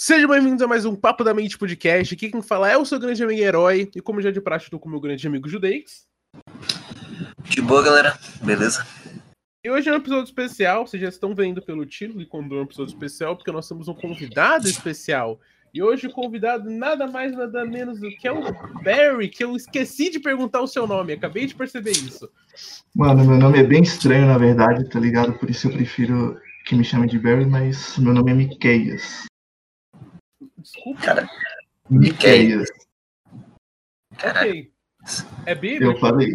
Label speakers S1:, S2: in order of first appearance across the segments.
S1: Sejam bem-vindos a mais um Papo da Mente Podcast. Aqui quem fala é o seu grande amigo herói. E como já de praxe, estou com o meu grande amigo Judeix.
S2: De boa, galera. Beleza?
S1: E hoje é um episódio especial. Vocês já estão vendo pelo título e quando é um episódio especial, porque nós temos um convidado especial. E hoje o convidado nada mais, nada menos do que é o Barry, que eu esqueci de perguntar o seu nome. Acabei de perceber isso.
S3: Mano, meu nome é bem estranho, na verdade, tá ligado? Por isso eu prefiro que me chamem de Barry, mas meu nome é Miqueias.
S1: Desculpa.
S2: Cara,
S3: Miqueias.
S2: cara,
S1: Ok. É bíblico?
S3: Eu falei.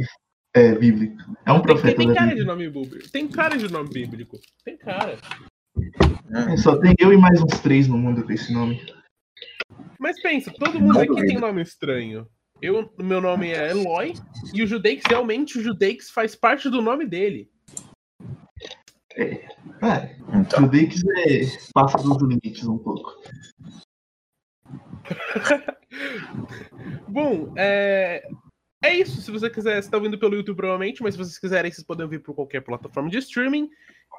S3: É, bíblico. É um
S1: Tem,
S3: profeta
S1: tem
S3: da
S1: cara de
S3: Bíblia.
S1: nome bíblico. Tem cara de nome bíblico. Tem cara.
S3: É, Só tem eu e mais uns três no mundo com esse nome.
S1: Mas pensa, todo mundo aqui tem nome estranho. Eu, meu nome é Eloy e o Judeix, realmente, o Judeix faz parte do nome dele.
S3: É,
S2: então.
S3: Judeix é passa dos limites um pouco.
S1: Bom, é... é isso. Se você quiser, você tá ouvindo pelo YouTube provavelmente, mas se vocês quiserem, vocês podem ouvir por qualquer plataforma de streaming.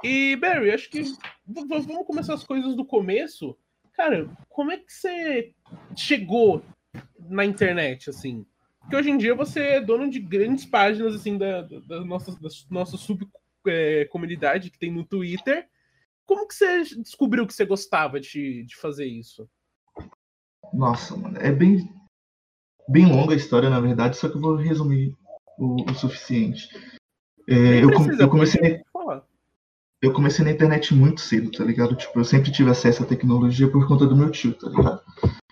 S1: E, Barry, acho que vamos começar as coisas do começo. Cara, como é que você chegou na internet, assim? Porque hoje em dia você é dono de grandes páginas, assim, da, da, nossa, da nossa subcomunidade que tem no Twitter. Como que você descobriu que você gostava de, de fazer isso?
S3: Nossa, mano, é bem, bem longa a história, na verdade, só que eu vou resumir o, o suficiente. É, eu, eu comecei na eu comecei na internet muito cedo, tá ligado? Tipo, eu sempre tive acesso à tecnologia por conta do meu tio, tá ligado?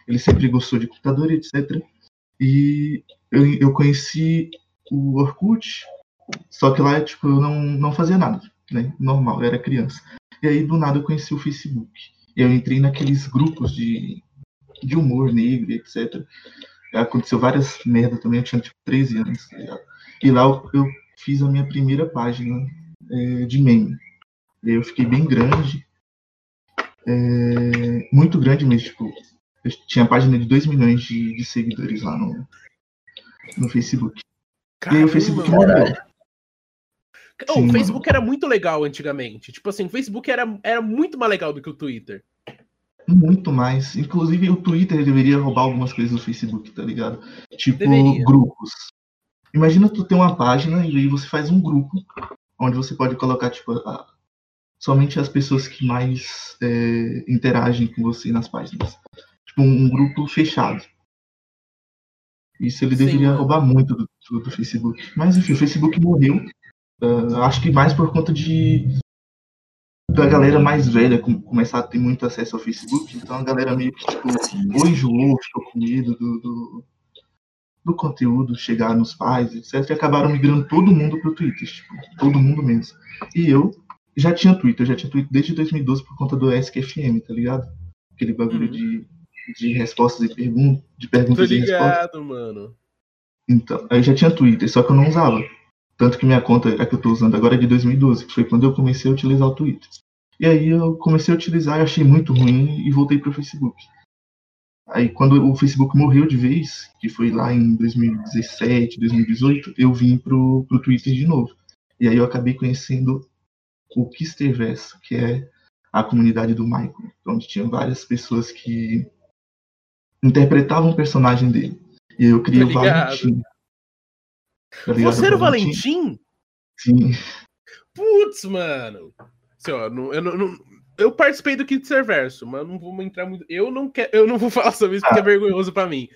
S3: Ele sempre gostou de computador etc. E eu, eu conheci o Orkut, só que lá, tipo, eu não, não fazia nada, né? Normal, eu era criança. E aí, do nada, eu conheci o Facebook. Eu entrei naqueles grupos de, de humor negro etc. Aconteceu várias merda também, eu tinha, tipo, 13 anos, tá? E lá eu, eu fiz a minha primeira página eh, de meme. Eu fiquei bem grande. é, muito grande mesmo, tipo. Eu tinha página de 2 milhões de, de seguidores lá no, no Facebook. E aí o Facebook
S1: Caramba,
S3: morreu.
S1: Oh, o Facebook era muito legal antigamente. Tipo assim, o Facebook era, era muito mais legal do que o Twitter.
S3: Muito mais. Inclusive o Twitter deveria roubar algumas coisas do Facebook, tá ligado? Tipo,
S1: Deveria.
S3: grupos. Imagina tu ter uma página e aí você faz um grupo onde você pode colocar, tipo, a- somente as pessoas que mais é, interagem com você nas páginas. Tipo, um, grupo fechado. Isso ele
S1: Sim,
S3: deveria
S1: mano.
S3: roubar muito do, do- do Facebook. Mas enfim, o Facebook morreu. Ah, acho que mais por conta de da galera mais velha com- começar a ter muito acesso ao Facebook. Então a galera meio que, tipo, ou enjoou, ficou com medo do, do, do conteúdo chegar nos pais, etc. E acabaram migrando todo mundo pro Twitter, tipo, todo mundo mesmo. E eu já tinha Twitter, eu já tinha Twitter desde 2012 por conta do SQFM, tá ligado? Aquele bagulho
S1: Uhum.
S3: de, de respostas e perguntas, de
S1: Tô
S3: perguntas e respostas.
S1: ligado, mano.
S3: Então, aí eu já tinha Twitter, só que eu não usava. Tanto que minha conta, a que eu tô usando agora é de 2012, que foi quando eu comecei a utilizar o Twitter. E aí eu comecei a utilizar e achei muito ruim e voltei pro Facebook. Aí quando o Facebook morreu de vez, que foi lá em 2017, 2018, eu vim pro, pro Twitter de novo. E aí eu acabei conhecendo o Kisterverso, que é a comunidade do Michael, onde tinha várias pessoas que interpretavam o personagem dele. E eu criei o
S1: ligado.
S3: Valentim. Tá?
S1: Você era o Valentim?
S3: Sim.
S1: Putz, mano. Assim, ó, não- eu, não- eu participei do Kit Serverso, mas não vou entrar muito. Eu não quero, eu não vou falar sobre isso porque é vergonhoso pra mim.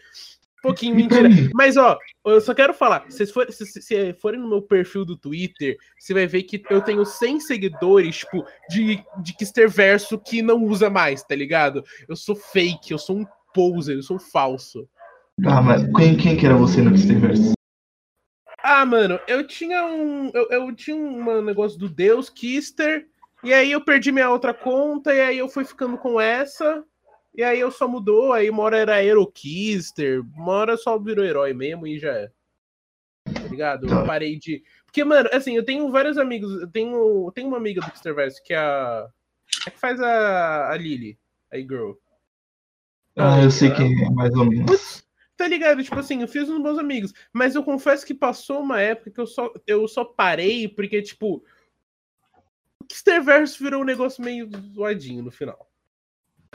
S1: Um pouquinho mentira. Mas, ó, eu só quero falar. Se vocês forem, no meu perfil do Twitter, você vai ver que eu tenho 100 seguidores, tipo, de, de Kisterverso que não usa mais, tá ligado? Eu sou fake, eu sou um poser, eu sou falso.
S3: Ah, mas quem, quem que era você no Kisterverse?
S1: Ah, mano, eu tinha um. Eu, eu tinha um negócio do Deus, Kister, e aí eu perdi minha outra conta, e aí eu fui ficando com essa, e aí eu só mudou, aí uma hora era Aerokister, uma hora só virou herói mesmo e já é. Tá ligado? Eu
S3: Tá.
S1: parei de. Porque, mano, assim, eu tenho vários amigos. Eu tenho, eu tenho uma amiga do Kisterverse que é a. É que faz a, a Lily, a girl.
S3: Ah, eu sei quem é, mais ou menos.
S1: Putz, tá ligado? Tipo assim, eu fiz uns meus amigos. Mas eu confesso que passou uma época que eu só, eu só parei porque, tipo. O Kisterverse virou um negócio meio zoadinho no final.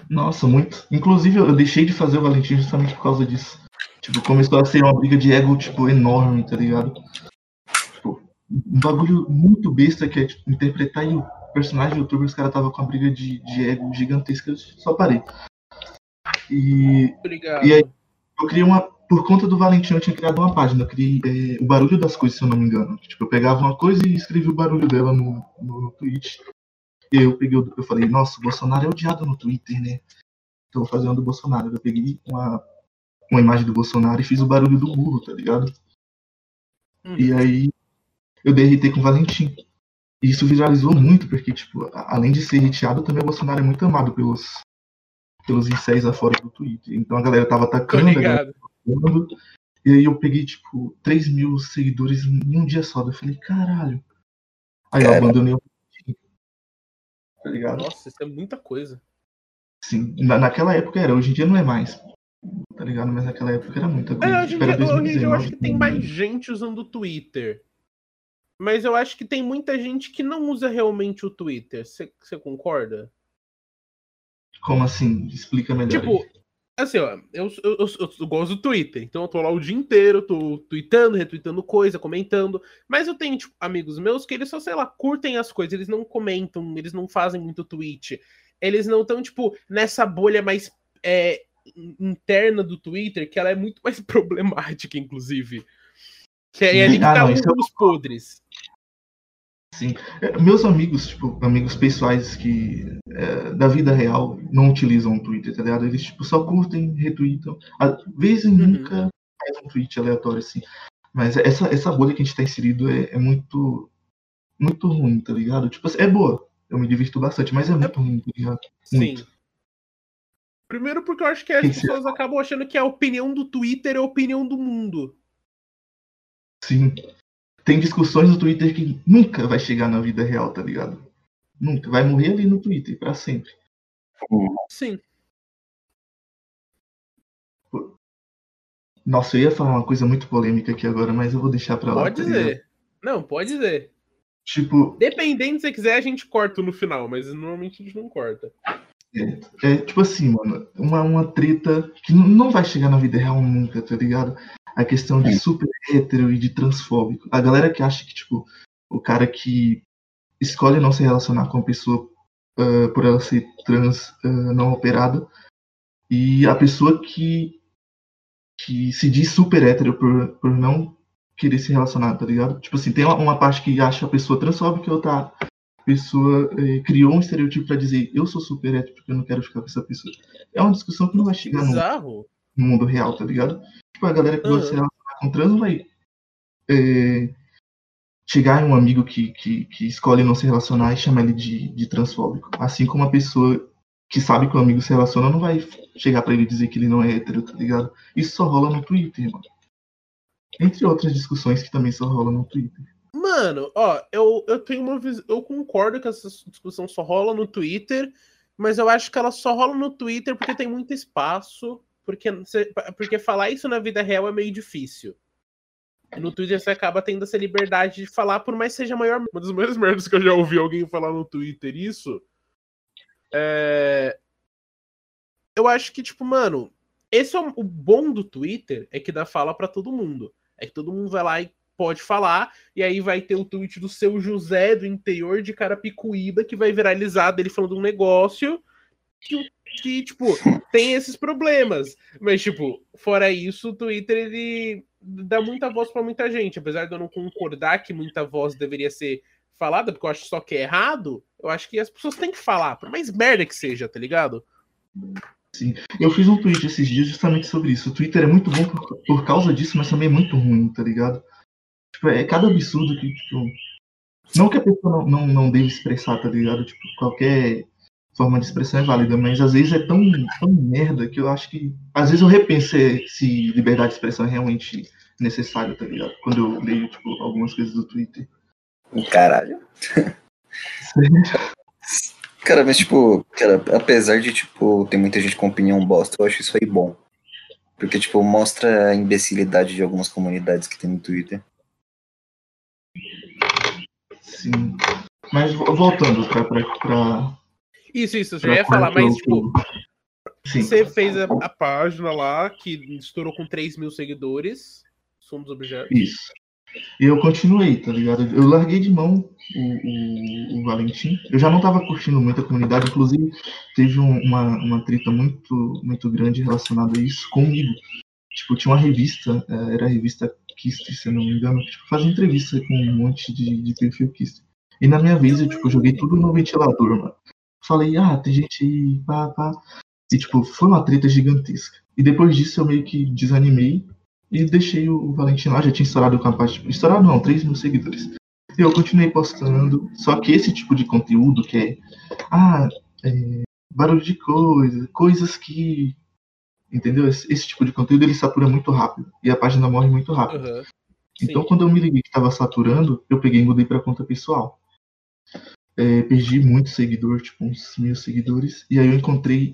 S3: Nossa, muito. Inclusive, eu deixei de fazer o Valentim justamente por causa disso. Tipo, começou a ser uma briga de ego, tipo, enorme, tá ligado? Tipo, um bagulho muito besta que é tipo, interpretar em personagem do youtuber, os caras tava com uma briga de, de ego gigantesca, eu só parei. E,
S1: Obrigado.
S3: E aí- eu criei uma. Por conta do Valentim, eu tinha criado uma página. Eu criei é, o barulho das coisas, se eu não me engano. Tipo, eu pegava uma coisa e escrevia o barulho dela no, no, no tweet. E aí eu peguei, o- eu falei, nossa, o Bolsonaro é odiado no Twitter, né? Então eu vou fazer uma do Bolsonaro. Eu peguei uma, uma imagem do Bolsonaro e fiz o barulho do burro, tá ligado?
S1: Hum.
S3: E aí eu dei RT com o Valentim. E isso viralizou muito, porque, tipo, além de ser hateado, também o Bolsonaro é muito amado pelos, pelos incéis afora do Twitter. Então a galera tava
S1: Tô
S3: atacando, a galera
S1: ligado.
S3: Falando, E aí eu peguei, tipo, 3 mil seguidores em um dia só. daí Eu falei, caralho. Aí eu
S2: Cara.
S3: abandonei o Tá ligado?
S1: Nossa, isso é muita coisa.
S3: Sim. Na, naquela época era, hoje em dia não é mais. Tá ligado? Mas naquela época era muita coisa.
S1: É, hoje, em
S3: Tipo,
S1: dia, hoje em dia eu
S3: 2019,
S1: acho que tem mais gente usando o Twitter. Mas eu acho que tem muita gente que não usa realmente o Twitter. Você concorda?
S3: Como assim? Explica melhor.
S1: Tipo, assim, ó, eu, eu, eu, eu gosto do Twitter, então eu tô lá o dia inteiro, tô tweetando, retweetando coisa, comentando. Mas eu tenho, tipo, amigos meus que eles só, sei lá, curtem as coisas, eles não comentam, eles não fazem muito tweet. Eles não estão, tipo, nessa bolha mais é, in- interna do Twitter, que ela é muito mais problemática, inclusive. Que é ali que
S3: Ah,
S1: tá um dos podres.
S3: Sim. É, Meus amigos, tipo, amigos pessoais que é, da vida real não utilizam o Twitter, tá ligado? Eles, tipo, só curtem, retweetam. Às vezes
S1: Uhum.
S3: nunca faz um tweet aleatório, assim. Mas essa, essa bolha que a gente tá inserido é, é muito, muito ruim, tá ligado? Tipo, assim, é boa. Eu me divirto bastante, mas é muito ruim, tá ligado?
S1: Sim.
S3: Muito.
S1: Primeiro porque eu acho que as pessoas acabam achando que a opinião do Twitter é a opinião do mundo.
S3: Sim. Tem discussões no Twitter que nunca vai chegar na vida real, tá ligado? Nunca. Vai morrer ali no Twitter, pra sempre.
S1: Sim.
S3: Nossa, eu ia falar uma coisa muito polêmica aqui agora, mas eu vou deixar pra lá.
S1: Pode
S3: tá
S1: dizer. Não, pode dizer.
S3: Tipo,
S1: Dependendo se você quiser, a gente corta no final, mas normalmente a gente não corta.
S3: É tipo assim, mano, uma, uma treta que não vai chegar na vida real nunca, tá ligado? A questão de super hétero e de transfóbico. A galera que acha que, tipo, o cara que escolhe não se relacionar com a pessoa ah, por ela ser trans ah, não operada e a pessoa que, que se diz super hétero por, por não querer se relacionar, tá ligado? Tipo assim, tem uma, uma parte que acha a pessoa transfóbica e outra pessoa eh, criou um estereotipo pra dizer eu sou super hétero porque eu não quero ficar com essa pessoa. É uma discussão que não vai chegar no,
S1: Bizarro.
S3: No mundo real, tá ligado? Tipo, a galera que se relacionar com trans vai eh, chegar em um amigo que, que, que escolhe não se relacionar e chamar ele de, de transfóbico. Assim como a pessoa que sabe que o amigo se relaciona não vai chegar pra ele dizer que ele não é hétero, tá ligado? Isso só rola no Twitter, mano. Entre outras discussões que também só rolam no Twitter.
S1: Mano, ó, eu, eu tenho uma visão. Eu concordo que essa discussão só rola no Twitter, mas eu acho que ela só rola no Twitter porque tem muito espaço. Porque, porque falar isso na vida real é meio difícil. No Twitter você acaba tendo essa liberdade de falar, por mais que seja maior. Uma das maiores merdas que eu já ouvi alguém falar no Twitter isso. É. Eu acho que, tipo, mano, esse é o, bom do Twitter, é que dá fala pra todo mundo. É que todo mundo vai lá e pode falar, e aí vai ter o tweet do seu José do interior de Carapicuíba que vai viralizar dele falando um negócio que, que, tipo, tem esses problemas. Mas, tipo, fora isso, o Twitter ele dá muita voz pra muita gente. Apesar de eu não concordar que muita voz deveria ser falada, porque eu acho só que é errado, eu acho que as pessoas têm que falar, por mais merda que seja, tá ligado?
S3: Eu fiz um tweet esses dias justamente sobre isso. O Twitter é muito bom por, por causa disso, mas também é muito ruim, tá ligado? Tipo, é cada absurdo que, tipo. Não que a pessoa não, não, não deve expressar, tá ligado? Tipo, qualquer forma de expressão é válida, mas às vezes é tão, tão merda que eu acho que. Às vezes eu repenso se liberdade de expressão é realmente necessário, tá ligado? Quando eu leio, tipo, algumas coisas do Twitter.
S2: Caralho. Cara, mas tipo, cara, apesar de, tipo, ter muita gente com opinião bosta, eu acho isso aí bom. Porque, tipo, mostra a imbecilidade de algumas comunidades que tem no Twitter.
S3: Sim. Mas vo- voltando pra. pra, pra
S1: Isso, isso, eu já ia falar, mas, tipo, Sim. Você fez a, a, página lá que estourou com 3 mil seguidores. Somos objetos.
S3: Isso. E eu continuei, tá ligado? Eu larguei de mão o, o, o Valentim. Eu já não tava curtindo muito a comunidade, inclusive teve um, uma, uma treta muito, muito grande relacionada a isso comigo. Tipo, tinha uma revista, é, era a revista Kist, se eu não me engano, que tipo, fazia entrevista com um monte de, de perfil Kist. E na minha vez eu tipo, joguei tudo no ventilador, mano. Falei, ah, tem gente aí, pá, pá. E, tipo, foi uma treta gigantesca. E depois disso eu meio que desanimei e deixei o Valentim lá. Já tinha estourado com a parte. Estourado não, 3 mil seguidores. E eu continuei postando. Só que esse tipo de conteúdo que é. Ah, é, barulho de coisa, coisas que. Entendeu? Esse, esse, tipo de conteúdo ele satura muito rápido. E a página morre muito rápido. Uhum. Então, quando eu me liguei que estava saturando, eu peguei e mudei para conta pessoal. É, perdi muito seguidor, tipo uns mil seguidores. E aí eu encontrei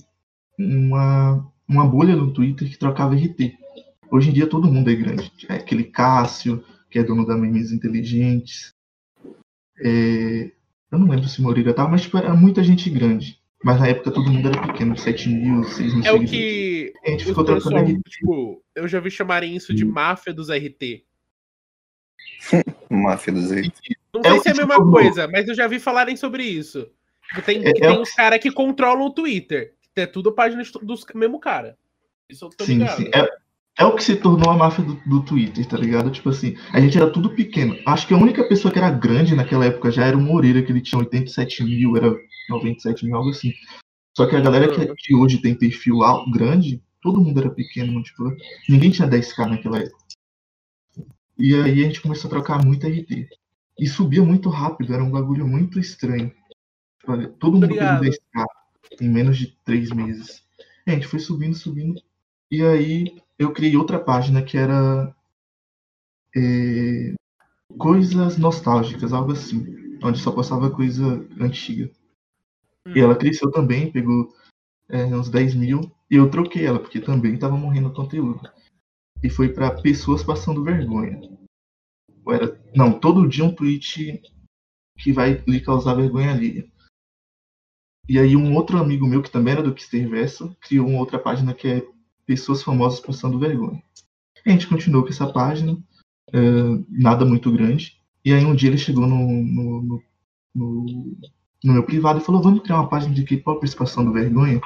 S3: uma, uma bolha no Twitter que trocava RT. Hoje em dia todo mundo é grande. É aquele Cássio, que é dono da Memes Inteligentes. É, eu não lembro se Moreira tava, mas tipo, era muita gente grande. Mas na época todo mundo era pequeno, 7 mil, 6 mil.
S1: É o que. A gente ficou trocando RT. Tipo, eu já vi chamarem isso de máfia dos RT.
S2: máfia dos RT.
S1: Não sei é se é a mesma coisa, mas eu já vi falarem sobre isso. Tipo, tem, é, tem é os caras que controlam o Twitter é tudo página dos mesmo cara. Isso eu tô sim, ligado. Sim.
S3: É, é o que se tornou a máfia do, do, Twitter, tá ligado? Tipo assim, a gente era tudo pequeno. Acho que a única pessoa que era grande naquela época já era o Moreira, que ele tinha 87 mil, era 97 mil, algo assim. Só que a galera que, que hoje tem perfil grande, todo mundo era pequeno, tipo, ninguém tinha 10k naquela época. E aí a gente começou a trocar muito RT. E subia muito rápido, era um bagulho muito estranho. Tipo, todo mundo perdeu 10k em menos de três meses. E a gente foi subindo, subindo. E aí eu criei outra página que era é, coisas nostálgicas, algo assim, onde só postava coisa antiga. Hum. E ela cresceu também, pegou é, uns 10 mil, e eu troquei ela, porque também estava morrendo o conteúdo. E foi para pessoas passando vergonha. Era, não, todo dia um tweet que vai lhe causar vergonha ali. E aí um outro amigo meu, que também era do Kisterverso, criou uma outra página que é Pessoas Famosas Postando Vergonha. E a gente continuou com essa página, uh, nada muito grande. E aí um dia ele chegou no, no, no, no, no meu privado e falou, vamos criar uma página de K-Popers passando vergonha?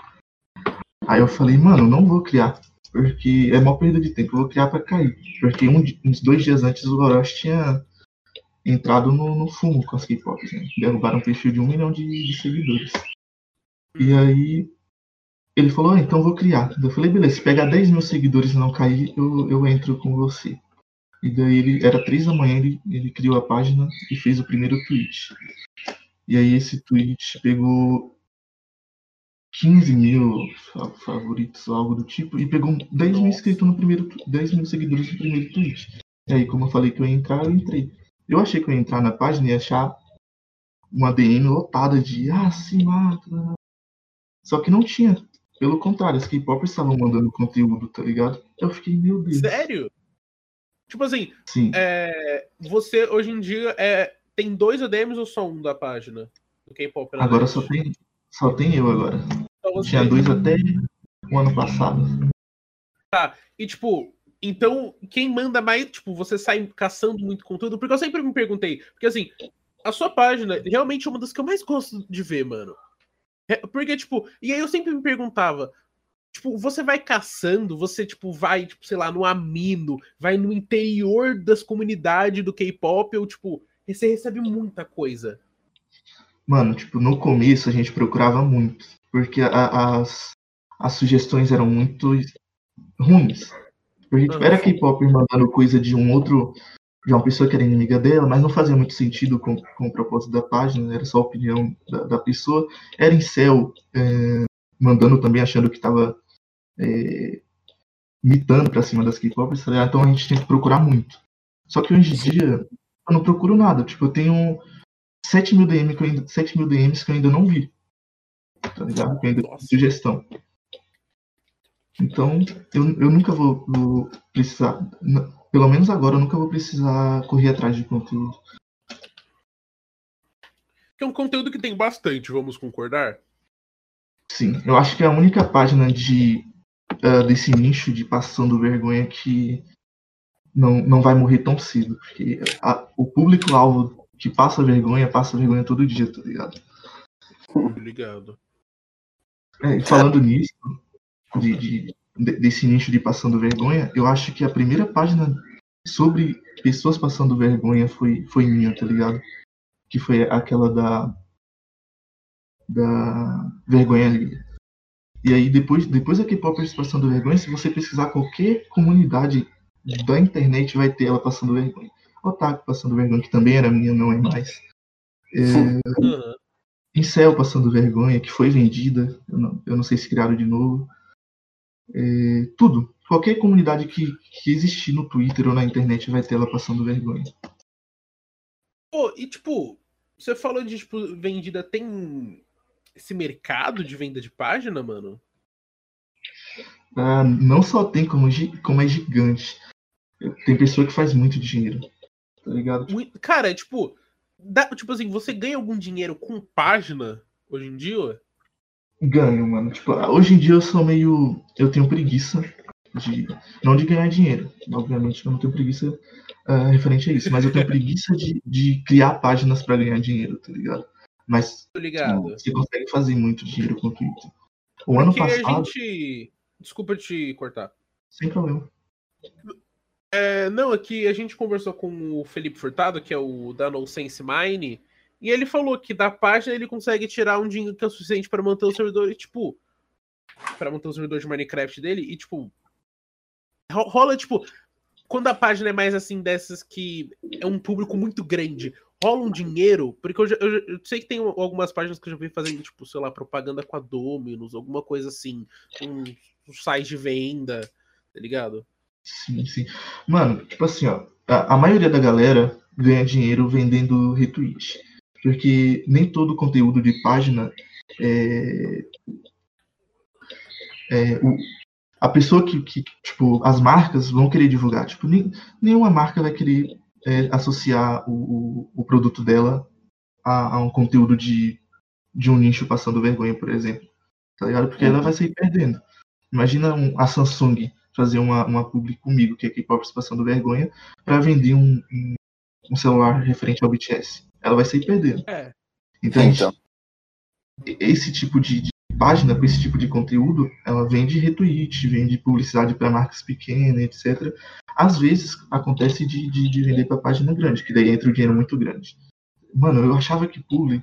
S3: Aí eu falei, mano, não vou criar, porque é uma perda de tempo, eu vou criar para cair. Porque um, uns dois dias antes o Orochi tinha entrado no, no fumo com as K-Pops, né? Derrubaram um perfil de um milhão de, de seguidores. E aí ele falou, ah, então vou criar. Eu falei, beleza, se pegar 10 mil seguidores e não cair, eu, eu entro com você. E daí ele era três da manhã, ele, ele criou a página e fez o primeiro tweet. E aí esse tweet pegou 15 mil favoritos, algo do tipo, e pegou 10 mil inscritos no primeiro 10 mil seguidores no primeiro tweet. E aí, como eu falei que eu ia entrar, eu entrei. Eu achei que eu ia entrar na página e achar uma DM lotada de ah, se mata, só que não tinha. Pelo contrário, as K-popers estavam mandando conteúdo, tá ligado? Eu fiquei, meu Deus.
S1: Sério? Tipo assim, é, você hoje em dia é, tem dois ADMs ou só um da página?
S3: Do K-pop? Agora só tem, só tem eu agora. Tinha dois até o ano passado.
S1: Tá, e tipo, então quem manda mais, tipo, você sai caçando muito conteúdo? Porque eu sempre me perguntei, porque assim, a sua página realmente é uma das que eu mais gosto de ver, mano. É, porque, tipo, e aí eu sempre me perguntava, tipo, você vai caçando, você, tipo, vai, tipo, sei lá, no Amino, vai no interior das comunidades do K-pop, ou, tipo, você recebe muita coisa.
S3: Mano, tipo, no começo a gente procurava muito, porque a, as, as sugestões eram muito ruins. Porque, tipo, era K-pop mandando coisa de um outro de uma pessoa que era inimiga dela, mas não fazia muito sentido com, com o propósito da página, era só a opinião da, da pessoa. Era em céu, é, mandando também, achando que estava é, mitando para cima das K-popers, tá então a gente tem que procurar muito. Só que hoje em dia, eu não procuro nada. Tipo, eu tenho 7 mil, DM que eu ainda, 7 mil DMs que eu ainda não vi. Tá ligado? Que ainda sugestão. Então, eu, eu nunca vou, vou precisar pelo menos agora eu nunca vou precisar correr atrás de conteúdo.
S1: É um conteúdo que tem bastante, vamos concordar?
S3: Sim, eu acho que é a única página de uh, desse nicho de passando vergonha que não, não vai morrer tão cedo. Porque a, o público-alvo que passa vergonha, passa vergonha todo dia, tá ligado?
S1: Ligado.
S3: É, falando nisso, de, de, desse nicho de passando vergonha, eu acho que a primeira página sobre pessoas passando vergonha foi, foi minha, tá ligado? Que foi aquela da. Da vergonha ali. E aí, depois, depois da K-Popers passando vergonha, se você pesquisar qualquer comunidade da internet, vai ter ela passando vergonha. Otaku passando vergonha, que também era minha, não é mais. É, uhum. Incel passando vergonha, que foi vendida, eu não, eu não sei se criaram de novo. É, tudo. Qualquer comunidade que, que existir no Twitter ou na internet vai ter ela passando vergonha.
S1: Pô, e tipo, você falou de tipo, vendida, tem esse mercado de venda de página, mano?
S3: Ah, não só tem, como, como é gigante. Tem pessoa que faz muito dinheiro. Tá ligado?
S1: Cara, é tipo, dá, tipo assim, você ganha algum dinheiro com página hoje em dia?
S3: Ganho, mano. Tipo, hoje em dia eu sou meio. Eu tenho preguiça de. Não de ganhar dinheiro. Obviamente eu não tenho preguiça uh, referente a isso. Mas eu tenho preguiça de, de criar páginas para ganhar dinheiro, tá ligado? Mas
S1: ligado.
S3: você consegue fazer muito dinheiro com o Twitter.
S1: O Porque ano passado. A gente... Desculpa te cortar.
S3: Sem problema.
S1: É, não, aqui a gente conversou com o Felipe Furtado, que é o da No Sense Mine, e ele falou que da página ele consegue tirar um dinheiro que é suficiente para manter o servidor e, tipo, para manter o servidor de Minecraft dele e, tipo, rola, tipo, quando a página é mais assim dessas que é um público muito grande, rola um dinheiro, porque eu, já, eu, eu, sei que tem algumas páginas que eu já vi fazendo, tipo, sei lá, propaganda com a Dominus, alguma coisa assim, um, um site de venda, tá ligado?
S3: Sim, sim. Mano, tipo assim, ó, a, a maioria da galera ganha dinheiro vendendo retweet. Porque nem todo conteúdo de página é, é o, a pessoa que, que, tipo, as marcas vão querer divulgar. Tipo, nem, nenhuma marca vai querer é, associar o, o, o, produto dela a, a, um conteúdo de, de um nicho passando vergonha, por exemplo. Tá ligado? Porque ela vai sair perdendo. Imagina um, a Samsung fazer uma, uma publi comigo, que é K-pop passando vergonha, para vender um, um, um, celular referente ao BTS. Ela vai sair perdendo.
S1: É.
S3: Então, então. esse tipo de, de, página, com esse tipo de conteúdo, ela vende retweet, vende publicidade para marcas pequenas, etc. Às vezes acontece de, de, de vender para página grande, que daí entra o dinheiro muito grande. Mano, eu achava que publi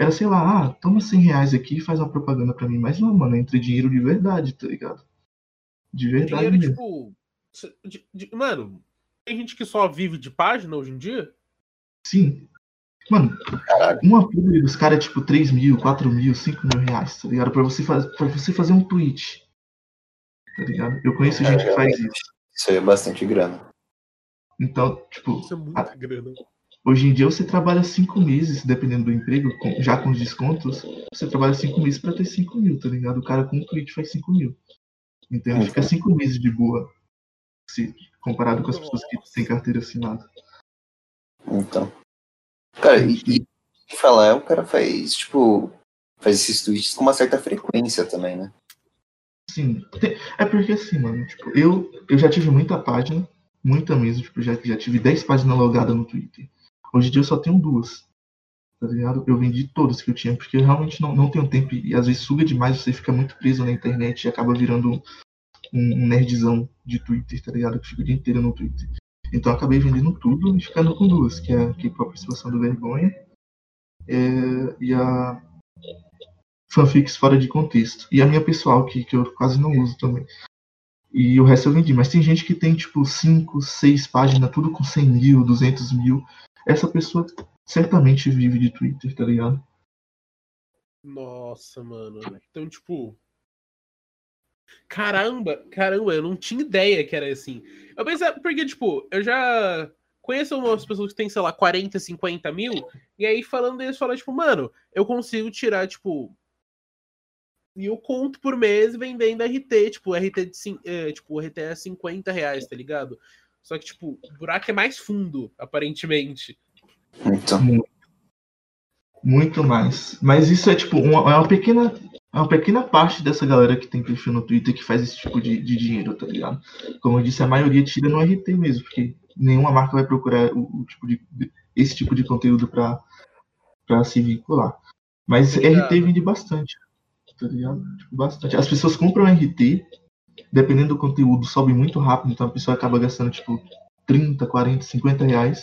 S3: era, sei lá, ah, toma 100 reais aqui e faz uma propaganda para mim. Mas não, mano, entra dinheiro de verdade, tá ligado? De verdade. Dinheiro, tipo.
S1: De, de, mano, tem gente que só vive de página hoje em dia?
S3: Sim. Mano, uma publi dos caras é tipo 3 mil, 4 mil, 5 mil reais, tá ligado? Pra você, faz, pra você fazer um tweet. Tá ligado? Eu conheço é, gente que faz isso.
S2: Isso aí é bastante grana.
S3: Então, tipo.
S1: Isso é muita a, grana.
S3: Hoje em dia você trabalha 5 meses, dependendo do emprego, com, já com os descontos, você trabalha 5 meses pra ter 5 mil, tá ligado? O cara com um tweet faz 5 mil. Então ele fica cinco meses de boa, se comparado com as pessoas que têm carteira assinada.
S2: Então. Cara, e, e falar, o cara faz, tipo, faz esses tweets com uma certa frequência também, né?
S3: Sim. É porque assim, mano, tipo, eu, eu já tive muita página, muita mesmo, tipo, já, já tive 10 páginas logadas no Twitter. Hoje em dia eu só tenho duas. Tá ligado? Eu vendi todas que eu tinha, porque eu realmente não, não tenho tempo e às vezes suga demais, você fica muito preso na internet e acaba virando um, um nerdzão de Twitter, tá ligado? Que fica o dia inteiro no Twitter. Então eu acabei vendendo tudo e ficando com duas, que é a K-pop Situação do Vergonha é, e a fanfics fora de contexto. E a minha pessoal, que, que eu quase não uso também. E o resto eu vendi. Mas tem gente que tem, tipo, 5, 6 páginas, tudo com 100 mil, 200 mil. Essa pessoa certamente vive de Twitter, tá ligado?
S1: Nossa, mano. Então, tipo. Caramba, caramba, eu não tinha ideia que era assim. Eu pensei, porque, tipo, eu já conheço umas pessoas que têm, sei lá, 40, 50 mil, e aí falando deles, fala, tipo, mano, eu consigo tirar, tipo, mil conto por mês vendendo RT, tipo, RT de é, tipo, RT é 50 reais, tá ligado? Só que, tipo, o buraco é mais fundo, aparentemente.
S2: Então.
S3: Muito mais. Mas isso é tipo uma, é uma pequena é uma pequena parte dessa galera que tem perfil no Twitter que faz esse tipo de, de dinheiro, tá ligado? Como eu disse, a maioria tira no RT mesmo, porque nenhuma marca vai procurar o, o tipo de, esse tipo de conteúdo para se vincular. Mas RT vende bastante, tá ligado? Tipo, bastante. As pessoas compram RT, dependendo do conteúdo, sobe muito rápido, então a pessoa acaba gastando tipo 30, 40, 50 reais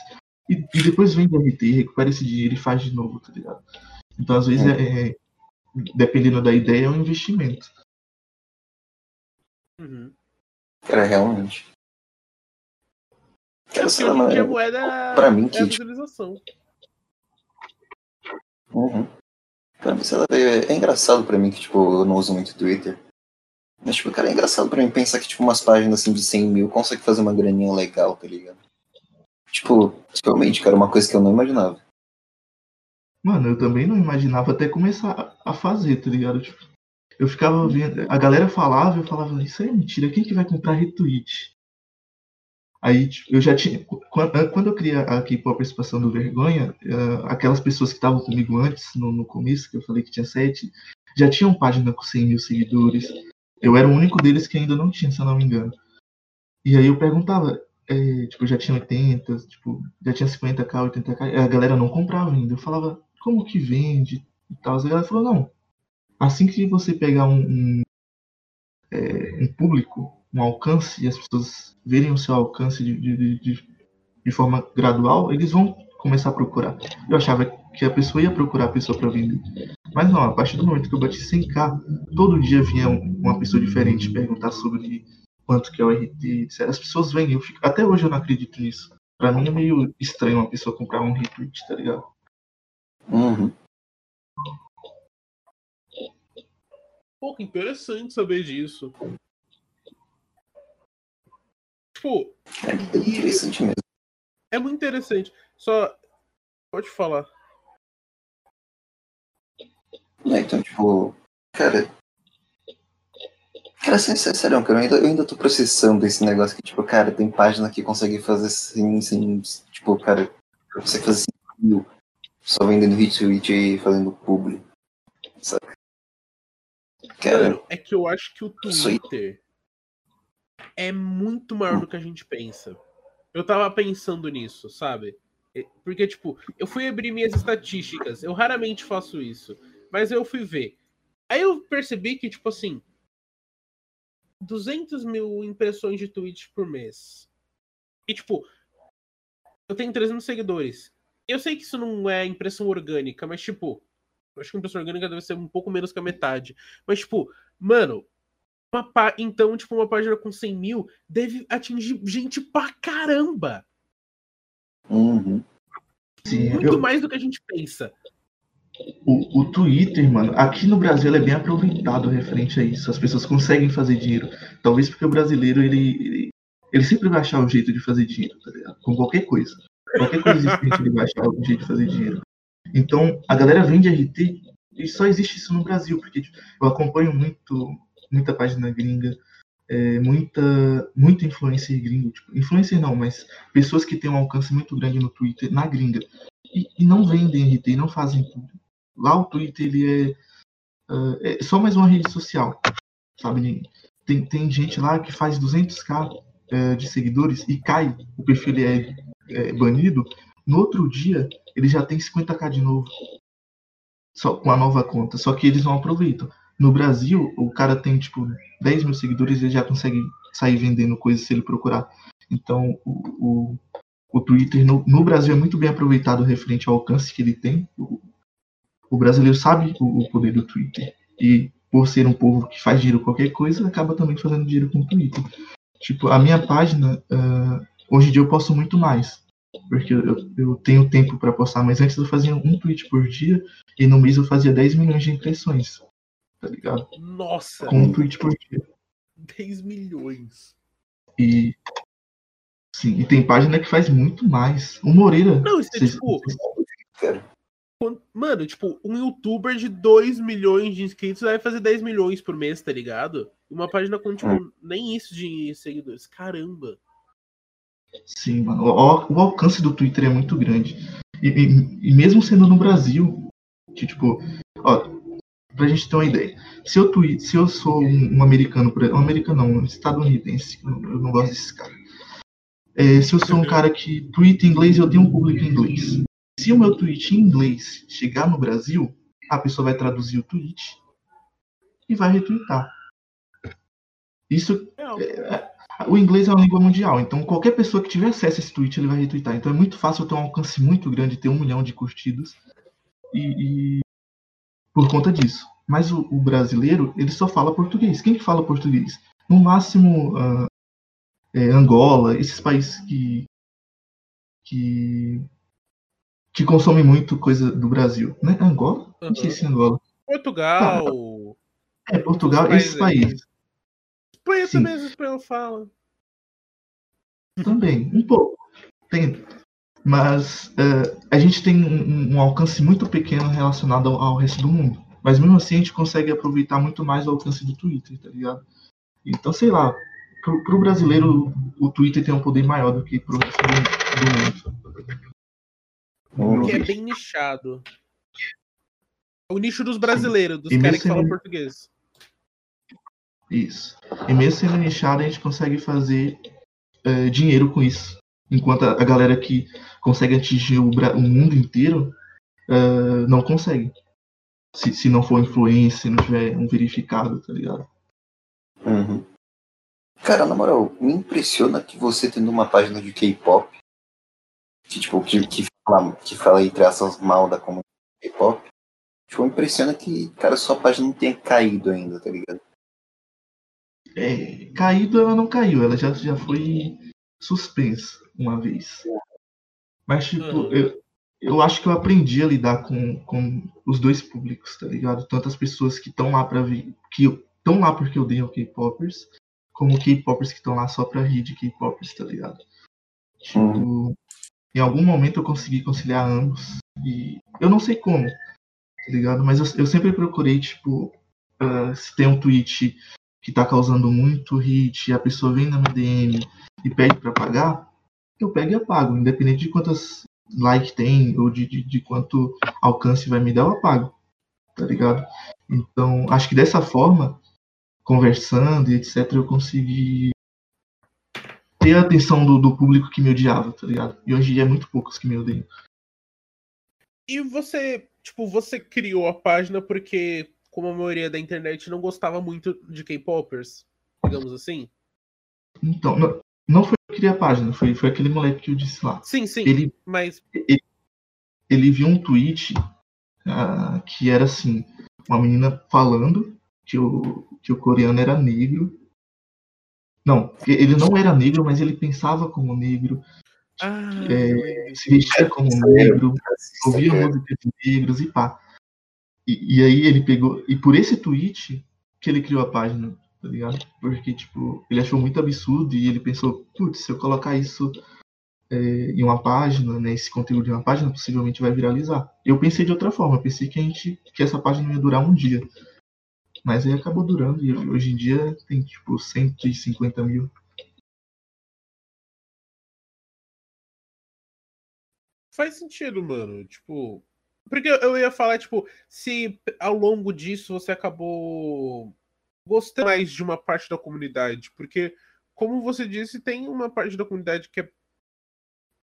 S3: e, e depois vende RT, recupera esse dinheiro e faz de novo, tá ligado? Então, às vezes, é, é dependendo da ideia, é um investimento.
S1: Uhum.
S2: Cara, realmente.
S1: É porque hoje em dia a moeda
S2: pra mim,
S1: é
S2: que,
S1: a
S2: tipo,
S1: visualização.
S2: Uhum. Pra mim, sei lá, é, é engraçado pra mim que, tipo, eu não uso muito Twitter. Mas, tipo, cara, é engraçado pra mim pensar que, tipo, umas páginas assim de 100 mil consegue fazer uma graninha legal, tá ligado? Tipo, realmente, cara, uma coisa que eu não imaginava.
S3: Mano, eu também não imaginava até começar a fazer, tá ligado? Tipo, eu ficava vendo, a galera falava, eu falava, isso é mentira, quem que vai comprar retweet? Aí tipo, eu já tinha. Quando, eu criei aqui a participação do Vergonha, uh, aquelas pessoas que estavam comigo antes, no, no, começo, que eu falei que tinha sete, já tinham página com 100 mil seguidores. Eu era o único deles que ainda não tinha, se eu não me engano. E aí eu perguntava, é, tipo, já tinha 80, tipo, já tinha 50k, 80k, a galera não comprava ainda. Eu falava, como que vende e tal? A galera falou, não. Assim que você pegar um, um, é, um público, um alcance, e as pessoas verem o seu alcance de, de, de, de forma gradual, eles vão começar a procurar. Eu achava que a pessoa ia procurar a pessoa para vender. Mas não, a partir do momento que eu bati 100k, todo dia vinha uma pessoa diferente perguntar sobre quanto que é o RT, etc. As pessoas vêm, eu fico... até hoje eu não acredito nisso. Pra mim é meio estranho uma pessoa comprar um retweet, tá ligado?
S2: Uhum.
S1: Pô, que interessante saber disso. Tipo,
S2: É interessante mesmo.
S1: é muito interessante. Só. Pode falar.
S2: É, então, tipo, cara. Cara, sério, cara, eu ainda, eu ainda tô processando esse negócio que, tipo, cara, tem página que consegue fazer sem, sem tipo, cara, consegue fazer 5 mil só vendendo retweet e fazendo publi. Saca? Cara,
S1: Mano, é que eu acho que o
S2: aí.
S1: Twitter é muito maior do que a gente pensa. Eu tava pensando nisso, sabe? É, Porque, tipo, eu fui abrir minhas estatísticas. Eu raramente faço isso. Mas eu fui ver. Aí eu percebi que, tipo assim. 200 mil impressões de tweet por mês. E, tipo. Eu tenho 300 seguidores. Eu sei que isso não é impressão orgânica, mas, tipo. Eu acho que a impressão orgânica deve ser um pouco menos que a metade. Mas, tipo, mano, uma pá- então, tipo, uma página com 100 mil deve atingir gente pra caramba.
S2: uhum.
S3: Sim,
S1: Muito
S3: eu,
S1: mais do que a gente pensa.
S3: O, o Twitter, mano, aqui no Brasil ele é bem aproveitado referente a isso. As pessoas conseguem fazer dinheiro. Talvez porque o brasileiro, ele, ele, ele sempre vai achar um jeito de fazer dinheiro, tá ligado? Com qualquer coisa. Qualquer coisa existente, ele vai achar um jeito de fazer dinheiro. Então, a galera vende RT e só existe isso no Brasil, porque tipo, eu acompanho muito, muita página gringa, é, muita, muita influencer gringo. Tipo, influencer não, mas pessoas que têm um alcance muito grande no Twitter, na gringa. E, e não vendem RT, não fazem tudo. Lá o Twitter, ele é, ah, é só mais uma rede social, sabe? Tem, tem gente lá que faz 200k eh, de seguidores e cai, o perfil é, é banido, no outro dia ele já tem 50k de novo. Só com a nova conta. Só que eles não aproveitam. No Brasil, o cara tem tipo 10 mil seguidores e ele já consegue sair vendendo coisas se ele procurar. Então o, o, o Twitter no, no Brasil é muito bem aproveitado referente ao alcance que ele tem. O, o brasileiro sabe o, o poder do Twitter. E por ser um povo que faz dinheiro com qualquer coisa, acaba também fazendo dinheiro com o Twitter. Tipo, a minha página, ah, hoje em dia eu posto muito mais. Porque eu, eu tenho tempo para postar, mas antes eu fazia um tweet por dia e no mês eu fazia 10 milhões de impressões. Tá ligado?
S1: Nossa,
S3: Com um tweet por dia.
S1: 10 milhões.
S3: E. Sim, e tem página que faz muito mais. O Moreira.
S1: Não, isso é
S3: vocês-
S1: tipo.
S3: vocês-
S1: Mano, tipo, um youtuber de 2 milhões de inscritos vai fazer 10 milhões por mês, tá ligado? Uma página com, tipo, nem isso de seguidores. Caramba.
S3: Sim, mano. O, o- alcance do Twitter é muito grande. E, e- e mesmo sendo no Brasil, que tipo, ó, pra gente ter uma ideia. Se eu, tweet, se eu sou um, um americano, um americano não, um estadunidense, eu, eu não gosto desses caras. É, se eu sou um cara que tweet em inglês, eu tenho um público em inglês. Se o meu tweet em inglês chegar no Brasil, a pessoa vai traduzir o tweet e vai retweetar. Isso. É, o inglês é uma língua mundial, então qualquer pessoa que tiver acesso a esse tweet, ele vai retweetar. Então é muito fácil eu ter um alcance muito grande, ter um milhão de curtidas. E, e por conta disso. Mas o, o, brasileiro, ele só fala português. Quem que fala português? No máximo, uh, é, Angola, esses países que, que, que consomem muito coisa do Brasil. Né? Angola? Uhum. Não sei se é Angola.
S1: Portugal.
S3: Ah, é, Portugal, esses países.
S1: Espanha Sim. também, o espanhol fala.
S3: Também, um pouco. Tem, mas uh, a gente tem um, um, alcance muito pequeno relacionado ao, ao, resto do mundo. Mas mesmo assim a gente consegue aproveitar muito mais o alcance do Twitter, tá ligado? Então, sei lá, pro, pro brasileiro o Twitter tem um poder maior do que pro resto do,
S1: do mundo. Que é bem nichado. O nicho dos brasileiros, dos caras que falam português.
S3: Isso. E mesmo sendo nichado, a gente consegue fazer uh, dinheiro com isso. Enquanto a, a galera que consegue atingir o, o mundo inteiro uh, não consegue. Se, se não for influência, se não tiver um verificado, tá ligado?
S2: Uhum. Cara, na moral, me impressiona que você tendo uma página de K-pop, que tipo, que, que, que fala entre aspas mal da comunidade K-pop, tipo, me impressiona que, cara, sua página não tenha caído ainda, tá ligado?
S3: É, caído ela não caiu, ela já, já foi suspensa uma vez. Mas, tipo, uhum. eu, eu acho que eu aprendi a lidar com, com os dois públicos, tá ligado? Tanto as pessoas que estão lá para ver, que estão lá porque odeiam K-popers, como K-popers que estão lá só pra rir de K-popers, tá ligado? Tipo, uhum. Em algum momento eu consegui conciliar ambos. E eu não sei como, tá ligado? Mas eu, eu sempre procurei, tipo, uh, se tem um tweet que tá causando muito hit e a pessoa vem na minha DM e pede para pagar, eu pego e apago, independente de quantas like tem ou de, de, de, quanto alcance vai me dar, eu apago, tá ligado? Então, acho que dessa forma, conversando e etc, eu consegui ter a atenção do, do público que me odiava, tá ligado? E hoje em dia é muito poucos que me odeiam.
S1: E você, tipo, você criou a página porque, como a maioria da internet não gostava muito de K-popers, digamos assim?
S3: Então, não, não foi eu que criei a página, foi, foi aquele moleque que eu disse lá.
S1: Sim, sim.
S3: Ele,
S1: mas.
S3: Ele, ele viu um tweet uh, que era assim: uma menina falando que o, que o coreano era negro. Não, ele não era negro, mas ele pensava como negro. Ah, é, se vestia como negro, ouvia música de negros e pá. E, e aí ele pegou. E por esse tweet que ele criou a página tá ligado? Porque, tipo, ele achou muito absurdo e ele pensou, putz, se eu colocar isso é, em uma página, né, esse conteúdo em uma página, possivelmente vai viralizar. Eu pensei de outra forma, pensei que a gente, que essa página ia durar um dia. Mas aí acabou durando e hoje em dia tem, tipo, 150 mil.
S1: Faz sentido, mano. Tipo, porque eu ia falar, tipo, se ao longo disso você acabou gostei mais de uma parte da comunidade, porque, como você disse, tem uma parte da comunidade que é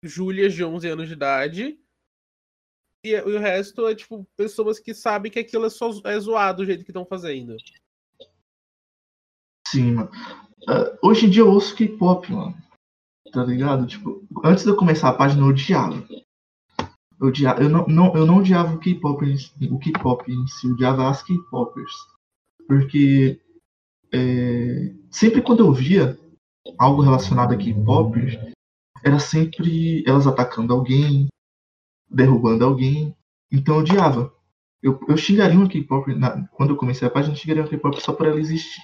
S1: Júlia de 11 anos de idade, e, e, o resto é, tipo, pessoas que sabem que aquilo é só é zoado do jeito que estão fazendo.
S3: Sim, mano. Uh, hoje em dia eu ouço K-pop, mano. Tá ligado? Tipo, antes de eu começar a página, eu odiava. Eu, odiava, eu, não, não, eu não odiava o K-pop o K-pop em si, eu odiava as K-popers. Porque é, sempre quando eu via algo relacionado a K-pop, era sempre elas atacando alguém, derrubando alguém. Então eu odiava. Eu, eu xingaria uma K-pop, quando eu comecei a página, eu xingaria uma K-pop só para ela existir.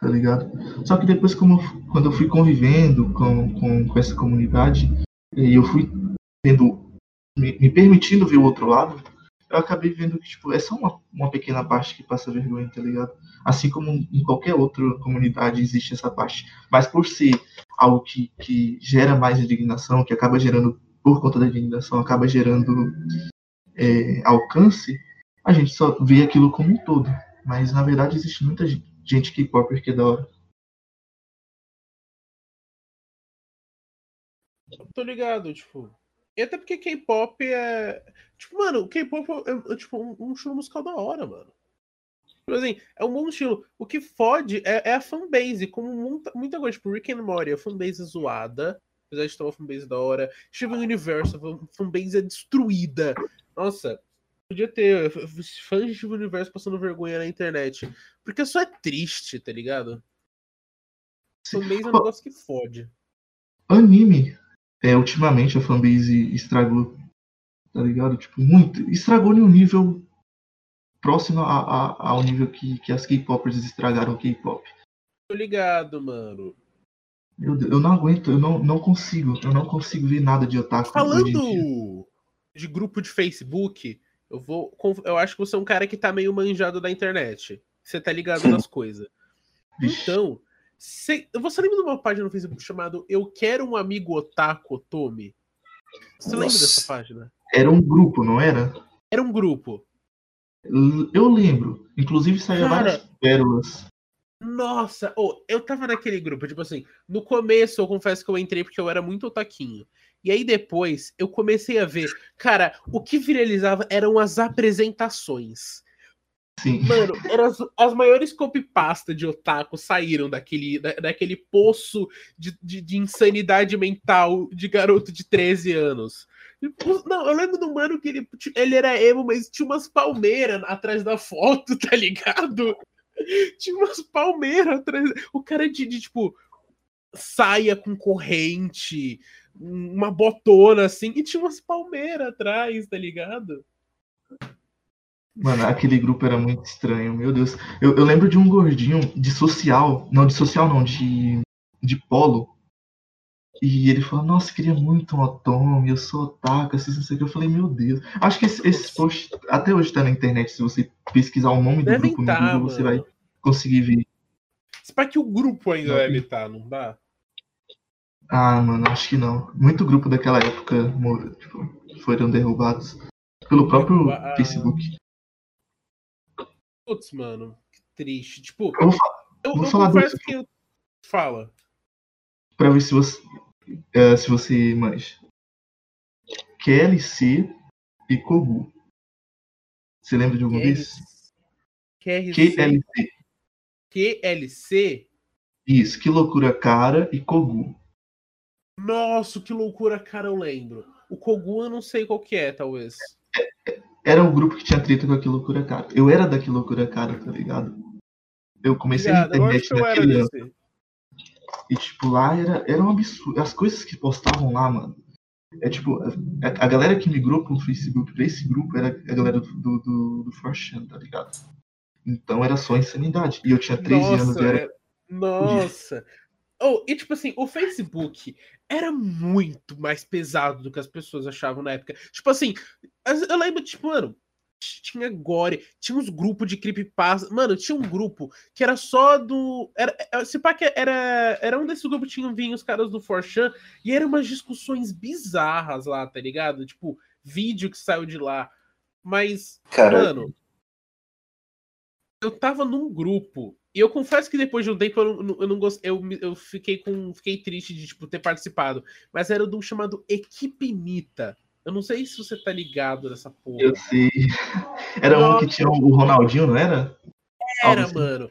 S3: Tá ligado? Só que depois, como, quando eu fui convivendo com, com, com essa comunidade, e eu fui tendo, me, me permitindo ver o outro lado, eu acabei vendo que, tipo, é só uma, uma pequena parte que passa vergonha, tá ligado? Assim como em qualquer outra comunidade existe essa parte. Mas por ser algo que, que gera mais indignação, que acaba gerando, por conta da indignação, acaba gerando é, alcance, a gente só vê aquilo como um todo. Mas na verdade existe muita gente que é da hora.
S1: Tô ligado, tipo. E até porque K-pop é. Tipo, mano, K-pop é, é, tipo um, um estilo musical da hora, mano. Tipo assim, é um bom estilo. O que fode é, é a fanbase, como muita, muita coisa. Tipo, Rick and Morty, a fanbase é zoada. Apesar de ter uma fanbase da hora. Steven Universe, a fanbase é destruída. Nossa, podia ter fãs de Steven Universe passando vergonha na internet. Porque só é triste, tá ligado? Fanbase é um negócio que fode.
S3: Anime é, ultimamente a fanbase estragou, tá ligado? Tipo, muito. Estragou em um nível próximo a, a, ao nível que, que as K-popers estragaram o K-pop.
S1: Tô ligado, mano.
S3: Meu Deus, eu não aguento, eu não, não consigo, eu não consigo ver nada de otaku.
S1: Falando de grupo de Facebook, eu vou. Eu acho que você é um cara que tá meio manjado da internet. Você tá ligado nas coisas. Então, você, você lembra de uma página no Facebook chamada Eu Quero um Amigo Otaku Otome? Você Nossa. lembra dessa página?
S3: Era um grupo, não era?
S1: Era um grupo.
S3: Eu lembro. Inclusive saiu várias pérolas.
S1: Nossa, oh, eu tava naquele grupo, tipo assim, no começo eu confesso que eu entrei porque eu era muito otaquinho. E aí depois eu comecei a ver, cara, o que viralizava eram as apresentações.
S3: Sim.
S1: Mano, eram as, as maiores copypasta de otaku saíram daquele, da, daquele poço de, de, de, insanidade mental de garoto de 13 anos. Não, eu lembro do mano que ele, ele era emo, mas tinha umas palmeiras atrás da foto, tá ligado? Tinha umas palmeiras atrás. O cara de, de tipo, saia com corrente, uma botona assim, e tinha umas palmeiras atrás, tá ligado?
S3: Mano, aquele grupo era muito estranho, meu Deus. Eu, eu lembro de um gordinho de social, não, de social não, de, de polo. E ele falou, nossa, queria muito um Otome, eu sou otaku, assim, não sei o que. Eu falei, meu Deus. Acho que esse, esse post até hoje tá na internet, se você pesquisar o nome do
S1: deve
S3: grupo
S1: tá,
S3: no Google, você vai conseguir ver.
S1: Será que o grupo ainda deve estar, não dá?
S3: Ah, mano, acho que não. Muito grupo daquela época tipo, foram derrubados pelo próprio
S1: Ah.
S3: Facebook.
S1: Putz, mano, que triste. Tipo,
S3: Eu vou, fa-
S1: eu,
S3: vou
S1: eu
S3: falar
S1: confesso
S3: do-
S1: que eu... Fala.
S3: pra ver se você, eh, se você manja. QLC e Kogu. Você lembra de algum desses?
S1: QRC,
S3: QLC.
S1: QLC?
S3: Isso, que loucura cara e Kogu.
S1: Nossa, que loucura, cara, eu lembro. O Kogu eu não sei qual que é, talvez.
S3: Era um grupo que tinha treta com a Que Loucura Cara. Eu era da Que Loucura Cara, tá ligado? Eu comecei na
S1: Obrigado, acho
S3: internet
S1: eu
S3: naquele ano.
S1: desse.
S3: E, tipo, lá era, era um absurdo. As coisas que postavam lá, mano. É tipo, a, a galera que migrou pro Facebook pra esse grupo era a galera do, do, do, do 4chan, tá ligado? Então era só insanidade. E eu tinha 13 anos
S1: Nossa,
S3: e era.
S1: é- Nossa. Oh, e tipo assim, o Facebook era muito mais pesado do que as pessoas achavam na época. Tipo assim, as- eu lembro, tipo, mano, tinha Gore, tinha uns grupos de creepypasta. Mano, tinha um grupo que era só do. Era, é, se pá que era, era um desses grupos que tinham os caras do 4chan e eram umas discussões bizarras lá, tá ligado? Tipo, vídeo que saiu de lá. Mas,
S2: Cara,
S1: Mano, eu tava num grupo. E eu confesso que depois de um tempo eu não, eu não gostei. Eu, eu fiquei com. Fiquei triste de tipo, ter participado. Mas era de um chamado Equipe Mita. Eu não sei se você tá ligado nessa porra.
S3: Eu sei. Era um que tinha o Ronaldinho, não era?
S1: Era,
S3: algo assim.
S1: mano.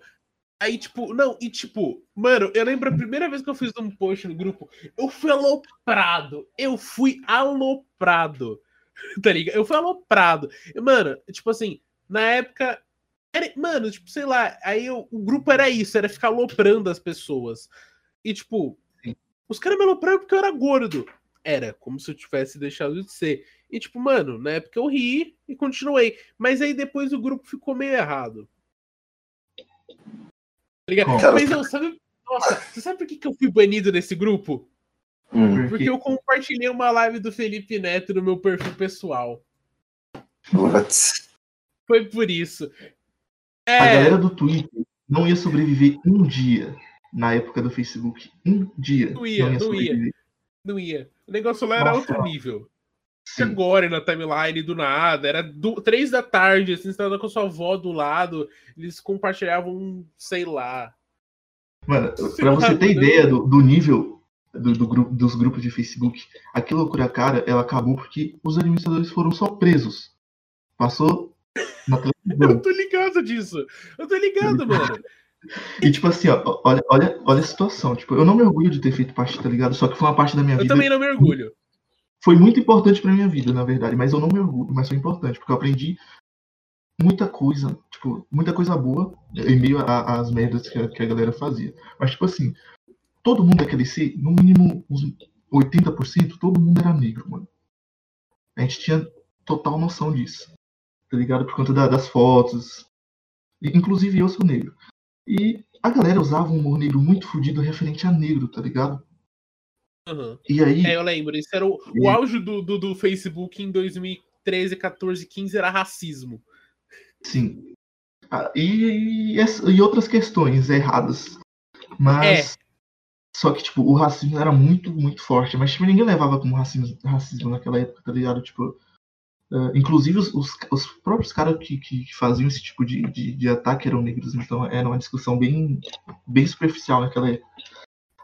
S1: Aí, tipo, não, e tipo, mano, eu lembro a primeira vez que eu fiz um post no grupo, eu fui aloprado. Eu fui aloprado. Tá ligado? Eu fui aloprado. E, Mano, tipo assim, na época. era- mano, tipo, sei lá, aí eu- o grupo era isso, era ficar aloprando as pessoas. E, tipo,
S3: Sim.
S1: os caras me alopraram porque eu era gordo. Era, como se eu tivesse deixado de ser. E, tipo, mano, na época eu ri e continuei. Mas aí depois o grupo ficou meio errado. Tá? Mas não, sabe. Nossa, você sabe por que, que eu fui banido desse grupo?
S2: hum,
S1: Porque eu compartilhei uma live do Felipe Neto no meu perfil pessoal.
S2: what?
S1: Foi por isso.
S3: A
S1: É,
S3: galera do Twitter não ia sobreviver um dia na época do Facebook. Um dia.
S1: Não ia, não ia.
S3: sobreviver.
S1: Não ia. O negócio lá era
S3: Nossa.
S1: outro nível. Sim. agora na timeline do nada. Era do, três da tarde, assim, você com a sua avó do lado, eles compartilhavam, sei lá.
S3: Mano, pra você ter ideia do, do nível do, do grupo, dos grupos de Facebook, aquela loucura cara, ela acabou porque os administradores foram só presos. Passou na
S1: televisão. Eu tô ligado disso. Eu tô ligado, mano.
S3: E tipo assim, ó, olha, olha, olha a situação. Tipo, eu não me orgulho de ter feito parte, tá ligado? Só que foi uma parte da minha
S1: eu
S3: vida.
S1: Eu também não me orgulho.
S3: Foi muito importante pra minha vida, na verdade. Mas eu não me orgulho, mas foi importante, porque eu aprendi muita coisa, tipo, muita coisa boa em meio às merdas que a, que a galera fazia. Mas, tipo assim, todo mundo daquele C, no mínimo uns 80%, todo mundo era negro, mano. A gente tinha total noção disso. Tá ligado? Por conta da, das fotos. Inclusive eu sou negro. E a galera usava um humor negro muito fodido referente a negro, tá ligado?
S1: Uhum.
S3: E aí.
S1: É, eu lembro. Isso era o, o auge do, do, do, Facebook em 2013, 14, 15 era racismo.
S3: Sim. Ah, e, e, e, outras questões erradas. Mas. É. Só que, tipo, o racismo era muito, muito forte. Mas, tipo, ninguém levava como racismo, racismo naquela época, tá ligado? Tipo. Uh, inclusive os, os, os, próprios caras que, que, faziam esse tipo de, de, de, ataque eram negros, então era uma discussão bem, bem superficial naquela época.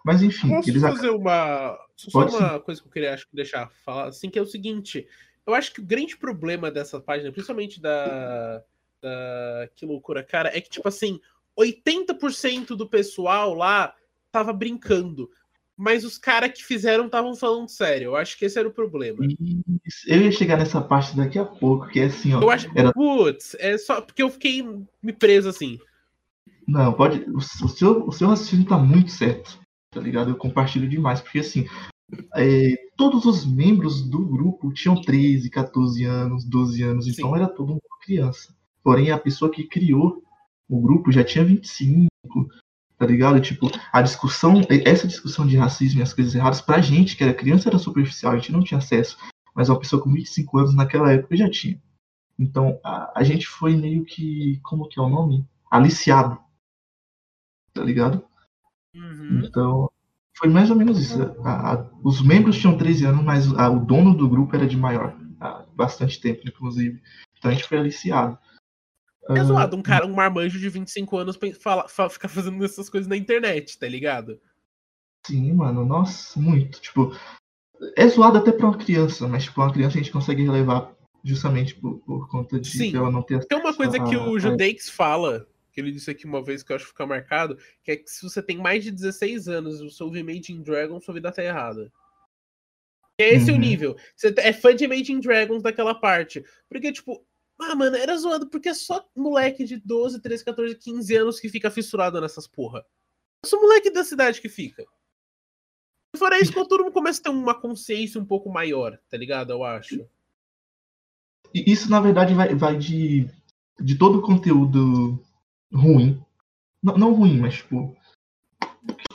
S3: Mas enfim,
S1: Posso eles fazer uma. Só uma sim. coisa que eu queria acho, deixar falar, assim, que é o seguinte. Eu acho que o grande problema dessa página, principalmente da. da que loucura, cara, é que, tipo assim, 80% do pessoal lá tava brincando mas os caras que fizeram estavam falando sério. Eu acho que esse era o problema.
S3: Eu ia chegar nessa parte daqui a pouco, que é assim, ó.
S1: Eu acho, era... putz, é só porque eu fiquei me preso assim.
S3: Não, pode. O, seu, o seu raciocínio tá muito certo, tá ligado? Eu compartilho demais, porque assim, é, todos os membros do grupo tinham 13, 14 anos, 12 anos, Sim. então era todo mundo criança. Porém, a pessoa que criou o grupo já tinha 25, tá ligado? Tipo, a discussão, essa discussão de racismo e as coisas erradas, pra gente, que era criança, era superficial, a gente não tinha acesso. Mas uma pessoa com 25 anos naquela época já tinha. Então, a, a gente foi meio que, como que é o nome? Aliciado. Tá ligado?
S1: Uhum.
S3: Então, foi mais ou menos isso. A, a, os membros tinham 13 anos, mas o dono do grupo era de maior. Há bastante tempo, inclusive. Então a gente foi aliciado.
S1: É zoado um cara, um marmanjo de 25 anos fala, fala, ficar fazendo essas coisas na internet, tá ligado?
S3: Sim, mano, nossa, muito. Tipo, é zoado até pra uma criança, mas tipo, uma criança a gente consegue relevar justamente por, por conta de
S1: Sim.
S3: ela não ter
S1: Tem uma coisa que o Judeix fala, que ele disse aqui uma vez que eu acho que fica marcado, que é que se você tem mais de 16 anos e você ouve Made in Dragon, sua vida tá errada. É esse uhum. o nível. Você é fã de Made in Dragons daquela parte. Porque, tipo, ah, mano, era zoado porque é só moleque de 12, 13, 14, 15 anos que fica fissurado nessas porra. É só moleque da cidade que fica. Fora isso, quando todo mundo começa a ter uma consciência um pouco maior, tá ligado? Eu acho.
S3: Isso, na verdade, vai, vai de, de todo o conteúdo ruim. Não, não ruim, mas, tipo,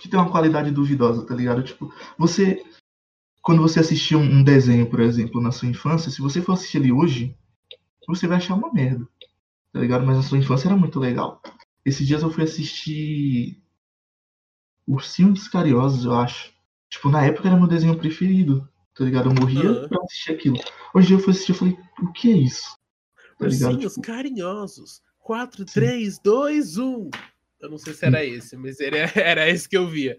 S3: que tem uma qualidade duvidosa, tá ligado? Tipo, você. Quando você assistia um desenho, por exemplo, na sua infância, se você for assistir ele hoje, você vai achar uma merda. Tá ligado? Mas a sua infância era muito legal. Esses dias eu fui assistir Ursinho dos Cariosos, eu acho. Tipo, na época era meu desenho preferido. Tá ligado? Eu morria uhum. pra assistir aquilo. Hoje eu fui assistir e falei, o que é isso?
S1: Tá Ursinhos tipo... carinhosos. 4, 3, 2, 1. Eu não sei se era esse, mas era, era esse que eu via.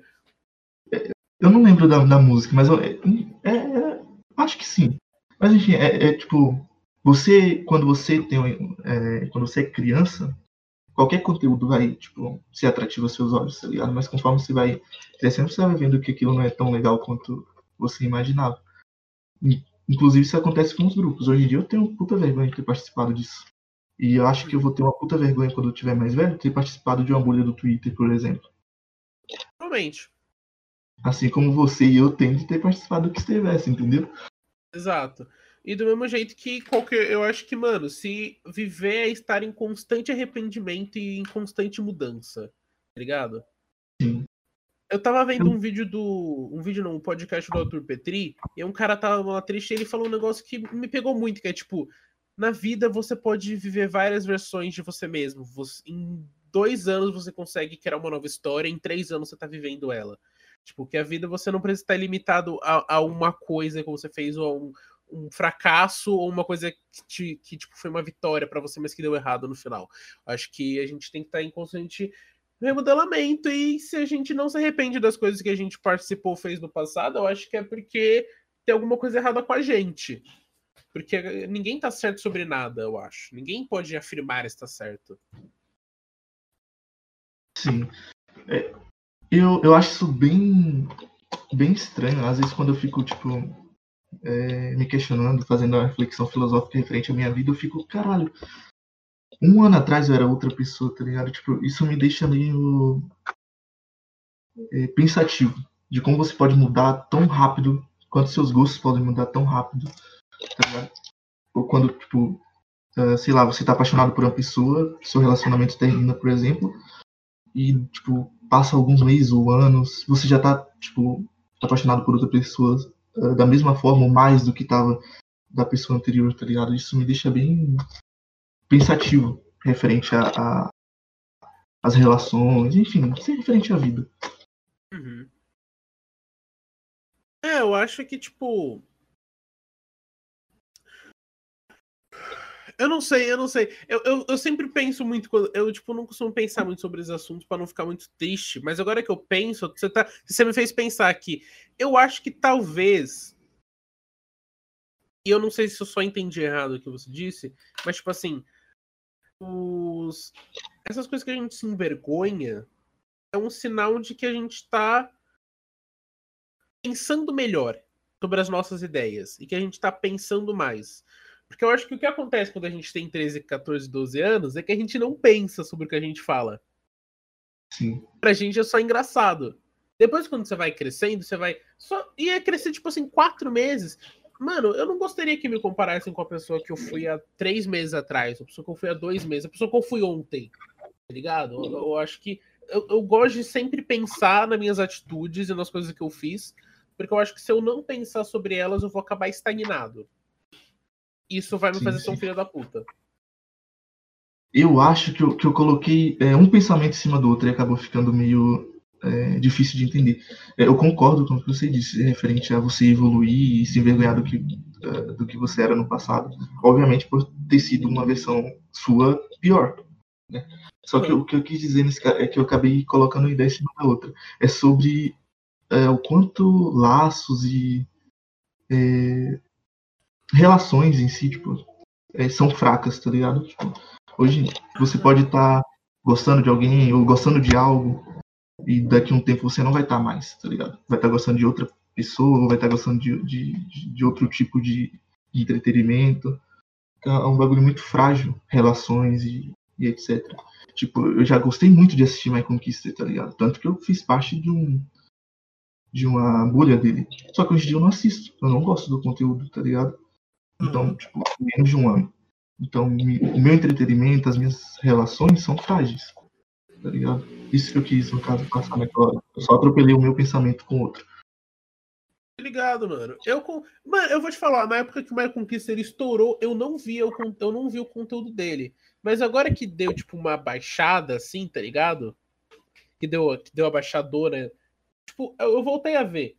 S3: Eu não lembro da, da música, mas eu, é, é, acho que sim. Mas enfim, é, é tipo, você, quando você tem, é, quando você é criança, qualquer conteúdo vai, tipo, ser atrativo aos seus olhos, tá ligado? Mas conforme você vai crescendo, você vai vendo que aquilo não é tão legal quanto você imaginava. Inclusive, isso acontece com os grupos. Hoje em dia eu tenho puta vergonha de ter participado disso. E eu acho que eu vou ter uma puta vergonha quando eu tiver mais velho, ter participado de uma bolha do Twitter, por exemplo.
S1: Realmente.
S3: Assim como você e eu tem de ter participado do que estivesse, entendeu?
S1: Exato. E do mesmo jeito que qualquer. Eu acho que, mano, se viver é estar em constante arrependimento e em constante mudança, tá ligado?
S3: Sim.
S1: Eu tava vendo um vídeo do. Um vídeo não, um podcast do Arthur Petri, e um cara tava lá triste e ele falou um negócio que me pegou muito, que é tipo, na vida você pode viver várias versões de você mesmo. Você, em dois anos você consegue criar uma nova história, em três anos você tá vivendo ela. Tipo, que a vida você não precisa estar limitado a, a uma coisa que você fez ou a um, um fracasso ou uma coisa que, te, que tipo, foi uma vitória para você, mas que deu errado no final. Acho que a gente tem que estar tá em constante remodelamento e se a gente não se arrepende das coisas que a gente participou, fez no passado, eu acho que é porque tem alguma coisa errada com a gente. Porque ninguém tá certo sobre nada, eu acho. Ninguém pode afirmar estar certo.
S3: Sim. É, eu, eu acho isso bem, bem estranho. Às vezes, quando eu fico, tipo, é, me questionando, fazendo uma reflexão filosófica referente à minha vida, eu fico, caralho, um ano atrás eu era outra pessoa, tá ligado? Tipo, isso me deixa meio é, pensativo de como você pode mudar tão rápido, quanto seus gostos podem mudar tão rápido, tá ligado? Ou quando, tipo, uh, sei lá, você tá apaixonado por uma pessoa, seu relacionamento termina, por exemplo, e, tipo, passa alguns meses ou anos, você já tá, tipo, apaixonado por outra pessoa uh, da mesma forma ou mais do que tava da pessoa anterior, tá ligado? Isso me deixa bem pensativo referente a, a as relações, enfim, ser referente à vida.
S1: Uhum. É, eu acho que, tipo, Eu não sei, eu não sei. Eu, eu, eu sempre penso muito. Eu, tipo, não costumo pensar muito sobre esses assuntos para não ficar muito triste. Mas agora que eu penso, você, tá, você me fez pensar aqui. Eu acho que talvez. E eu não sei se eu só entendi errado o que você disse. Mas, tipo assim. Os, essas coisas que a gente se envergonha é um sinal de que a gente tá pensando melhor sobre as nossas ideias. E que a gente tá pensando mais. Porque eu acho que o que acontece quando a gente tem 13, 14, 12 anos é que a gente não pensa sobre o que a gente fala.
S3: Sim.
S1: Pra gente é só engraçado. Depois, quando você vai crescendo, você vai. Só ia crescer, tipo assim, quatro meses. Mano, eu não gostaria que me comparassem com a pessoa que eu fui há três meses atrás, a pessoa que eu fui há dois meses, a pessoa que eu fui ontem. Tá ligado? Eu, eu acho que. Eu, eu gosto de sempre pensar nas minhas atitudes e nas coisas que eu fiz, porque eu acho que se eu não pensar sobre elas, eu vou acabar estagnado isso vai me sim, fazer sim. ser um filho da puta.
S3: Eu acho que eu, que eu coloquei é, um pensamento em cima do outro e acabou ficando meio é, difícil de entender. É, eu concordo com o que você disse, referente a você evoluir e se envergonhar do que, uh, do que você era no passado. Obviamente por ter sido uma versão sua pior. Né? Só que o que eu quis dizer nesse é que eu acabei colocando uma ideia em cima da outra. É sobre é, o quanto laços e é, relações em si, tipo, é, são fracas, tá ligado? Tipo, hoje você pode estar tá gostando de alguém ou gostando de algo e daqui a um tempo você não vai estar tá mais, tá ligado? Vai estar tá gostando de outra pessoa ou vai estar tá gostando de, de, de outro tipo de, de entretenimento. É, é um bagulho muito frágil, relações e, e etc. Tipo, eu já gostei muito de assistir My Conquista, tá ligado? Tanto que eu fiz parte de um de uma bolha dele. Só que hoje em dia eu não assisto. Eu não gosto do conteúdo, tá ligado? Então, uhum. tipo, menos de um ano. Então, o meu entretenimento, as minhas relações são frágeis. Tá ligado? Isso que eu quis, no caso, passar naquela hora. Eu só atropelei o meu pensamento com outro.
S1: Ligado, mano. Eu, com... mano, eu vou te falar, na época que o Mario Conquista estourou, eu não via o, eu não vi o conteúdo dele. Mas agora que deu, tipo, uma baixada, assim, tá ligado? Que deu, que deu a baixadora. Tipo, eu, eu voltei a ver.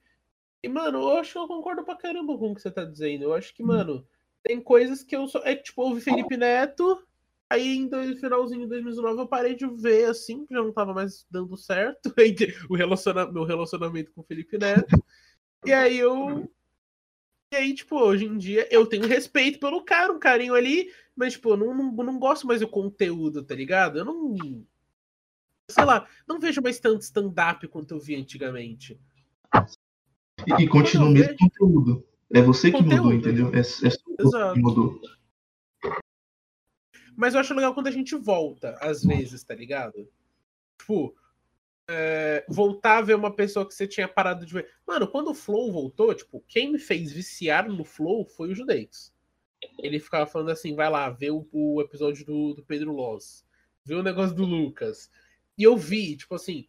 S1: E, mano, eu acho que eu concordo pra caramba com o que você tá dizendo. Eu acho que, hum. mano, tem coisas que eu só. É tipo, ouvi Felipe Neto, aí em dois, finalzinho de 2019 eu parei de ver, assim, porque já não tava mais dando certo o relaciona, meu relacionamento com o Felipe Neto. E aí eu. E aí, tipo, hoje em dia eu tenho respeito pelo cara, um carinho ali, mas, tipo, eu não, não, não gosto mais do conteúdo, tá ligado? Eu não. Sei lá, não vejo mais tanto stand-up quanto eu vi antigamente.
S3: E, e continua o mesmo conteúdo. É você que conteúdo. mudou, entendeu? É, é você que mudou.
S1: Mas eu acho legal quando a gente volta, às vezes, tá ligado? Tipo, é, voltar a ver uma pessoa que você tinha parado de ver. Mano, quando o Flow voltou, tipo, quem me fez viciar no Flow foi o Judeus. Ele ficava falando assim, vai lá, vê o, o episódio do, do Pedro Loss, vê o negócio do Lucas. E eu vi, tipo assim,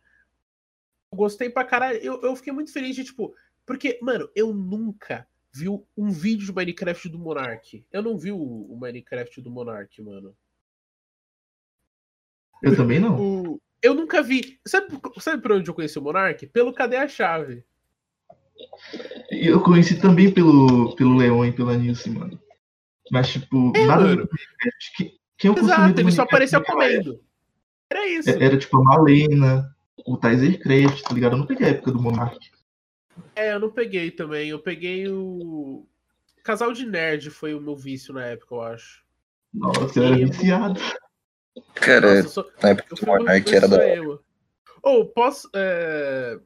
S1: eu gostei pra caralho. Eu, eu fiquei muito feliz de, tipo, porque, mano, eu nunca vi um vídeo de Minecraft do Monark. Eu não vi o, o Minecraft do Monark, mano.
S3: Eu também não.
S1: O, eu nunca vi. Sabe, sabe por onde eu conheci o Monark? Pelo Cadê a Chave?
S3: Eu conheci também pelo, pelo Leon e pela Nilce, mano. Mas, tipo,
S1: É,
S3: nada
S1: mano.
S3: Que- Quem eu
S1: Exato, ele só apareceu comendo. Era isso.
S3: é- Era tipo a Malena, o Tyzercraft, tá ligado? Eu não peguei a época do Monark.
S1: É, eu não peguei também. Eu peguei o. Casal de Nerd foi o meu vício na época, eu acho.
S3: Nossa, eu era viciado.
S2: Cara,
S1: Nossa, eu sou,
S2: na época do Monark
S1: eu
S2: era
S1: sou
S2: da.
S1: Ou, posso. é,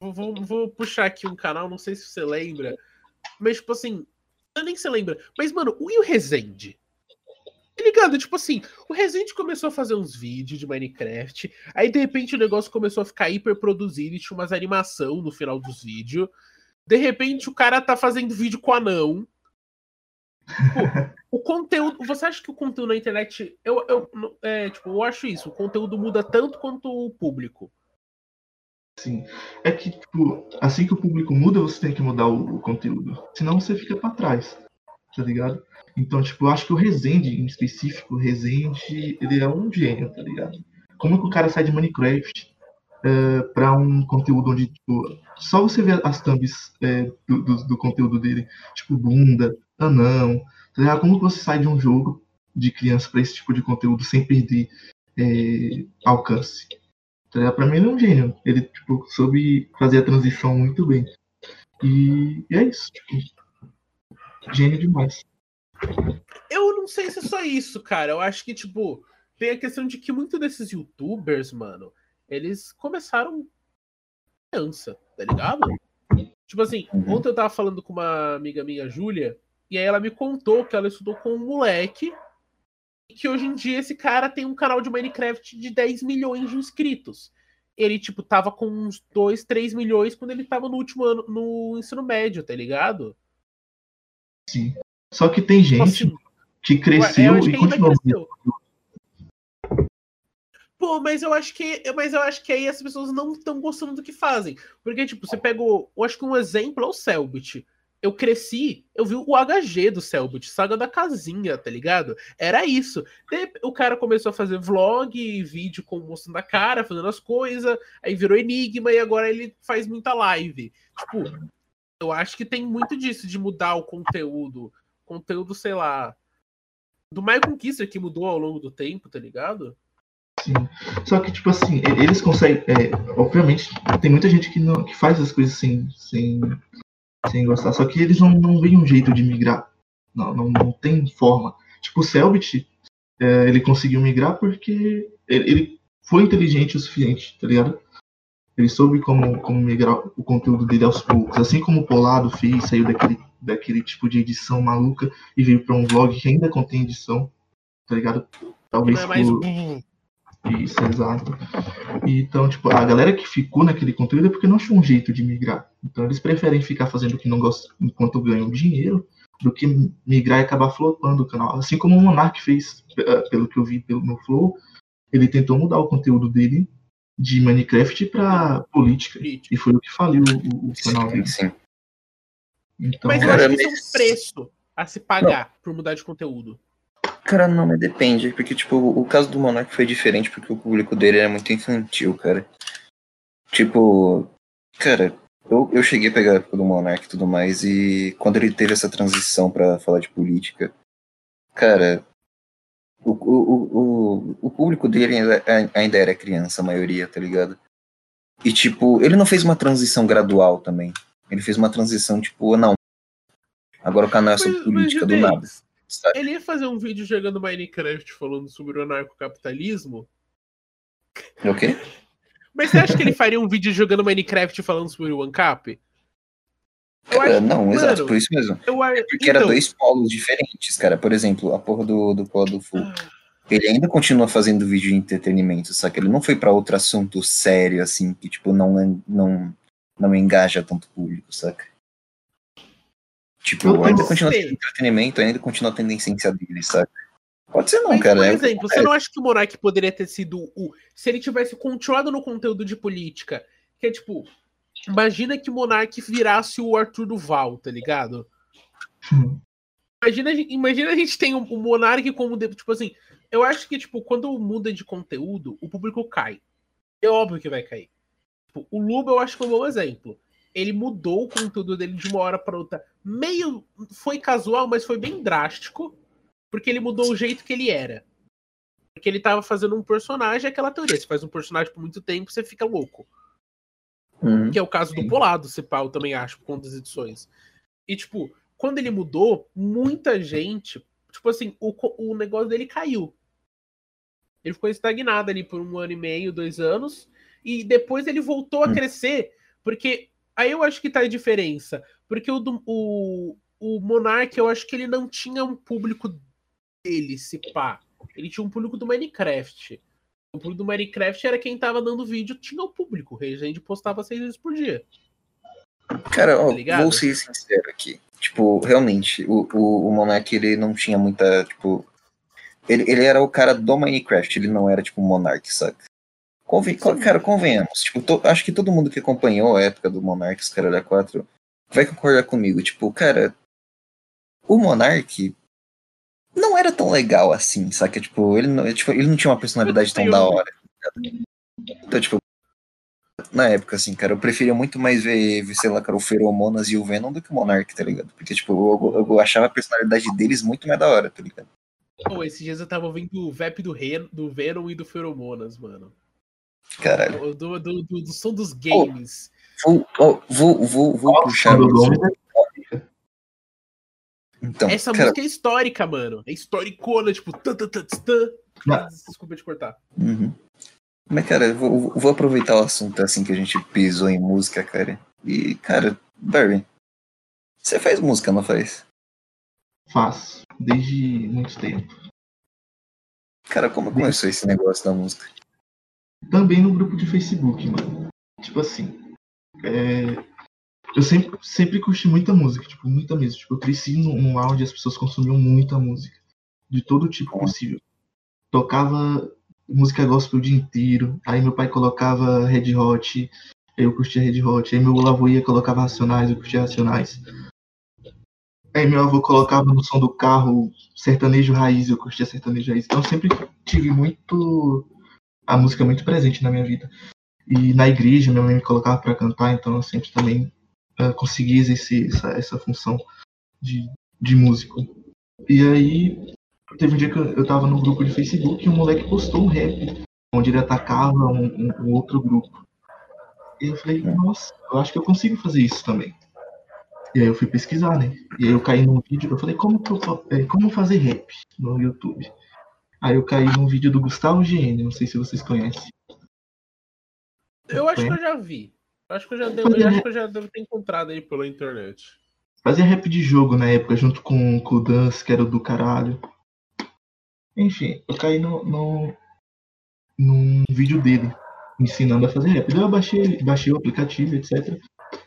S1: Vou, vou- vou puxar aqui um canal, não sei se você lembra. Mas, tipo assim. Eu nem se lembra. Mas, mano, o e o Rezende? Tá ligado? Tipo assim, o Rezende começou a fazer uns vídeos de Minecraft. Aí, de repente, o negócio começou a ficar hiper produzido e tinha umas animação no final dos vídeos. De repente, o cara tá fazendo vídeo com anão. Pô, o conteúdo. Você acha que o conteúdo na internet. Eu, eu, é, tipo, eu acho isso. O conteúdo muda tanto quanto o público.
S3: Sim. É que, tipo, assim que o público muda, você tem que mudar o, o conteúdo. Senão você fica pra trás. Tá ligado? Então, tipo, eu acho que o Rezende, em específico, o Rezende, ele é um gênio, tá ligado? Como que o cara sai de Minecraft é, pra um conteúdo onde, tipo, só você vê as thumbs é, do, do, do conteúdo dele, tipo, bunda, anão, tá ligado? Como que você sai de um jogo de criança pra esse tipo de conteúdo sem perder é, alcance? Tá ligado? Pra mim ele é um gênio. Ele, tipo, soube fazer a transição muito bem. E, e é isso, tipo, gênio demais.
S1: Eu não sei se é só isso, cara. Eu acho que, tipo, tem a questão de que muitos desses youtubers, mano, eles começaram criança, tá ligado? Tipo assim,
S2: Uhum.
S1: ontem eu tava falando com uma amiga minha, Júlia, e aí ela me contou que ela estudou com um moleque e que hoje em dia esse cara tem um canal de Minecraft de 10 milhões de inscritos. Ele, tipo, tava com uns 2, 3 milhões quando ele tava no último ano, no ensino médio, tá ligado?
S3: Sim. Só que tem
S1: Tipo
S3: gente
S1: assim,
S3: que
S1: eu
S3: cresceu
S1: acho
S3: e
S1: que cresceu. Pô, mas eu acho que. Mas eu acho que aí as pessoas não estão gostando do que fazem. Porque, tipo, você pegou. Eu acho que um exemplo é o Selbit. Eu cresci, eu vi o HG do Selbit, Saga da Casinha, tá ligado? Era isso. O cara começou a fazer vlog, vídeo com mostrando a cara, fazendo as coisas, aí virou enigma e agora ele faz muita live. Tipo, eu acho que tem muito disso, de mudar o conteúdo. Conteúdo, sei lá. Do My Conquista que mudou ao longo do tempo, tá ligado?
S3: Sim. Só que, tipo assim, eles conseguem. é, obviamente, tem muita gente que, não, que faz as coisas sem, sem, sem gostar. Só que eles não, não veem um jeito de migrar. Não, não, não tem forma. Tipo, o Selbit, é, ele conseguiu migrar porque ele, ele foi inteligente o suficiente, tá ligado? Ele soube como, como migrar o conteúdo dele aos poucos. Assim como o Polado fez, saiu daquele, daquele tipo de edição maluca e veio pra um vlog que ainda contém edição, tá ligado? Talvez
S1: Não é mais.
S3: por- isso, exato. E, Então, tipo, a galera que ficou naquele conteúdo é porque não achou um jeito de migrar. Então eles preferem ficar fazendo o que não gostam enquanto ganham dinheiro do que migrar e acabar flopando o canal. Assim como o Monark fez, eh, pelo que eu vi pelo no Flow, ele tentou mudar o conteúdo dele de Minecraft pra política.
S1: político.
S3: E foi o que faliu o, o canal dele.
S2: sim.
S3: Então,
S1: Mas eu
S2: Cara,
S1: acho que isso é
S2: mas-
S1: um preço a se pagar por mudar de conteúdo.
S2: Cara, não, mas depende, porque, tipo, o caso do Monark foi diferente porque o público dele era muito infantil, cara. Tipo, cara, eu, eu cheguei a pegar a época do Monark e tudo mais, e quando ele teve essa transição pra falar de política, cara, o, o, o, o público dele ainda, ainda era criança, a maioria, tá ligado? E, tipo, ele não fez uma transição gradual também. Ele fez uma transição, tipo, não. Agora o canal é sobre
S1: Mas- mas,
S2: política do nada. sabe?
S1: Ele ia fazer um vídeo jogando Minecraft falando sobre o anarcocapitalismo.
S2: O quê?
S1: Mas você acha que ele faria um vídeo jogando Minecraft falando sobre o ANCAP?
S2: Cara,
S1: acho,
S2: não, exato,
S1: mano,
S2: por isso mesmo.
S1: eu acho.
S2: Porque era dois polos diferentes, cara. Por exemplo, a porra do, do polo do Full. Ele ainda continua fazendo vídeo de entretenimento, só que ele não foi pra outro assunto sério, assim, que, tipo, não, não, não engaja tanto público, saca? Tipo,
S3: Eu
S2: ainda continua tendo entretenimento, ainda continua tendo a essência dele, saca? Pode ser não,
S1: Mas,
S2: cara.
S1: por
S2: é-
S1: exemplo, você não acha que o Monark poderia ter sido o. Se ele tivesse continuado no conteúdo de política, que é tipo. Imagina que o Monark virasse o Arthur Duval, tá ligado? Imagina, a gente- imagina a gente tem o o Monark como. Tipo assim, eu acho que, tipo, quando muda de conteúdo, o público cai. É óbvio que vai cair. Tipo, o Luba eu acho que é um bom exemplo. ele mudou o conteúdo dele de uma hora para outra. Meio foi casual, mas foi bem drástico, porque ele mudou o jeito que ele era. Porque ele tava fazendo um personagem, aquela teoria, você faz um personagem por muito tempo, você fica louco.
S2: Uhum.
S1: Que é o caso do Polado, se pá, eu também acho, por conta das edições. E, tipo, quando ele mudou, muita gente, tipo assim, o, o negócio dele caiu. Ele ficou estagnado ali por um ano e meio, dois anos, e depois ele voltou a
S2: Hum.
S1: crescer, porque aí eu acho que tá a diferença. Porque o, o, o Monark, eu acho que ele não tinha um público dele, se pá. Ele tinha um público do Minecraft. O público do Minecraft era quem tava dando vídeo, tinha o público. O Resende postava seis vezes por dia.
S2: Cara, ó,
S1: Tá
S2: vou ser sincero aqui. Tipo, realmente, o, o, o Monark, ele não tinha muita, tipo... Ele, ele era o cara do Minecraft, ele não era, tipo, um Monark, saca? Conven
S1: Sim.
S2: cara, convenhamos. Tipo, to- acho que todo mundo que acompanhou a época do Monark, os caras da 4, vai concordar comigo. Tipo, cara, o Monark não era tão legal assim, saca? Tipo, ele não, tipo, ele não tinha uma personalidade tão da hora. tá ligado? Então, tipo, na época, assim, cara, eu preferia muito mais ver, ver, sei lá, cara, o Feromonas e o Venom do que o Monark, tá ligado? Porque, tipo, eu, eu achava a personalidade deles muito mais da hora, tá ligado?
S1: Pô, esses dias eu tava ouvindo o VAP do, Ren, do Venom e do Feromonas, mano.
S2: Caralho.
S1: Do, do, do, do- do som dos games.
S2: Vou, vou, vou, vou puxar.
S3: do
S2: isso. Então,
S1: Essa
S2: cara,
S1: música é histórica, mano. É historicona, tipo. Tan, tan, tan.
S3: Não.
S1: Desculpa te cortar.
S2: Uhum. Mas, cara, eu vou, vou aproveitar o assunto assim que a gente pisou em música, cara. E, cara, Barry, você faz música, não faz?
S3: Faço, desde muito tempo.
S2: Cara, como começou esse negócio da música?
S3: Também no grupo de Facebook, mano. Tipo assim, é, eu sempre, sempre curti muita música, tipo, muita mesmo. Tipo, eu cresci num, num lá onde as pessoas consumiam muita música. De todo tipo possível. Tocava música gospel o dia inteiro. Aí meu pai colocava Red Hot, eu curtia Red Hot. Aí meu avô ia colocava Racionais, eu curtia Racionais. Aí meu avô colocava no som do carro sertanejo raiz, eu curtia sertanejo raiz. Então eu sempre tive muito a música muito presente na minha vida. E na igreja minha mãe me colocava para cantar, então eu sempre também uh, consegui exercer essa, essa função de, de músico. E aí teve um dia que eu, eu tava no grupo de Facebook e um moleque postou um rap onde ele atacava um, um- um outro grupo. E eu falei, nossa, eu acho que eu consigo fazer isso também. E aí eu fui pesquisar, né? E aí eu caí num vídeo, eu falei, como, que eu, é, como fazer rap no YouTube? Aí eu caí num vídeo do Gustavo GN, não sei se vocês conhecem.
S1: Eu acho que eu já vi. Eu acho que eu já, devo, eu acho que eu já devo ter encontrado aí pela internet.
S3: Fazia rap de jogo na época, junto com, com o Dance, que era o do caralho. Enfim, eu caí no, no, num vídeo dele, me ensinando a fazer rap. Daí eu baixei, baixei o aplicativo, etc.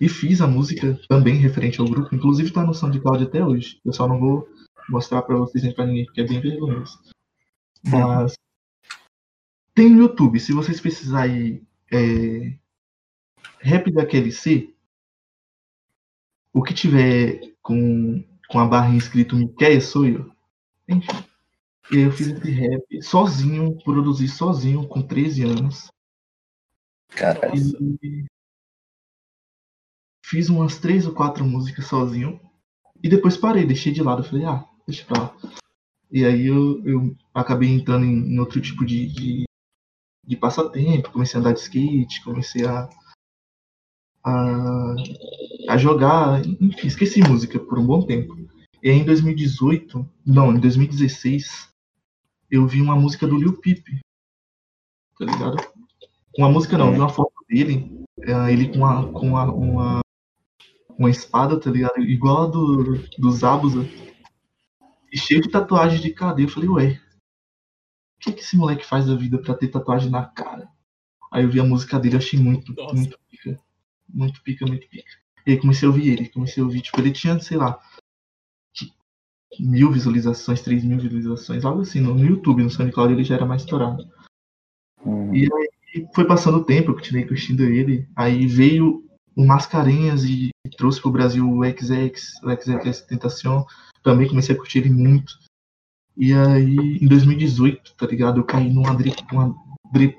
S3: E fiz a música também referente ao grupo. Inclusive tá no SoundCloud até hoje. Eu só não vou mostrar pra vocês nem pra ninguém, porque é bem vergonhoso. Mas tem no YouTube, se vocês precisarem é, rap da QLC, o que tiver com, com a barra escrito Miquel sou eu. Enfim. E aí eu fiz esse rap sozinho, produzi sozinho, com 13 anos.
S2: Caralho.
S3: E fiz umas três ou quatro músicas sozinho. E depois parei, deixei de lado. Falei, ah, deixa pra lá. E aí eu, eu acabei entrando em, em outro tipo de, de, de passatempo. Comecei a andar de skate, comecei a, a, a jogar. Enfim, esqueci música por um bom tempo. E aí em 2018, não, em 2016, eu vi uma música do Lil Peep. Tá ligado? Uma música não, vi uma foto dele, é, ele com, uma, com uma, uma, uma espada, tá ligado? Igual a do, do Zabuza. E cheio de tatuagem de cadeia. Eu falei, ué, o que, que esse moleque faz da vida pra ter tatuagem na cara? Aí eu vi a música dele, achei muito,
S1: Nossa.
S3: muito. Muito pica, muito pica. E aí comecei a ouvir ele, comecei a ouvir, tipo, ele tinha, sei lá, mil visualizações, três mil visualizações, algo assim, no, no YouTube, no SoundCloud ele já era mais estourado.
S2: Hum,
S3: E E foi passando o tempo, eu continuei curtindo ele. Aí veio o Mascarenhas e, trouxe pro Brasil o XX, o XX Tentação. Também comecei a curtir ele muito. E aí, em 2018, tá ligado? Eu caí numa dre...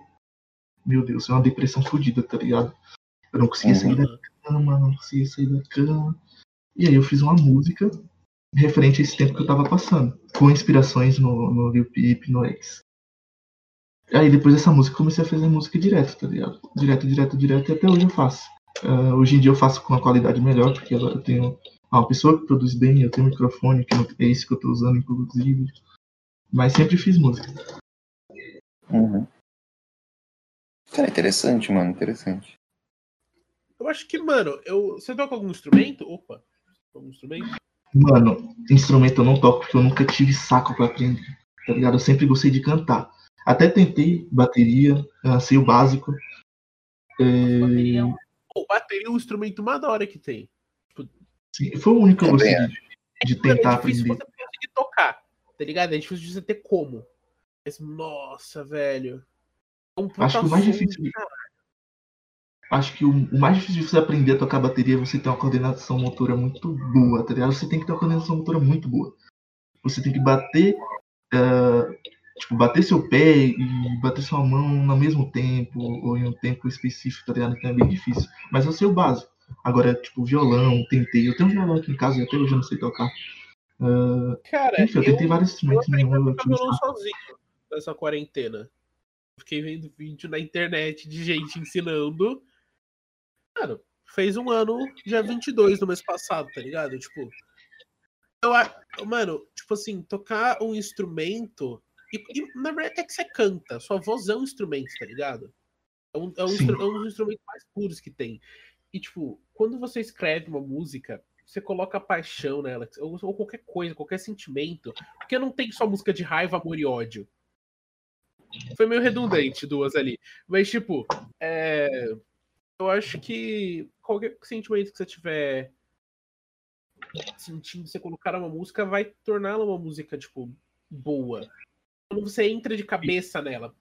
S3: Meu Deus, é uma depressão fodida, tá ligado? Eu não conseguia sair da cama, cama, não conseguia sair da cama. E aí eu fiz uma música referente a esse tempo que eu tava passando, com inspirações no, no Lil Peep, no X. Aí depois dessa música comecei a fazer música direto, tá ligado? Direto, direto, direto, e até hoje eu faço. Uh, hoje em dia eu faço com uma qualidade melhor, porque agora eu tenho uma pessoa que produz bem, eu tenho um microfone, que é esse que eu tô usando, inclusive. Mas sempre fiz música.
S2: Uhum. Cara, interessante, mano, interessante.
S1: Eu acho que, mano, eu... você toca algum instrumento? Opa, algum instrumento?
S3: Mano, instrumento eu não toco porque eu nunca tive saco pra aprender, tá ligado? Eu sempre gostei de cantar. Até tentei bateria, sei o básico. É...
S1: Bateria, oh, bateria é um instrumento mais da hora que tem.
S3: Tipo... Sim, foi o único que eu gostei de, de tentar
S1: é difícil
S3: aprender.
S1: você conseguir tocar, tá ligado? É difícil de você ter como. Mas, nossa, velho.
S3: É um Acho que o mais difícil. Acho que o, o, mais difícil de você aprender a tocar bateria é você ter uma coordenação motora muito boa, tá ligado? Você tem que ter uma coordenação motora muito boa. Você tem que bater. Uh, tipo, bater seu pé e bater sua mão no mesmo tempo, ou em um tempo específico, tá ligado? Então é bem difícil. Mas eu sei o básico. Agora, tipo, violão, tentei. Eu tenho um violão aqui em casa e até hoje eu não sei tocar. Uh,
S1: Cara,
S3: enfim, eu tentei vários instrumentos.
S1: Eu aprendi a tocar violão sozinho nessa quarentena. Fiquei vendo vídeo na internet de gente ensinando. Cara, fez um ano, dia 22 no mês passado, tá ligado? Tipo, eu, mano, tipo assim, tocar um instrumento. E, e, na verdade é que você canta, sua voz é um instrumento, tá ligado? É um, é um, é um dos instrumentos mais puros que tem. E, tipo, quando você escreve uma música, você coloca paixão nela, ou, ou, qualquer coisa, qualquer sentimento. Porque não tem só música de raiva, amor e ódio. Foi meio redundante duas ali. Mas, tipo, é, eu acho que qualquer sentimento que você tiver sentindo, você colocar uma música, vai torná-la uma música, tipo, boa. Quando você entra de cabeça nela.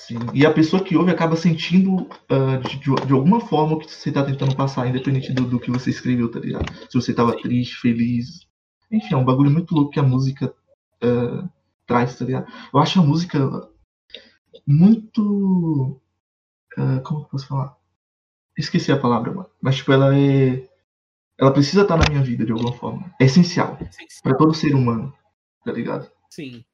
S3: Sim. E a pessoa que ouve acaba sentindo uh, de, de, alguma forma o que você está tentando passar, independente do, do, que você escreveu, tá ligado? Se você estava triste, feliz. Enfim, é um bagulho muito louco que a música uh, traz, tá ligado? Eu acho a música muito. Uh, como eu posso falar? Esqueci a palavra, mano. Mas, tipo, ela é. Ela precisa estar na minha vida de alguma forma. É essencial. essencial. para todo ser humano, tá ligado?
S1: Sim.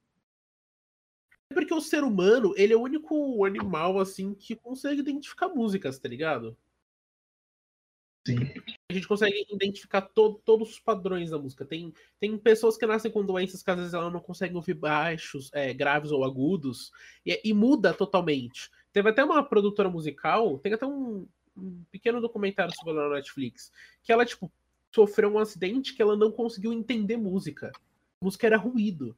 S1: É porque o ser humano, ele é o único animal, assim, que consegue identificar músicas, tá ligado?
S3: Sim.
S1: A gente consegue identificar to todos os padrões da música. Tem, tem pessoas que nascem com doenças que às vezes ela não consegue ouvir baixos, é, graves ou agudos, e, e, muda totalmente. Teve até uma produtora musical, tem até um, um pequeno documentário sobre ela na Netflix, que ela, tipo, sofreu um acidente que ela não conseguiu entender música. A música era ruído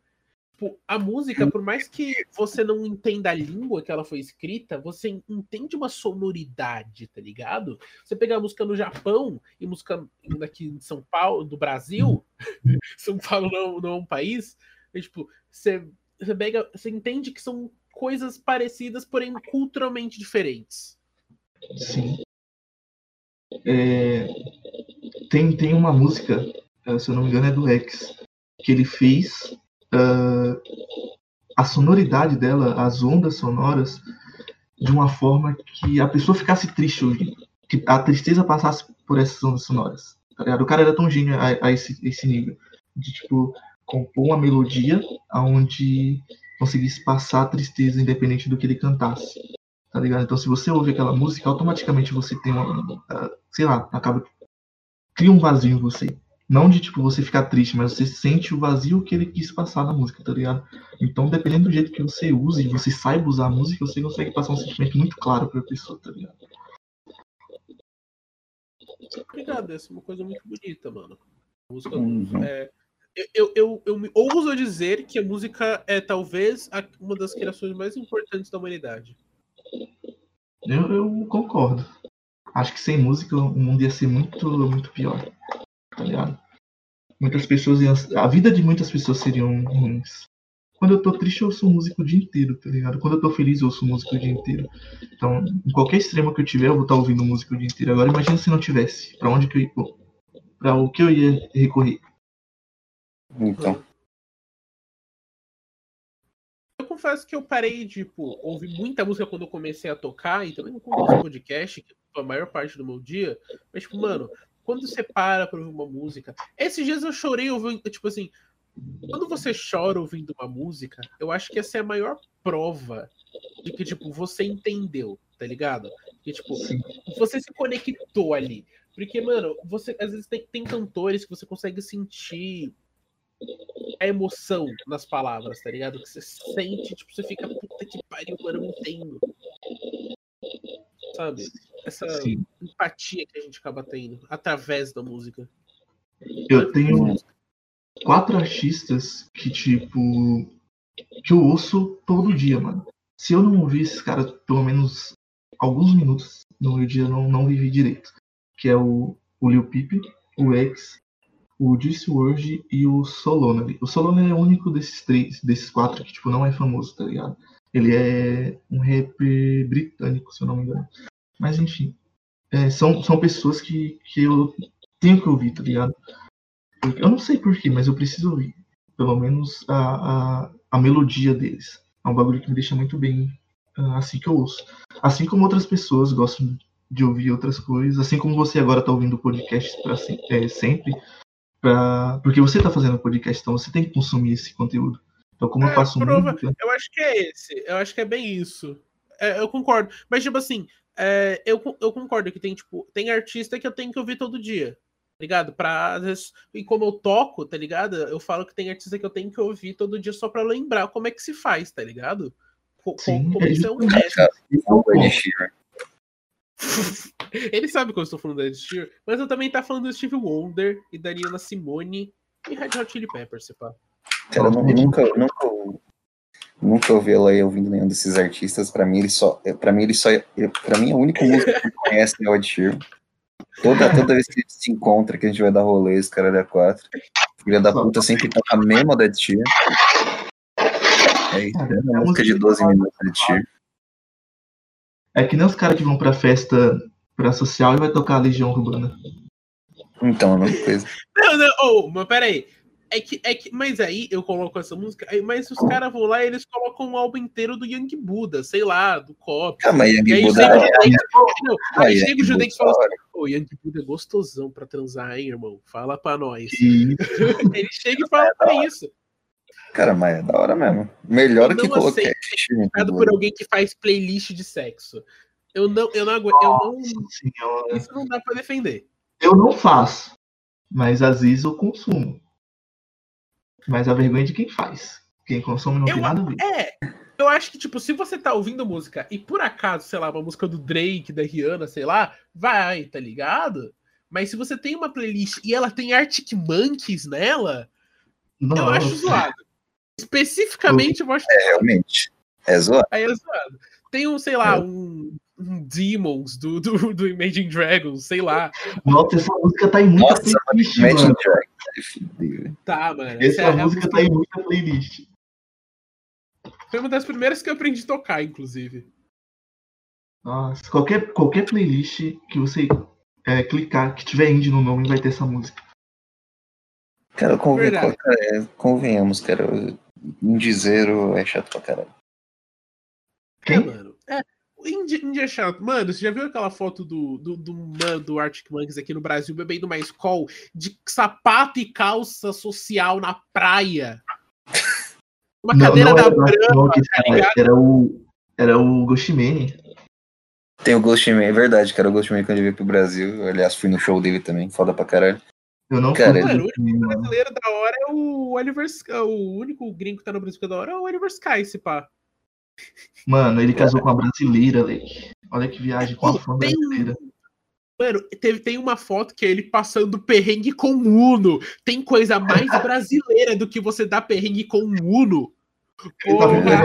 S1: tipo, a música, por mais que você não entenda a língua que ela foi escrita, você entende uma sonoridade, tá ligado? Você pegar a música no Japão e música aqui em São Paulo, do Brasil, São Paulo não, não é um país, é, tipo, você, você, pega, você entende que são coisas parecidas, porém culturalmente diferentes.
S3: Sim. É, tem, tem uma música, se eu não me engano, é do X, que ele fez uh, a sonoridade dela, as ondas sonoras, de uma forma que a pessoa ficasse triste ouvindo. Que a tristeza passasse por essas ondas sonoras. Tá o cara era tão gênio a, a esse, esse nível. De, tipo, compor uma melodia onde conseguisse passar a tristeza independente do que ele cantasse. Tá ligado? Então, se você ouve aquela música, automaticamente você tem uma. Uh, sei lá, acaba. Cria um vazio em você. Não de, tipo, você ficar triste, mas você sente o vazio que ele quis passar na música, tá ligado? Então, dependendo do jeito que você use e você saiba usar a música, você consegue passar um sentimento muito claro pra pessoa, tá ligado?
S1: Obrigado, essa é uma coisa muito bonita, mano. A música uhum. é, eu, eu, eu, me ouso dizer que a música é talvez uma das criações mais importantes da humanidade.
S3: Eu, eu concordo. Acho que sem música o mundo ia ser muito, muito pior tá ligado? Muitas pessoas iam... A vida de muitas pessoas seriam ruins. Quando eu tô triste, eu ouço música o dia inteiro, tá ligado? Quando eu tô feliz, eu ouço música o dia inteiro. Então, em qualquer extremo que eu tiver, eu vou estar tá ouvindo música o dia inteiro. Agora, imagina se não tivesse. Pra onde que eu ia... Pra o que eu ia recorrer?
S2: Então.
S1: Eu confesso que eu parei de, tipo, ouvir muita música quando eu comecei a tocar, e também no começo do podcast, a maior parte do meu dia. Mas, tipo, mano, quando você para pra ouvir uma música. Esses dias eu chorei ouvindo, tipo assim. Quando você chora ouvindo uma música, eu acho que essa é a maior prova de que, tipo, você entendeu, tá ligado? Que, tipo, você se conectou ali. Porque, mano, você às vezes tem, tem cantores que você consegue sentir a emoção nas palavras, tá ligado? Que você sente, tipo, você fica, puta que pariu, mano, eu entendo. Sabe? Essa
S3: Sim.
S1: empatia que a gente acaba tendo através da música.
S3: Eu tenho quatro artistas que, tipo, que eu ouço todo dia, mano. Se eu não ouvir esses caras pelo menos alguns minutos no meu dia, eu não, não vivi direito. Que é o, o Lil Peep, o X, o WRLD e o Solonary. O Solonary é o único desses três, desses quatro que, tipo, não é famoso, tá ligado? Ele é um rapper britânico, se eu não me engano. Mas, enfim. É, são, são pessoas que, que eu tenho que ouvir, tá ligado? Eu não sei porquê, mas eu preciso ouvir. Pelo menos a, a, a melodia deles. É um bagulho que me deixa muito bem ah, assim que eu ouço. Assim como outras pessoas gostam de ouvir outras coisas. Assim como você agora tá ouvindo podcast pra, se- é, sempre. Pra, porque você tá fazendo podcast, então você tem que consumir esse conteúdo. Então, como eu
S1: É,
S3: faço
S1: prova-
S3: muito.
S1: Eu acho que é esse. Eu acho que é bem isso. É, eu concordo. Mas, tipo assim, é, eu, eu concordo que tem, tipo, tem artista que eu tenho que ouvir todo dia. Tá ligado? Pra, às vezes, e como eu toco, tá ligado? Eu falo que tem artista que eu tenho que ouvir todo dia só pra lembrar como é que se faz, tá ligado? Co-
S3: Sim,
S1: como
S3: é
S1: isso é um
S3: justamente.
S1: teste.
S2: Cara, o
S3: bom.
S2: Ed Sheeran.
S1: Ele sabe que eu estou falando da Sheeran, mas eu também tá falando do Steve Wonder e da Simone e Red Hot Chili Peppers, se pá.
S2: Cara, eu nu- nunca, nunca, nunca ouvi ela ouvindo nenhum desses artistas. Pra mim, ele só. Pra mim, ele só. Pra mim, a única música que conhece é o Ed Sheeran. Toda, toda vez que a gente se encontra, que a gente vai dar rolê, esse cara da quatro. Filha da puta sempre toca a mesma da Sheeran. É isso, é uma música de 12 minutos Ed Sheeran.
S3: É que nem os caras que vão pra festa pra social e vai tocar a Legião Urbana.
S2: Então, é a mesma coisa.
S1: Não, não, oh, mas peraí. É que, é que, mas aí eu coloco essa música, mas os caras vão lá e eles colocam um álbum inteiro do Young Buddha, sei lá, do Cop.
S2: Ah, mas
S1: E
S2: Young
S1: aí
S2: Buddha
S1: chega o
S2: é.
S1: Não,
S2: Ah,
S1: aí chega o Judex e
S2: Buddha
S1: fala
S2: é
S1: assim, ô, Young Buddha é gostosão pra transar, hein, irmão? Fala pra nós. Ele chega e fala pra isso.
S2: Cara, mas é da hora mesmo. Melhor
S1: Eu
S2: que colocar Sheeran.
S1: Criticado por alguém que faz playlist de sexo. Eu não, eu não aguento, eu não,
S3: senhora.
S1: isso não dá pra defender.
S3: Eu não faço, mas às vezes eu consumo. Mas a vergonha é de quem faz. Quem consome não
S1: Eu
S3: tem nada a ver.
S1: É, eu acho que, tipo, se você tá ouvindo música e por acaso, sei lá, uma música do Drake, da Rihanna, sei lá, vai, tá ligado? Mas se você tem uma playlist e ela tem Arctic Monkeys nela,
S3: Não,
S1: eu acho zoado. Especificamente, eu acho
S2: É, realmente. É zoado.
S1: aí é zoado. Tem um, sei lá, um, um Demons do, do, do Imagine Dragons, sei lá.
S3: Nossa, essa música tá em muita
S2: Nossa,
S3: playlist,
S2: Imagine
S3: mano.
S2: Dragons. é.
S1: Tá, mano. Essa,
S3: Essa
S1: é a
S3: música tá em muita playlist.
S1: foi uma das primeiras que eu aprendi a tocar, inclusive.
S3: Nossa, qualquer, qualquer playlist que você é, clicar, que tiver indie no nome, vai ter essa música.
S2: Cara, conven... Cara, é, convenhamos, cara. Um dizeiro é chato pra caralho.
S1: É,
S3: Quem?
S1: mano. É. O Indie, indie é chato. Mano, você já viu aquela foto do, do, do man do Arctic Monkeys aqui no Brasil bebendo uma escola de sapato e calça social na praia? Uma cadeira da
S3: era do Arctic
S1: Brahma,
S3: Monkeys,
S1: tá
S3: era o era o Ghostmane.
S2: Tem o Ghostman, é verdade, cara. O Ghostman quando ele veio pro Brasil. Aliás, fui no show dele também, foda pra caralho.
S3: Eu não
S2: Cara,
S3: curto
S1: Mano, o único brasileiro da hora é o Oliver Sky. O único gringo que tá no Brasil que é da hora é o Oliver Sky, se pá.
S3: Mano, ele casou com a brasileira, Leque. Olha que viagem com a fã
S1: Tem-
S3: brasileira.
S1: Mano, teve, tem uma foto que é ele passando perrengue com o Uno. Tem coisa mais brasileira do que você dar perrengue com o Uno.
S3: Ele tá
S1: Porra.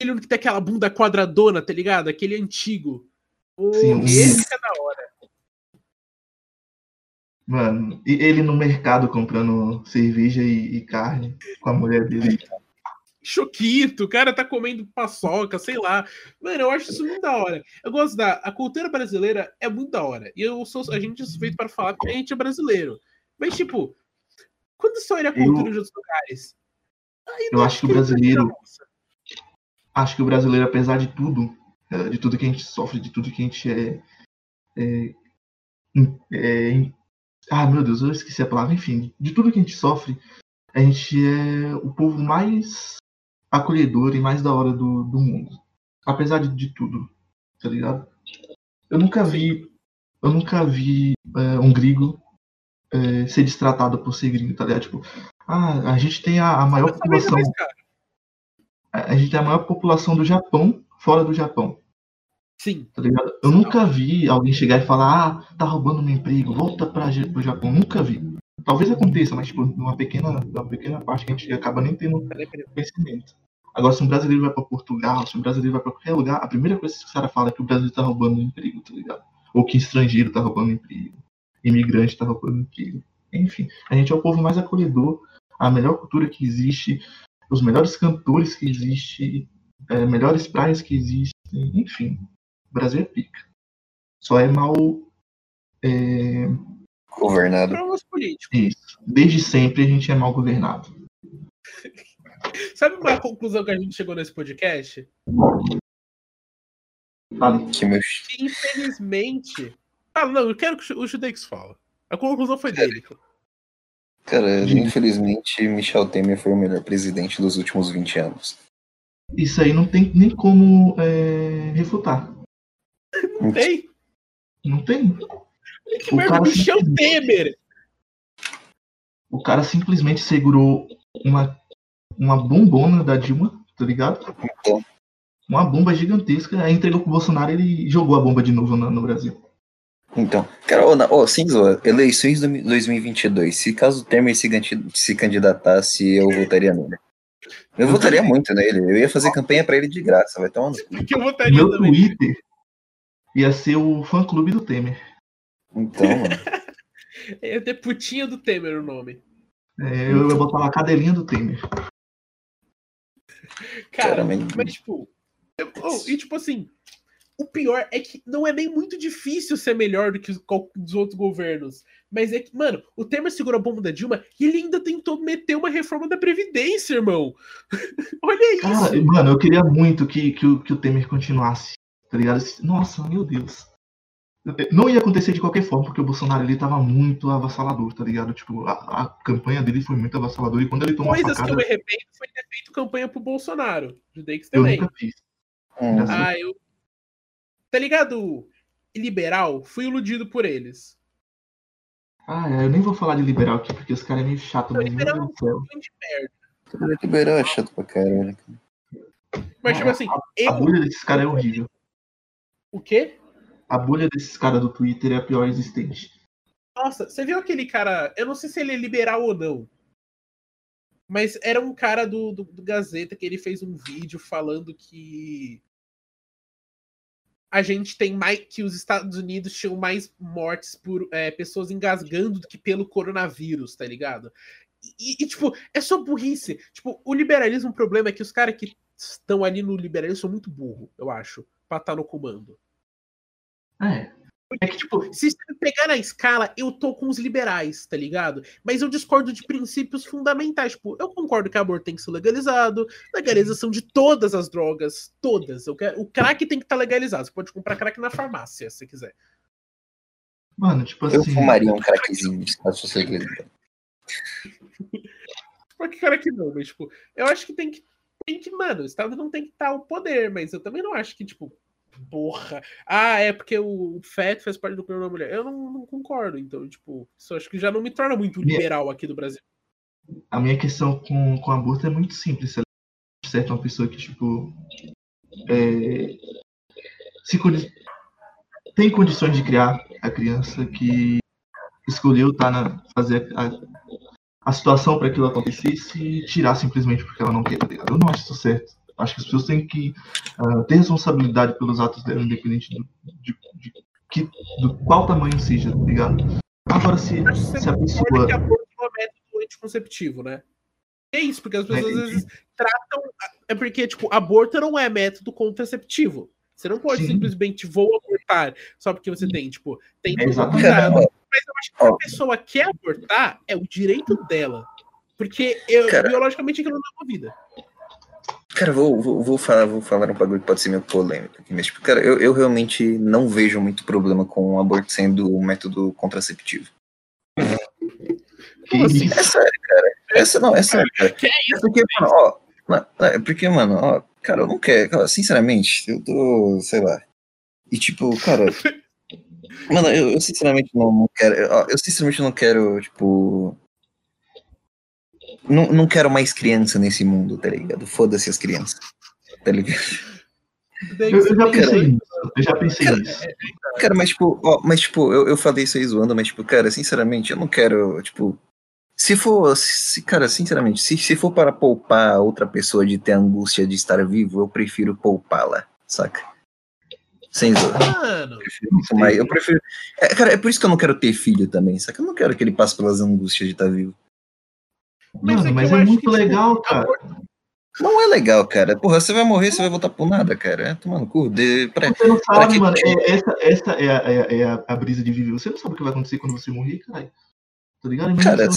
S1: Aquele que tem aquela bunda quadradona, tá ligado? Aquele antigo.
S3: Sim,
S1: esse é da hora.
S3: Mano, e ele no mercado comprando cerveja e, e carne com a mulher dele.
S1: Choquito, o cara tá comendo paçoca, sei lá. Mano, eu acho isso muito da hora. Eu gosto da. A cultura brasileira é muito da hora. E eu sou. A gente é suspeito para falar porque a gente é brasileiro. Mas, tipo, quando você olha a cultura de outros lugares.
S3: Eu
S1: não
S3: acho que o
S1: é
S3: brasileiro-. Acho que o brasileiro, apesar de tudo, eh, de tudo que a gente sofre, de tudo que a gente é. é, é ah, meu Deus, eu esqueci a palavra. Enfim, de tudo que a gente sofre, a gente é o povo mais acolhedor e mais da hora do, do mundo. Apesar de, de tudo, tá ligado? Eu nunca vi. Eu nunca vi é, um gringo é, ser destratado por ser gringo, tá ligado? Tipo, ah, a gente tem a, a maior população. A gente tem a maior população do Japão fora do Japão.
S1: Sim.
S3: Tá ligado? Eu nunca vi alguém chegar e falar, ah, tá roubando meu emprego, volta pra, pro Japão. Nunca vi. Talvez aconteça, mas tipo, numa pequena, numa pequena parte que a gente acaba nem tendo conhecimento. Agora, se um brasileiro vai pra Portugal, se um brasileiro vai pra qualquer lugar, a primeira coisa que os caras falam é que o brasileiro tá roubando emprego, tá ligado? Ou que estrangeiro tá roubando emprego. Imigrante tá roubando emprego. Enfim, a gente é o povo mais acolhedor, a melhor cultura que existe, os melhores cantores que existe, é, melhores praias que existem, enfim. O Brasil é pica. Só é mal é,
S2: governado.
S3: Isso. Desde sempre a gente é mal governado.
S1: Sabe uma conclusão que a gente chegou nesse podcast?
S3: Fale.
S2: Que, meu...
S1: infelizmente. Ah, não, eu quero que o Judex fale. A conclusão foi dele.
S2: Cara, infelizmente, Michel Temer foi o melhor presidente dos últimos 20 anos.
S3: Isso aí não tem nem como é, refutar.
S1: Não tem?
S3: Não tem.
S1: Que merda, Michel Temer!
S3: O cara simplesmente segurou uma, uma bombona da Dilma, tá ligado? Uma bomba gigantesca, aí entregou pro Bolsonaro e ele jogou a bomba de novo no, no Brasil.
S2: Então, cara, oh, oh, sim, eleições 2022. Se caso o Temer se, se candidatasse, eu votaria nele. Eu votaria muito nele. Eu ia fazer campanha para ele de graça, vai tomar no
S1: Que eu votaria
S3: Meu
S1: também.
S3: Twitter ia ser o fã clube do Temer.
S2: Então, mano.
S1: ia ter putinha do Temer o nome.
S3: É, eu ia botar uma cadelinha do Temer.
S1: Cara, mas tipo. Eu, oh, e tipo assim, o pior é que não é nem muito difícil ser melhor do que os outros governos. Mas é que, mano, o Temer segurou a bomba da Dilma e ele ainda tentou meter uma reforma da Previdência, irmão. Olha isso.
S3: Cara, mano, eu queria muito que, que, que o Temer continuasse. Tá ligado? Nossa, meu Deus. Não ia acontecer de qualquer forma, porque o Bolsonaro ele tava muito avassalador, tá ligado? Tipo, a, a campanha dele foi muito avassaladora. E quando ele tomou
S1: Coisas
S3: facada,
S1: que eu me arrependo foi ter feito campanha pro Bolsonaro. Judeix também.
S3: Eu nunca fiz.
S2: Hum.
S1: Ah, eu. Tá ligado? Liberal, fui iludido por eles.
S3: Ah, é, eu nem vou falar de liberal aqui, porque os caras é meio chato,
S1: Não,
S3: mas
S1: liberal
S3: meu
S1: é um de merda.
S2: Liberal é chato pra caralho.
S1: Mas, tipo assim,
S3: A
S1: eu.
S3: bolha desses caras é horrível.
S1: O quê?
S3: A bolha desses caras do Twitter é a pior existente.
S1: Nossa, você viu aquele cara? Eu não sei se ele é liberal ou não. Mas era um cara do, do, do Gazeta que ele fez um vídeo falando que a gente tem mais que os Estados Unidos tinham mais mortes por é, pessoas engasgando do que pelo coronavírus, tá ligado? E, e, tipo, é só burrice. Tipo, o liberalismo, o problema é que os caras que estão ali no liberalismo são muito burro, eu acho, pra estar no comando.
S3: É.
S1: Porque, tipo, se você pegar na escala, eu tô com os liberais, tá ligado? Mas eu discordo de princípios fundamentais. Tipo, eu concordo que aborto tem que ser legalizado, legalização de todas as drogas, todas. Eu quero, o crack tem que estar tá legalizado. Você pode comprar crack na farmácia, se você quiser.
S3: Mano, tipo
S2: Eu
S3: assim.
S2: fumaria um craquezinho se fosse legalizado.
S1: Por que crack não? Mas, tipo, eu acho que tem que. Tem que, mano, o Estado não tem que estar o poder, mas eu também não acho que, tipo, porra. Ah, é porque o feto faz parte do plano da mulher. Eu não, não concordo. Então, tipo, isso acho que já não me torna muito liberal aqui do Brasil.
S3: A minha questão com, com aborto é muito simples. Se certo uma pessoa que, tipo. É, se condi- tem condições de criar a criança que escolheu tá na, fazer a, a situação para aquilo acontecesse e tirar simplesmente porque ela não quer. tá ligado? Eu não acho isso certo. Acho que as pessoas têm que ah, ter responsabilidade pelos atos dela, independente do, de, de que, do qual tamanho seja, tá ligado? Agora, se, se a
S1: concorda
S3: pessoa.
S1: que aborto não é método anticonceptivo, né? É isso, porque as pessoas às vezes tratam. É porque, tipo, aborto não é método contraceptivo. Você não pode
S3: Sim.
S1: simplesmente vou abortar só porque você tem, tipo, tem
S3: É, exatamente.
S1: cuidado. Mas eu acho que se a pessoa quer abortar, é o direito dela. Porque eu,
S2: Cara.
S1: biologicamente aquilo não é uma vida.
S2: Cara, vou, vou, vou, falar, vou falar um bagulho que pode ser meio polêmico aqui, mas, tipo, cara, eu, eu realmente não vejo muito problema com o aborto sendo um método contraceptivo.
S3: Que
S1: assim?
S3: isso?
S2: É sério, cara. Essa não, é sério, cara.
S1: Que é
S2: É
S1: isso?
S2: porque, mano, ó. na- É porque, mano, ó, cara, eu não quero. cara, sinceramente, eu tô, sei lá. E tipo, cara. Mano, eu, eu sinceramente não, não quero. ó, Eu sinceramente não quero, tipo. Não, não quero mais criança nesse mundo, tá ligado? Foda-se as crianças. Tá ligado?
S3: Eu, eu já pensei
S1: dois-
S3: nisso. Eu já pensei
S2: Cara,
S3: nisso.
S2: Cara, mas tipo, ó, mas tipo, eu, eu falei isso aí zoando, mas tipo, cara, sinceramente, eu não quero, tipo. Se for, se, cara, sinceramente, se, se for para poupar outra pessoa de ter a angústia de estar vivo, eu prefiro poupá-la, saca? Sem zoar.
S1: Mano,
S2: Eu prefiro mais. Eu prefiro. É, cara, é por isso que eu não quero ter filho também, saca? Eu não quero que ele passe pelas angústias de estar vivo.
S1: Mas
S3: Mano,
S1: é que
S3: mas é muito
S1: que, tipo,
S3: legal, cara.
S2: Não é legal, cara. Porra, você vai morrer, você vai voltar por nada, cara. É tomando cu. De... Pra...
S3: Você não sabe,
S2: que-
S3: mano. é- essa essa é, a, é, a- é a, brisa de viver. Você não sabe o que vai acontecer quando você morrer, caralho. Tá ligado?
S2: Cara, você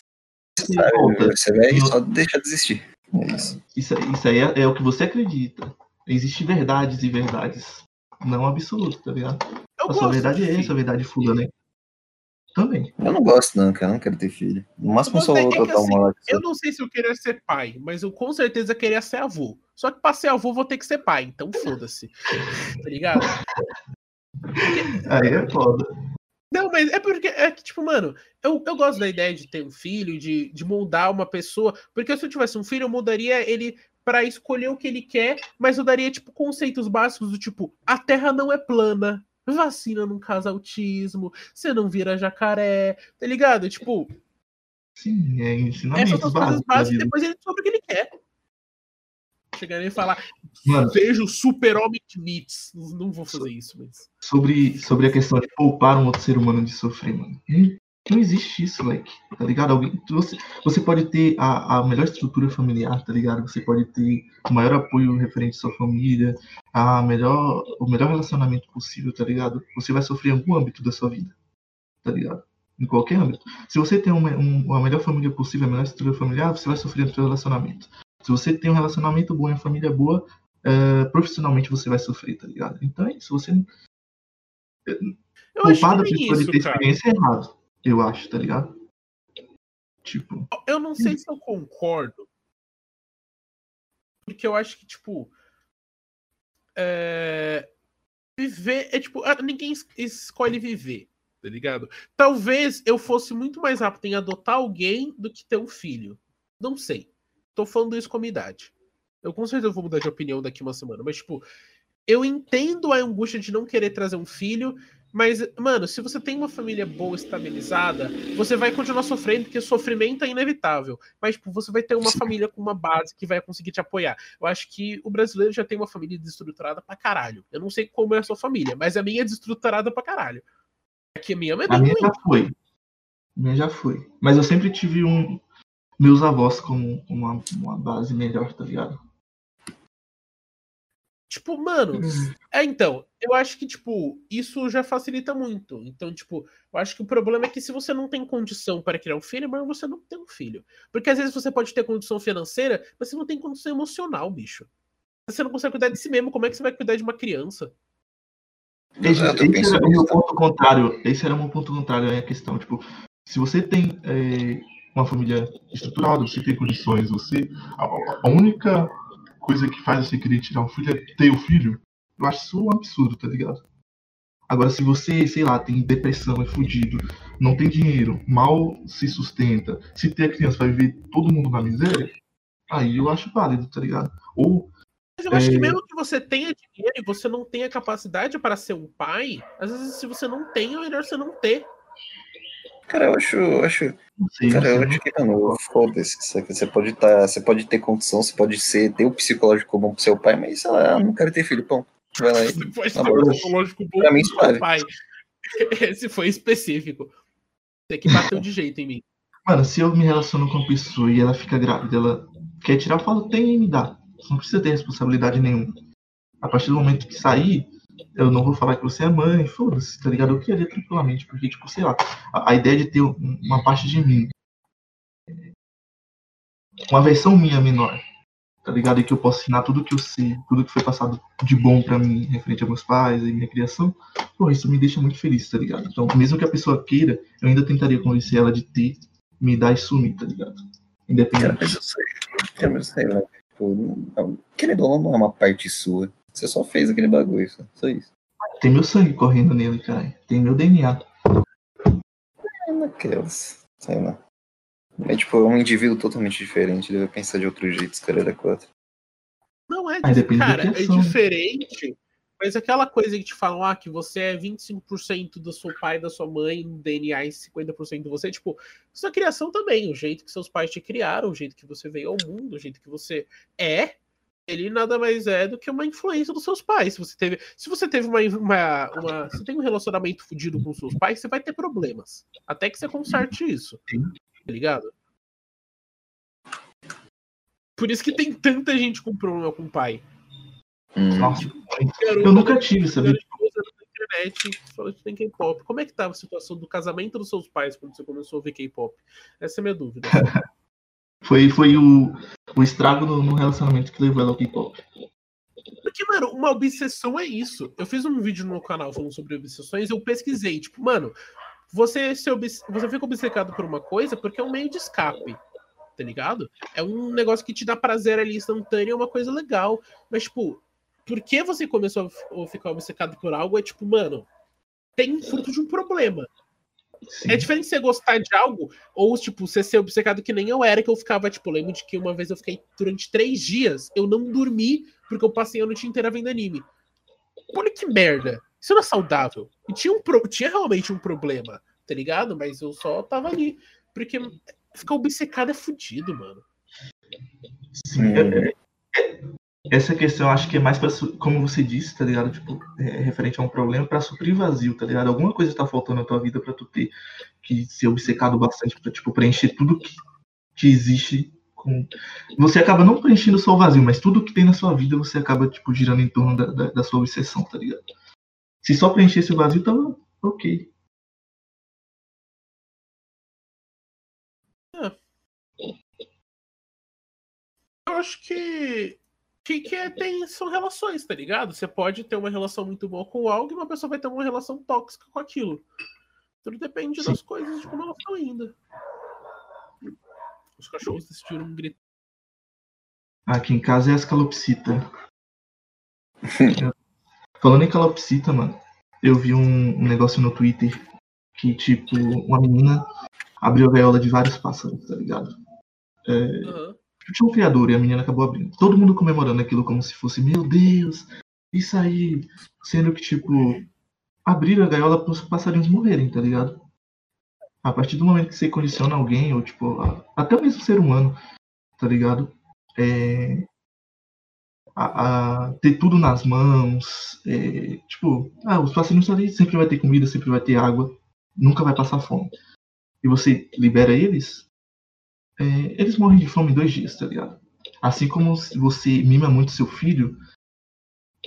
S3: você
S2: sabe,
S3: volta.
S2: você vai só deixar de existir. É isso.
S3: Isso, isso aí é, é o que você acredita. Existem verdades e verdades. Não absolutas, tá ligado?
S1: eu
S3: A sua verdade
S1: de
S3: é essa, a verdade fulana é. Também.
S2: Eu não gosto, não, cara. Eu não quero ter filho. No máximo, eu só
S1: Mas é
S2: vou adotar
S1: assim,
S2: uma lá. que
S1: Eu
S2: só-
S1: não sei se eu queria ser pai, mas eu com certeza queria ser avô. Só que pra ser avô, vou ter que ser pai, então foda-se. Tá ligado?
S3: Aí é foda.
S1: Não, mas é porque é que, tipo, mano, eu, eu gosto da ideia de ter um filho, de, de moldar uma pessoa. Porque se eu tivesse um filho, eu mudaria ele pra escolher o que ele quer, mas eu daria, tipo, conceitos básicos do tipo: a terra não é plana, vacina não causa autismo, você não vira jacaré, tá ligado? Tipo,
S3: Sim, é
S1: essas
S3: ensinamentos
S1: são as coisas básicas, depois ele descobre o que ele quer. Chegaria e falar,
S3: Mano,
S1: veja o super-homem de Nietzsche. Não, vou fazer isso, mas.
S3: sobre, sobre a questão de poupar um outro ser humano de sofrer, mano. Não, não existe isso, moleque. Tá ligado? Alguém, você, você pode ter a, a melhor estrutura familiar, tá ligado? Você pode ter o maior apoio referente à sua família, a melhor, o melhor relacionamento possível, tá ligado? Você vai sofrer em algum âmbito da sua vida, tá ligado? Em qualquer âmbito. Se você tem uma, um, a melhor família possível, a melhor estrutura familiar, você vai sofrer no seu relacionamento. Se você tem um relacionamento bom e uma família boa, eh, profissionalmente você vai sofrer, tá ligado? Então é isso. Você
S1: Eu acho
S3: poupar da
S1: que é isso,
S3: ter experiência é errado, eu acho, tá ligado? Tipo,
S1: Eu não sei se eu concordo. Porque eu acho que, tipo. é, Viver é tipo. ah, Ninguém es- escolhe viver, tá ligado? Talvez eu fosse muito mais rápido em adotar alguém do que ter um filho. Não sei. Tô falando isso como idade. Eu com certeza vou mudar de opinião daqui uma semana. Mas, tipo, eu entendo a angústia de não querer trazer um filho. Mas, mano, se você tem uma família boa, estabilizada, você vai continuar sofrendo, porque sofrimento é inevitável. Mas, tipo, você vai ter uma
S2: Sim.
S1: família com uma base que vai conseguir te apoiar. Eu acho que o brasileiro já tem uma família desestruturada pra caralho. Eu não sei como é a sua família, mas a minha é desestruturada pra caralho. Aqui a minha é
S3: a minha
S1: ruim.
S3: já foi. A minha já foi. Mas eu sempre tive um meus avós como uma, uma base melhor, tá ligado?
S1: Tipo, mano,
S3: Hum.
S1: é então, eu acho que, tipo, isso já facilita muito. Então, tipo, eu acho que o problema é que se você não tem condição para criar um filho, mas você não tem um filho. Porque às vezes você pode ter condição financeira, mas você não tem condição emocional, bicho. Você não consegue cuidar de si mesmo, como é que você vai cuidar de uma criança?
S3: Esse, esse era o meu ponto contrário. Esse era o meu ponto contrário à questão. Tipo, se você tem é, uma família estruturada, você tem condições, você. A, a única coisa que faz você querer tirar um filho é ter o filho. Eu acho isso um absurdo, tá ligado? Agora, se você, sei lá, tem depressão, é fudido, não tem dinheiro, mal se sustenta, se ter a criança vai viver todo mundo na miséria, aí eu acho válido, tá ligado? Ou
S1: Mas eu acho que
S3: É.
S1: mesmo que você tenha dinheiro e você não tenha capacidade para ser um pai, às vezes se você não tem, é melhor você não ter.
S2: Cara, eu acho, eu acho,
S3: sei,
S2: cara, eu
S3: não sei,
S2: acho que, mano, foda-se. Você pode tá, você pode ter condição, você pode ser, ter o psicológico bom pro seu pai, mas sei lá, eu não quero ter filho, pô. Vai lá aí.
S1: Você pode ter um psicológico bom
S2: Pra mim,
S1: pro seu pai. Esse foi específico. Você que bateu de jeito em mim.
S3: Mano, se eu me relaciono com uma pessoa e ela fica grávida, ela quer tirar, eu falo, tem e me dá. Você não precisa ter responsabilidade nenhuma. A partir do momento que sair, eu não vou falar que você é mãe, foda-se, tá ligado? Eu queria tranquilamente, porque, tipo, sei lá, a, a ideia de ter um- uma parte de mim, uma versão minha menor, tá ligado? E que eu posso ensinar tudo que eu sei, tudo que foi passado de bom para mim, referente a meus pais e minha criação, pô, isso me deixa muito feliz, tá ligado? Então, mesmo que a pessoa queira, eu ainda tentaria convencer ela de ter, me dar e sumir, tá ligado? Independente.
S2: Cara, mas eu sei. Cara, sei lá. Tipo, não, querendo ou não é uma parte sua. Você só fez aquele bagulho, só, só isso.
S3: Tem meu sangue correndo nele, cara. Tem meu DNA.
S2: É naquelas. Sei lá. É tipo, é um indivíduo totalmente diferente. Ele vai pensar de outro jeito, os caras era quatro.
S1: Não é,
S3: da
S1: cara, é diferente. Mas aquela coisa que te falam, ah, que você é 25% do seu pai e da sua mãe, DNA e 50% de você, tipo, sua criação também, o jeito que seus pais te criaram, o jeito que você veio ao mundo, o jeito que você é, ele nada mais é do que uma influência dos seus pais. Se você teve, se você teve uma, uma, uma se tem um relacionamento fudido com seus pais, você vai ter problemas, até que você conserte isso. Tá ligado? Por isso que tem tanta gente com problema com o pai.
S2: Hum.
S3: Nossa,
S1: Garoto-
S3: eu nunca tive,
S1: na internet falando que tem K-pop. Como é que tava a situação do casamento dos seus pais quando você começou a ver K-pop? Essa é a minha dúvida.
S3: Foi, foi o, o estrago no, no relacionamento que levou ela ao K-pop.
S1: Porque, mano, uma obsessão é isso. Eu fiz um vídeo no meu canal falando sobre obsessões, eu pesquisei, tipo, mano, você, se você fica obcecado por uma coisa porque é um meio de escape, tá ligado? É um negócio que te dá prazer ali instantâneo, é uma coisa legal. Mas, tipo, por que você começou a ficar obcecado por algo? É tipo, mano, tem fruto de um problema.
S3: Sim.
S1: É diferente você gostar de algo ou, tipo, você ser obcecado que nem eu era, que eu ficava, tipo, lembro de que uma vez eu fiquei durante três dias, eu não dormi porque eu passei a noite inteira vendo anime. Olha que merda. Isso não é saudável. E tinha, um pro- tinha realmente um problema, tá ligado? Mas eu só tava ali. Porque ficar obcecado é fudido, mano.
S3: Sim, é- é- essa questão acho que é mais su- como você disse, tá ligado? Tipo, é, referente a um problema pra suprir vazio, tá ligado? Alguma coisa tá faltando na tua vida pra tu ter que ser obcecado bastante pra, tipo, preencher tudo que, que existe com... Você acaba não preenchendo só o vazio, mas tudo que tem na sua vida você acaba, tipo, girando em torno da, da, da sua obsessão, tá ligado? Se só preenchesse o vazio, tava ok.
S1: Eu acho que. Que, que é, tem, são relações, tá ligado? Você pode ter uma relação muito boa com algo e uma pessoa vai ter uma relação tóxica com aquilo. Tudo depende
S3: Sim.
S1: das coisas, de como elas estão indo. Os cachorros decidiram gritar.
S3: Aqui em casa é as calopsita. Falando em calopsita, mano, eu vi um, um negócio no Twitter que, tipo, uma menina abriu a gaiola de vários pássaros, tá ligado?
S1: Aham.
S3: Tinha um criador e a menina acabou abrindo. Todo mundo comemorando aquilo como se fosse, meu Deus, isso aí. Sendo que, tipo, abriram a gaiola para os passarinhos morrerem, tá ligado? A partir do momento que você condiciona alguém, ou tipo, até mesmo ser humano, tá ligado? É, a, a ter tudo nas mãos, é, tipo, ah, os passarinhos ali sempre vai ter comida, sempre vai ter água, nunca vai passar fome. E você libera eles, é, eles morrem de fome em dois dias, tá ligado? Assim como se você mima muito seu filho,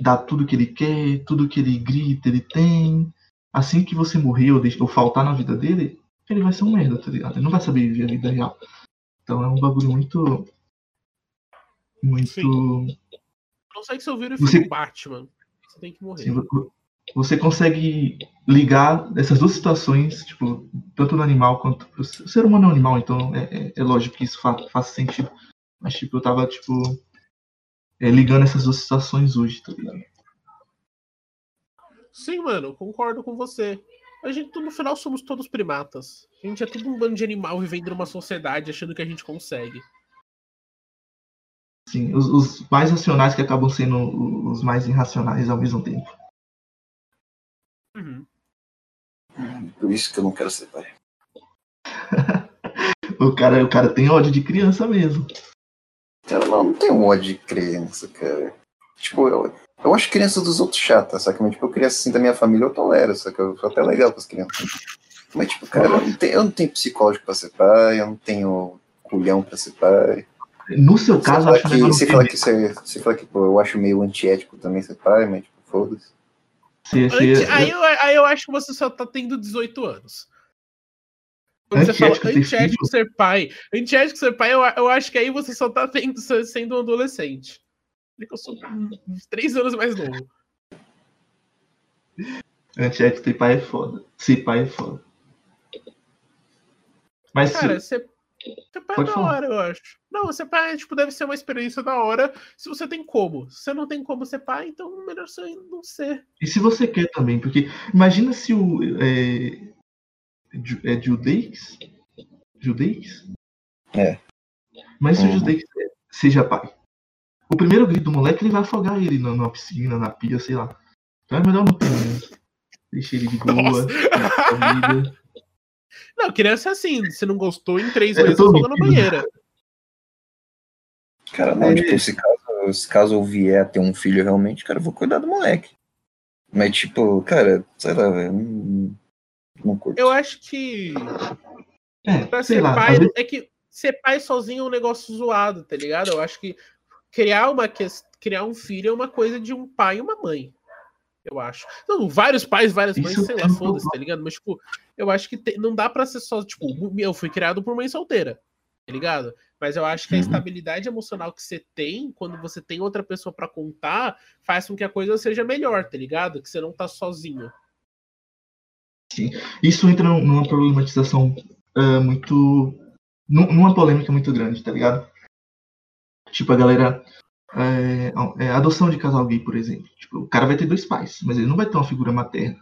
S3: dá tudo que ele quer, tudo que ele grita, ele tem. Assim que você morrer ou, ou faltar na vida dele, ele vai ser um merda, tá ligado? Ele não vai saber viver a vida real. Então é um bagulho muito. Muito.
S1: Sim. Não sei que seu vira e
S3: Você-
S1: Batman. Você tem que morrer.
S3: vo- você consegue ligar essas duas situações, tipo, tanto no animal quanto. O ser humano é um animal, então é, é- é lógico que isso fa faz sentido. Mas, tipo, eu tava, tipo. é, ligando essas duas situações hoje, tá ligado?
S1: Sim, mano, concordo com você. A gente, no final, somos todos primatas. A gente é tudo um bando de animal vivendo numa sociedade achando que a gente consegue.
S3: Sim, os, os mais racionais que acabam sendo os mais irracionais ao mesmo tempo.
S1: Uhum.
S2: Por isso que eu não quero ser pai.
S3: O cara, o cara tem ódio de criança mesmo.
S2: Cara, não, não tenho ódio de criança, cara. Tipo, eu, eu acho criança dos outros chata, só que, mas, tipo, criança assim da minha família eu tolero, só que eu sou até legal com as crianças. Mas, tipo, cara, eu não tenho, eu não tenho psicológico pra ser pai, eu não tenho culhão pra ser pai.
S3: No seu
S2: Você
S3: caso, eu acho
S2: que,
S3: não
S2: você fala que, você, você fala que pô, eu acho meio antiético também ser pai, mas, tipo, foda-se.
S3: Você- você-
S1: Antes- aí, eu, aí eu acho que você só tá tendo 18 anos. Quando você fala
S3: Antiético
S1: ser pai, antiético ser pai, eu, eu acho que aí você só tá tendo, sendo um adolescente. Eu sou três anos mais novo.
S3: Antiético ter pai é foda. Ser pai é foda. Mas
S1: Cara,
S3: se,
S1: ser, ser pai é
S3: Pode
S1: da
S3: falar.
S1: hora, eu acho. Não, ser pai tipo, deve ser uma experiência da hora se você tem como. Se você não tem como ser pai, então melhor você não ser.
S3: e se você quer também, porque imagina se o. É, é Judeix? Judeix?
S2: É.
S3: Mas se o
S2: Uhum.
S3: Judeix seja pai. O primeiro grito do moleque ele vai afogar ele na, na piscina, na pia, sei lá. Então é melhor não ter mesmo. Deixa ele de boa. Na vida.
S1: Não, criança é assim. Se não gostou, em três
S3: É, eu
S1: meses
S3: tô
S1: afoga na banheira.
S2: Cara, não,
S3: É.
S2: tipo, se caso, se caso eu vier a ter um filho realmente, cara, eu vou cuidar do moleque. Mas, tipo, cara, sei lá, velho, não, não curto.
S1: Eu acho que
S3: É,
S1: pra ser
S3: lá.
S1: pai, é que ser pai sozinho é um negócio zoado, tá ligado? Eu acho que criar uma criar um filho é uma coisa de um pai e uma mãe. Eu acho. Não, vários pais, várias mães,
S3: Isso
S1: sei lá,
S3: um
S1: foda-se, tá ligado? Mas, tipo, eu acho que te- não dá pra ser só, tipo, eu fui criado por mãe solteira, tá ligado? Mas eu acho que a
S3: Uhum.
S1: estabilidade emocional que você tem, quando você tem outra pessoa pra contar, faz com que a coisa seja melhor, tá ligado? Que você não tá sozinho.
S3: Isso entra num- numa problematização ah, muito. num- numa polêmica muito grande, tá ligado? Tipo, a galera. É, é, adoção de casal gay, por exemplo. Tipo, o cara vai ter dois pais, mas ele não vai ter uma figura materna.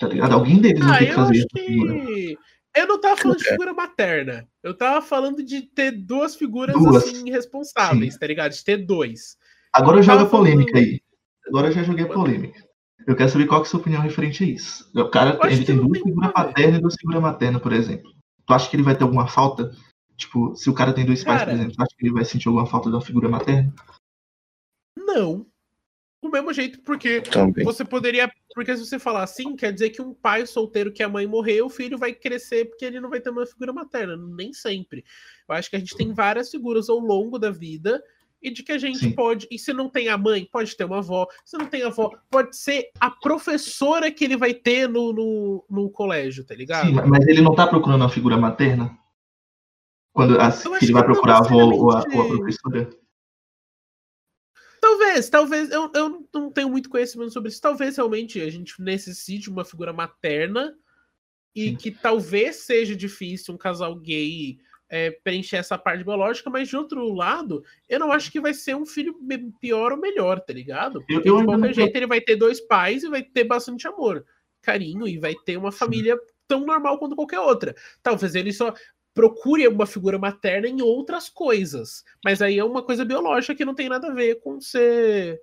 S3: Tá ligado? Alguém deles vai
S1: Ah,
S3: ter que fazer
S1: que. Eu não tava falando de figura materna. Eu tava falando de ter duas figuras
S3: Duas.
S1: assim responsáveis, tá ligado? De ter dois.
S3: Agora eu jogo a
S1: tava falando-
S3: polêmica aí. Agora eu já joguei a polêmica. Eu quero saber qual que é a sua opinião referente a isso. O cara ele tem duas figuras
S1: muito a ver.
S3: paternas e duas figuras maternas, por exemplo. Tu acha que ele vai ter alguma falta? Tipo, se o cara tem dois pais,
S1: Cara.
S3: por exemplo, tu acha que ele vai sentir alguma falta da figura materna?
S1: Não. Do mesmo jeito, porque
S2: Também.
S1: você poderia. Porque se você falar assim, quer dizer que um pai solteiro que a mãe morreu, o filho vai crescer porque ele não vai ter uma figura materna. Nem sempre. Eu acho que a gente tem várias figuras ao longo da vida e de que a gente
S3: Sim.
S1: pode. E se não tem a mãe, pode ter uma avó. Se não tem avó, pode ser a professora que ele vai ter no, no, no colégio, tá ligado?
S3: Sim, mas ele não tá procurando uma figura materna? Quando a, ele vai procurar a avó ou a, ou a professora?
S1: Talvez, talvez, eu, eu não tenho muito conhecimento sobre isso. Talvez realmente a gente necessite de uma figura materna e que talvez seja difícil um casal gay é, preencher essa parte biológica, mas de outro lado, eu não acho que vai ser um filho pior ou melhor, tá ligado? Porque
S3: Eu- eu
S1: de qualquer jeito ele vai ter dois pais e vai ter bastante amor, carinho e vai ter uma família tão normal quanto qualquer outra. Talvez ele só procure uma figura materna em outras coisas, mas aí é uma coisa biológica que não tem nada a ver com ser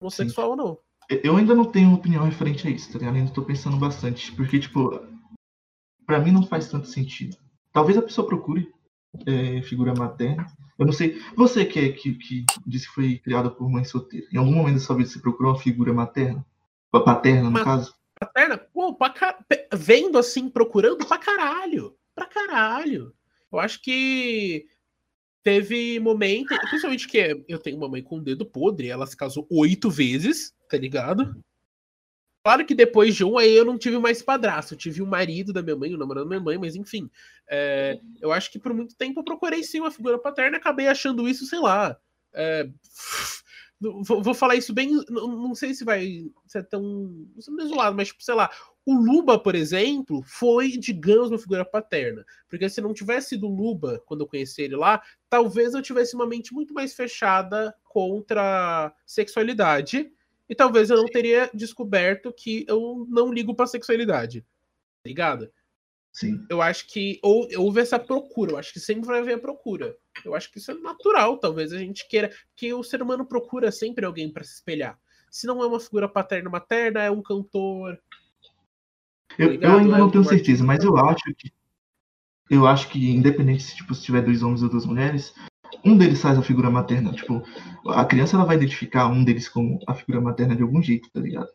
S1: homossexual ou não.
S3: Eu ainda não tenho opinião referente a isso, tá ligado? Ainda tô pensando bastante. Porque, tipo, pra mim não faz tanto sentido. Talvez a pessoa procure é, figura materna. Eu não sei. Você que, é, que, que disse que foi criada por mãe solteira. Em algum momento da sua vida você procurou uma figura materna? Pa- Paterna, no caso?
S1: Materna, pô, pra vendo assim, procurando pra caralho. Pra caralho. Eu acho que teve momento, principalmente que eu tenho uma mãe com o dedo podre, ela se casou oito vezes, tá ligado? Claro que depois de um, aí eu não tive mais padrasto, eu tive o marido da minha mãe, o namorado da minha mãe, mas enfim. é, eu acho que por muito tempo eu procurei sim uma figura paterna e acabei achando isso, sei lá. é, vou, vou falar isso bem. Não, não sei se vai ser tão. Não sei zoado, mas, tipo, sei lá. O Luba, por exemplo, foi, digamos, uma figura paterna. Porque se não tivesse sido o Luba, quando eu conheci ele lá, talvez eu tivesse uma mente muito mais fechada contra a sexualidade. E talvez eu não teria descoberto que eu não ligo pra sexualidade. Tá ligado?
S3: Sim.
S1: Eu acho que ou, houve essa procura. Eu acho que sempre vai haver a procura. Eu acho que isso é natural. Talvez a gente queira. Que o ser humano procura sempre alguém pra se espelhar. Se não é uma figura paterna materna, é um cantor.
S3: Eu, eu
S1: Ligado?
S3: ainda
S1: É
S3: não tenho certeza, mas eu acho que. Eu acho que, independente se, tipo, se tiver dois homens ou duas mulheres, um deles faz a figura materna. Tipo, a criança ela vai identificar um deles como a figura materna de algum jeito, tá ligado?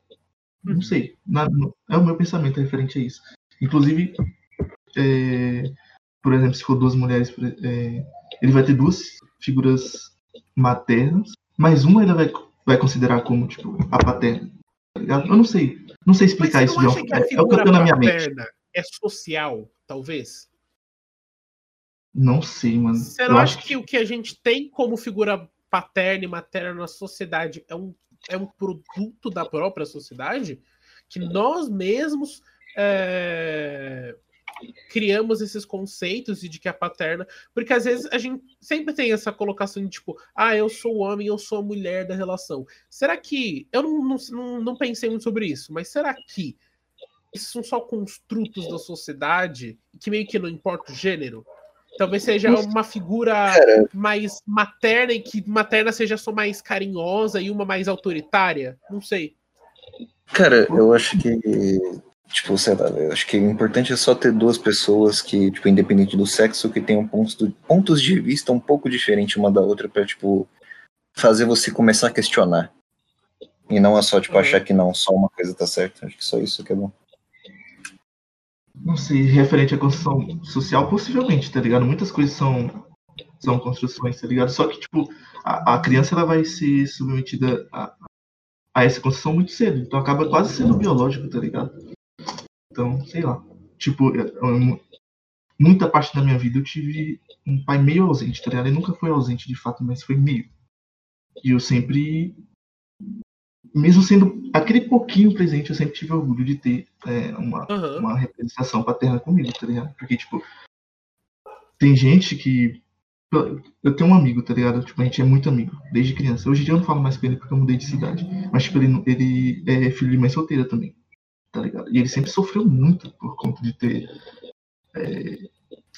S3: Não
S1: Uhum.
S3: sei. Na- no- é o meu pensamento referente a isso. Inclusive, é, por exemplo, se for duas mulheres, é, ele vai ter duas figuras maternas, mas uma ele vai, vai considerar como, tipo, a paterna. Tá? Eu não sei. Não sei
S1: Mas
S3: explicar
S1: você
S3: isso
S1: não
S3: é, é o que eu tenho na minha mente.
S1: é social? talvez?
S3: Não sei, mano.
S1: Você
S3: Eu
S1: não
S3: acho
S1: acha que o que a gente tem como figura paterna e materna na sociedade é um, é um produto da própria sociedade? Que nós mesmos é, criamos esses conceitos de que a paterna. Porque às vezes a gente sempre tem essa colocação de tipo, ah, eu sou o homem, eu sou a mulher da relação. Será que. Eu não, não, não, não pensei muito sobre isso, mas será que esses são só construtos da sociedade que meio que não importa o gênero? Talvez seja uma figura
S2: Cara,
S1: mais materna e que materna seja só mais carinhosa e uma mais autoritária? Não sei.
S2: cara, eu acho que, tipo, sei lá, eu acho que o importante é só ter duas pessoas que, tipo, independente do sexo, que tenham pontos, do- pontos de vista um pouco diferentes uma da outra pra, tipo, fazer você começar a questionar. E não é só, tipo,
S1: Uhum.
S2: achar que não, só uma coisa tá certa. Acho que só isso que é bom.
S3: Não sei, referente à construção social, possivelmente, tá ligado? Muitas coisas são, são construções, tá ligado? Só que, tipo, a, a criança ela vai ser submetida a, a essa construção muito cedo. Então acaba quase sendo biológico, tá ligado? Então, sei lá. Tipo, eu- eu- muita parte da minha vida eu tive um pai meio ausente, tá ligado? Ele nunca foi ausente de fato, mas foi meio. E eu sempre. Mesmo sendo aquele pouquinho presente, eu sempre tive orgulho de ter é, uma,
S1: Aham.
S3: uma representação paterna comigo, tá ligado? Porque, tipo, tem gente que. eu- tenho um amigo, tá ligado? Tipo, a gente é muito amigo, desde criança. Hoje em dia eu não falo mais com ele porque eu mudei de cidade. Mas, tipo, ele, ele é filho de mãe solteira também, tá ligado? E ele sempre sofreu muito por conta de ter é,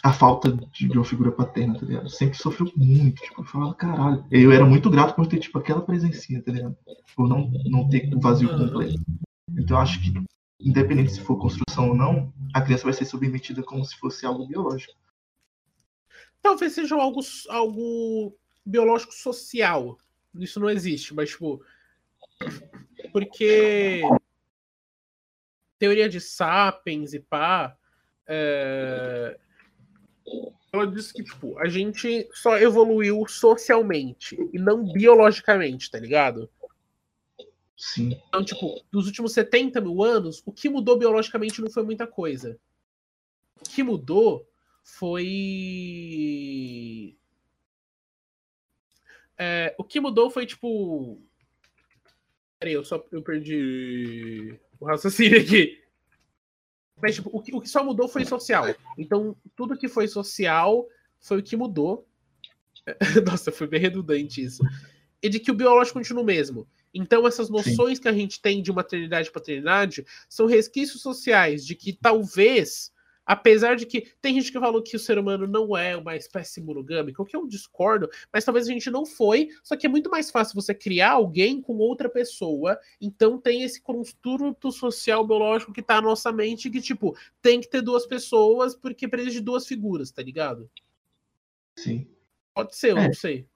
S3: a falta de, de uma figura paterna, tá ligado? Sempre sofreu muito, tipo, eu falava, caralho. Eu era muito grato por ter, tipo, aquela presencinha, tá ligado? Por não, não ter o vazio
S1: Aham.
S3: completo. Então, eu acho que independente se for construção ou não, a criança vai ser submetida como se fosse algo biológico.
S1: Talvez seja algo, algo biológico social. Isso não existe, mas tipo. Porque. Teoria de sapiens e pá. é, Ela diz que, tipo, a gente só evoluiu socialmente e não biologicamente, tá ligado?
S3: Sim.
S1: Então, tipo, dos últimos 70 mil anos, o que mudou biologicamente não foi muita coisa. O que mudou foi. É, o que mudou foi, tipo. Peraí, eu só eu perdi o raciocínio aqui. Mas, tipo, o que, o que só mudou foi social. Então, tudo que foi social foi o que mudou. Nossa, foi bem redundante isso. E de que o biológico continua o mesmo. Então, essas noções que a gente tem de maternidade e paternidade são resquícios sociais de que talvez, apesar de que tem gente que falou que o ser humano não é uma espécie monogâmica, o que eu discordo, mas talvez a gente não foi, só que é muito mais fácil você criar alguém com outra pessoa, então tem esse construto social biológico que tá na nossa mente que, tipo, tem que ter duas pessoas porque precisa de duas figuras, tá ligado?
S3: Sim.
S1: Pode ser, eu
S3: É.
S1: não sei.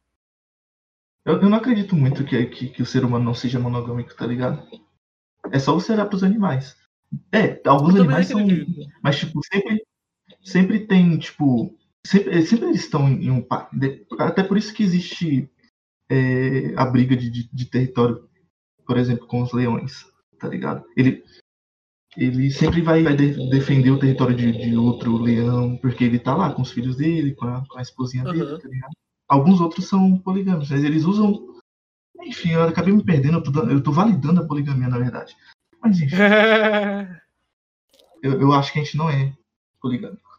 S3: Eu, eu não acredito muito que, que, que o ser humano não seja monogâmico, tá ligado? É só você olhar pros animais. É, alguns animais são. Mas, tipo, sempre, sempre tem, tipo. Sempre, sempre eles estão em um. Até por isso que existe é, a briga de, de, de território, por exemplo, com os leões, tá ligado? Ele, ele sempre vai, vai de- defender o território de, de outro leão, porque ele tá lá com os filhos dele, com a, com a esposinha dele,
S1: Aham.
S3: tá ligado? Alguns outros são poligâmicos, mas eles usam. Enfim, eu acabei me perdendo, eu tô, eu tô validando a poligamia, na verdade. Mas enfim, eu, eu acho que a gente não é poligâmico.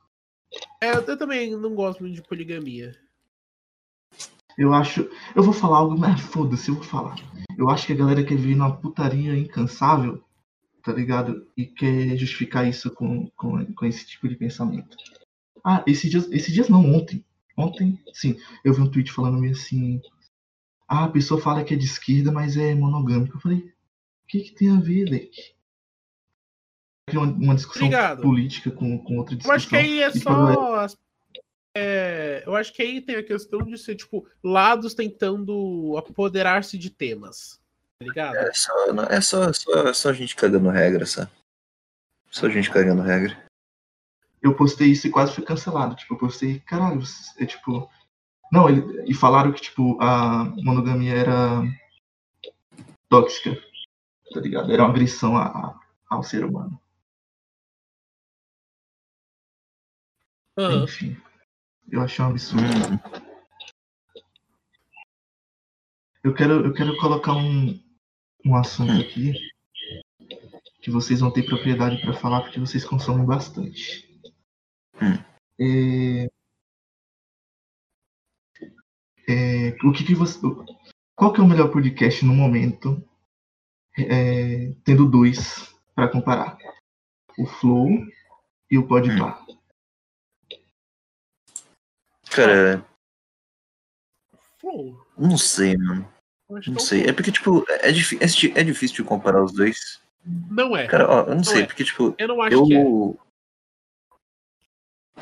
S1: É, eu também não gosto muito de poligamia.
S3: Eu acho. Eu vou falar algo, mas foda-se, eu vou falar. Eu acho que a galera quer viver numa putaria incansável, tá ligado? E quer justificar isso com, com, com esse tipo de pensamento. Ah, esses dias, esses dias não, ontem. Ontem, sim, eu vi um tweet falando meio assim. Ah, a pessoa fala que é de esquerda, mas é monogâmico. Eu falei, que, que tem a ver, Leque? Uma, uma discussão
S1: Obrigado.
S3: política com, com outra
S1: Eu
S3: discussão.
S1: acho que aí é só. as- é, eu acho que aí tem a questão de ser, tipo, lados tentando apoderar-se de temas. Tá ligado?
S2: É só, não- é só, só, só a gente cagando regra, só. Só a gente cagando regra.
S3: eu postei isso e quase fui cancelado. Tipo, eu postei, caralho, é tipo. Não, ele, e falaram que, tipo, a monogamia era tóxica, tá ligado? Era uma agressão a- a- ao ser humano. Enfim. Eu achei um absurdo.
S2: Hum,
S3: Eu quero, eu quero colocar um, um assunto
S2: Hum.
S3: aqui que vocês vão ter propriedade para falar porque vocês consomem bastante.
S2: Hum.
S3: É, é, o que, que você, qual que é o melhor podcast no momento, é, tendo dois para comparar? O Flow e o Podpah.
S2: cara,
S1: Flow.
S2: não sei, mano.
S1: Eu
S2: Não
S1: é
S2: sei. É porque, tipo, é, difí- é é difícil de comparar os dois.
S1: Não é.
S2: Cara, ó, eu não sei,
S1: é.
S2: porque, tipo,
S1: Eu não acho que é.
S2: eu.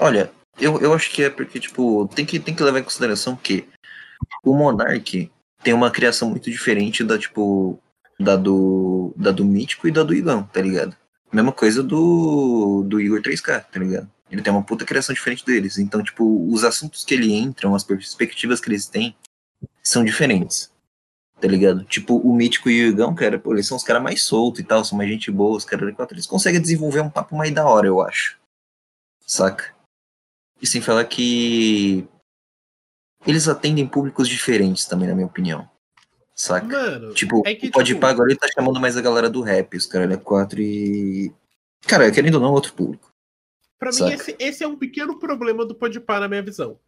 S2: Olha, eu, eu acho que é porque, tipo, tem que, tem que levar em consideração que o Monark tem uma criação muito diferente da, tipo, da do, da do Mítico e da do Igão, tá ligado? Mesma coisa do, do Igor 3K, tá ligado? Ele tem uma puta criação diferente deles. Então, tipo, os assuntos que ele entram, as perspectivas que eles têm, são diferentes. Tá ligado? Tipo, o Mítico e o Igão, cara, pô, eles são os caras mais soltos e tal, são mais gente boa, os caras eles conseguem desenvolver um papo mais da hora, eu acho. Saca? E sem falar que eles atendem públicos diferentes também, na minha opinião. Saca?
S1: Mano,
S2: Tipo,
S1: é que,
S2: o Podpah
S1: tipo-
S2: agora ele tá chamando mais a galera do rap, os caras, é quatro e... Cara, querendo ou não, é outro público.
S1: pra mim,
S2: saca.
S1: esse, esse é um pequeno problema do Podpah na minha visão.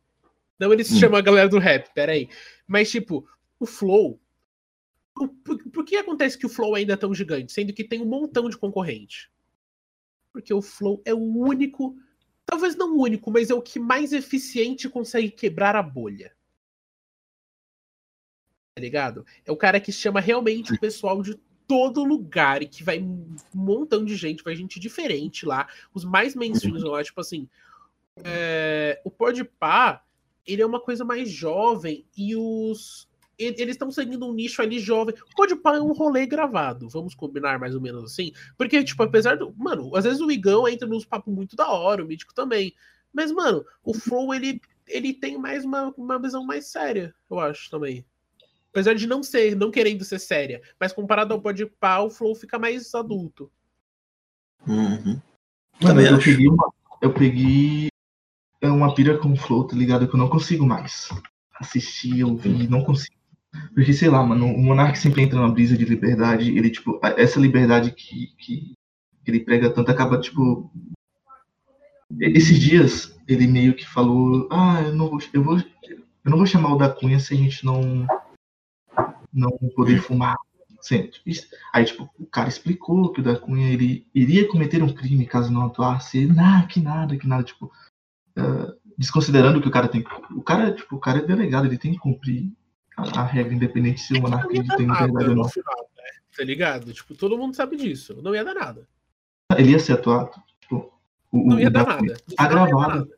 S1: Não ele se
S2: Hum.
S1: chama a galera do rap, peraí. Mas, tipo, o Flow. o- por, por que acontece que o Flow ainda é tão gigante, sendo que tem um montão de concorrente? Porque o Flow é o único. Talvez não o único, mas é o que mais eficiente consegue quebrar a bolha. Tá ligado? É o cara que chama realmente o pessoal de todo lugar e que vai um montão de gente, vai gente diferente lá. Os mais mainstreams lá, tipo assim. é, o Podpah, ele é uma coisa mais jovem e os. Eles estão seguindo um nicho ali jovem. O Podpah é um rolê gravado, vamos combinar mais ou menos assim. Porque, tipo, apesar do. Mano, às vezes o Igão entra nos papos muito da hora, o Mítico também. Mas, mano, o Flow, ele, ele tem mais uma, uma visão mais séria, eu acho também. Apesar de não ser, não querendo ser séria. Mas comparado ao Podpah, o Flow fica mais adulto.
S2: Uhum. Também
S3: eu peguei uma. Eu peguei é uma pira com o Flow, tá ligado? Que eu não consigo mais assistir, ouvir, não consigo. Porque, sei lá, mano, o Monark sempre entra numa brisa de liberdade. Ele, tipo, essa liberdade que, que ele prega tanto acaba, tipo. Esses dias, ele meio que falou: Ah, eu não vou, eu vou, eu não vou chamar o da Cunha se a gente não. Não poder fumar. Sempre. Aí, tipo, o cara explicou que o da Cunha ele iria cometer um crime caso não atuasse. Ele, nah, que nada, que nada, tipo, ah, desconsiderando que o cara tem. O cara, tipo, o cara é delegado, ele tem que cumprir a, a regra, independente se o monarca
S1: Não ia dar
S3: acredita em
S1: nada
S3: liberdade ou não.
S1: final, né? Tá ligado? Tipo, todo mundo sabe disso. Não ia dar nada.
S3: Ele ia ser atuado. Tipo, o,
S1: Não ia
S3: o
S1: dar
S3: da Cunha.
S1: nada.
S3: Tá
S1: ia
S3: gravado.
S1: nada.